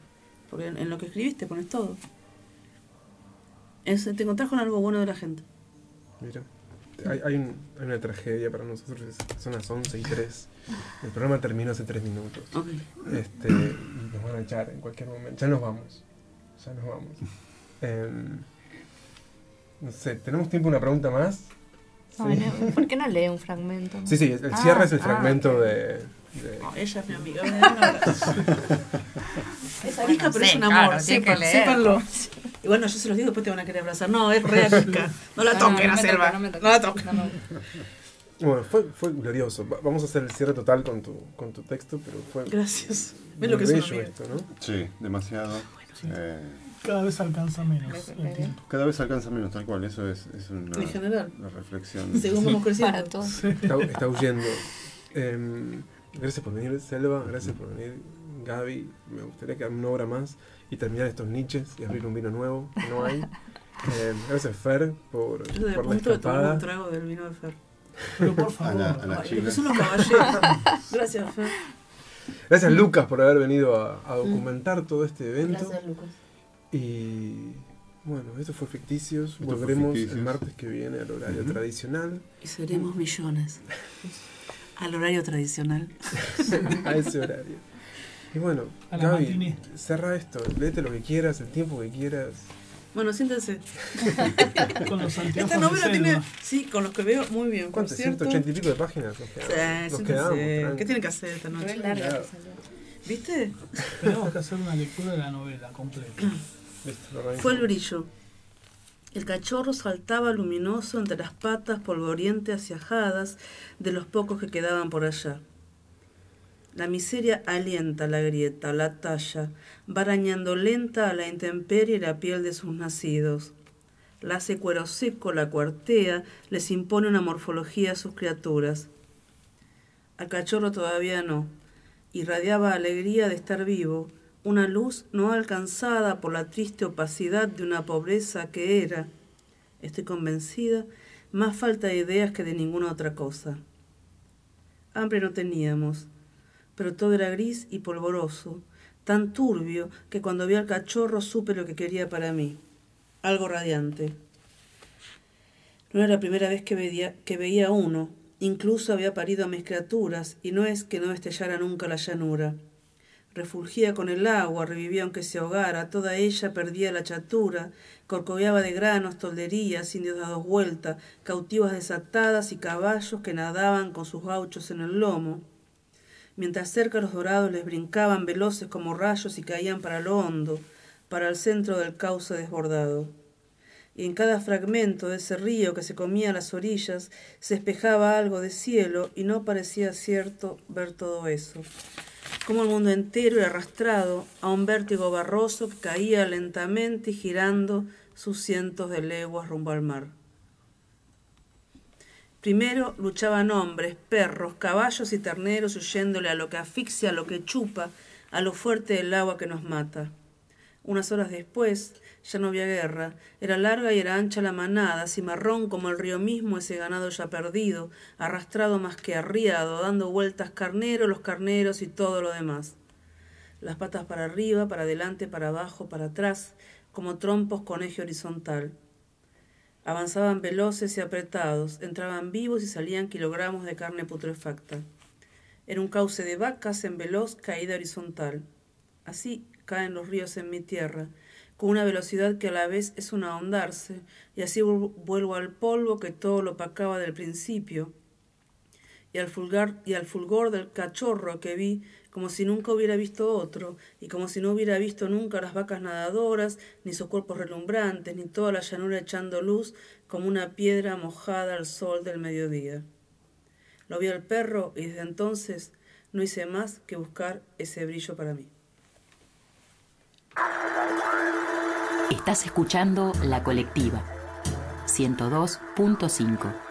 Porque en, en lo que escribiste pones todo. Es, te encontrás con algo bueno de la gente. Mira, hay, hay, un- hay una tragedia para nosotros, son las 11 y 3. El programa terminó hace 3 minutos. Ok. Este, y nos van a echar en cualquier momento. Ya nos vamos. Ya nos vamos. Em, no sé, ¿tenemos tiempo para una pregunta más? Ay, Sí. no, ¿Por qué no lee un fragmento? Sí, sí, el Ah, cierre es el ah, fragmento de, de- No, ella es mi amiga. es arisca, pero es un claro, amor. sepan- leer. sépanlo. Y bueno, yo se los digo, después te van a querer abrazar. No, es re arisca. No la toquen no selva. no la toquen. No, no. Bueno, fue, fue glorioso. Va- Vamos a hacer el cierre total con tu, con tu texto, pero fue. Gracias. muy ¿Ves lo que es esto, ¿no? Sí, demasiado. Eh, Cada vez alcanza menos el tiempo. cada vez alcanza menos, tal cual. Eso es, es una, En general. una reflexión. Según vamos creciendo. Para todos. Está, está huyendo. Em, gracias por venir, Selva. Gracias por venir, Gaby. Me gustaría que haga una obra más y terminar estos niches y abrir un vino nuevo que no hay. Em, gracias, Fer, por, por la punto de escapada. un trago del vino de Fer. Pero por A favor. la, a la Ay, chica. porque son los caballeros. Gracias, Fer. Gracias, Lucas, por haber venido a, a documentar todo este evento. Gracias, Lucas. Y bueno, esto fue Ficticios. Esto fue Volveremos Ficticios. el martes que viene al horario tradicional. Y seremos millones. Al horario tradicional. a ese horario. Y bueno, A Gaby, cerra esto. Léete lo que quieras, el tiempo que quieras. Bueno, siéntense. Con los Esta novela de tiene, sí, con los que veo muy bien. ¿Cuánto? cierto. 180 y pico de páginas nos Sí, quedamos. Nos siéntense. quedamos, ¿Qué tienen que hacer esta noche? Larga Claro. ¿Viste? Tenemos que hacer una lectura de la novela completa. Fue el brillo. El cachorro saltaba luminoso entre las patas polvorientas y ajadas de los pocos que quedaban por allá. La miseria alienta la grieta, la talla, va arañando lenta a la intemperie la piel de sus nacidos. La hace cuero seco, la cuartea, les impone una morfología a sus criaturas. Al cachorro todavía no. Irradiaba alegría de estar vivo, una luz no alcanzada por la triste opacidad de una pobreza que era, estoy convencida, más falta de ideas que de ninguna otra cosa. Hambre no teníamos, pero todo era gris y polvoroso, tan turbio que cuando vi al cachorro supe lo que quería para mí, algo radiante. No era la primera vez que veía, que veía uno, incluso había parido a mis criaturas, y no es que no estellara nunca la llanura. Refulgía con el agua, revivía aunque se ahogara, toda ella perdía la chatura, corcoveaba de granos, tolderías, indios dados vuelta, cautivas desatadas y caballos que nadaban con sus gauchos en el lomo. Mientras cerca los dorados les brincaban veloces como rayos y caían para lo hondo, para el centro del cauce desbordado. Y en cada fragmento de ese río que se comía a las orillas se espejaba algo de cielo y no parecía cierto ver todo eso como el mundo entero era arrastrado a un vértigo barroso caía lentamente y girando sus cientos de leguas rumbo al mar. Primero luchaban hombres, perros, caballos y terneros huyéndole a lo que asfixia, a lo que chupa, a lo fuerte del agua que nos mata. Unas horas después ya no había guerra, era larga y era ancha la manada, cimarrón como el río mismo ese ganado ya perdido, arrastrado más que arriado, dando vueltas carnero, los carneros y todo lo demás. Las patas para arriba, para adelante, para abajo, para atrás, como trompos con eje horizontal. Avanzaban veloces y apretados, entraban vivos y salían kilogramos de carne putrefacta. Era un cauce de vacas en veloz caída horizontal. Así caen los ríos en mi tierra, con una velocidad que a la vez es un ahondarse, y así vuelvo al polvo que todo lo opacaba del principio, y al, fulgar, y al fulgor del cachorro que vi como si nunca hubiera visto otro, y como si no hubiera visto nunca las vacas nadadoras, ni sus cuerpos relumbrantes, ni toda la llanura echando luz como una piedra mojada al sol del mediodía. Lo vi al perro y desde entonces no hice más que buscar ese brillo para mí. Estás escuchando La Colectiva 102.5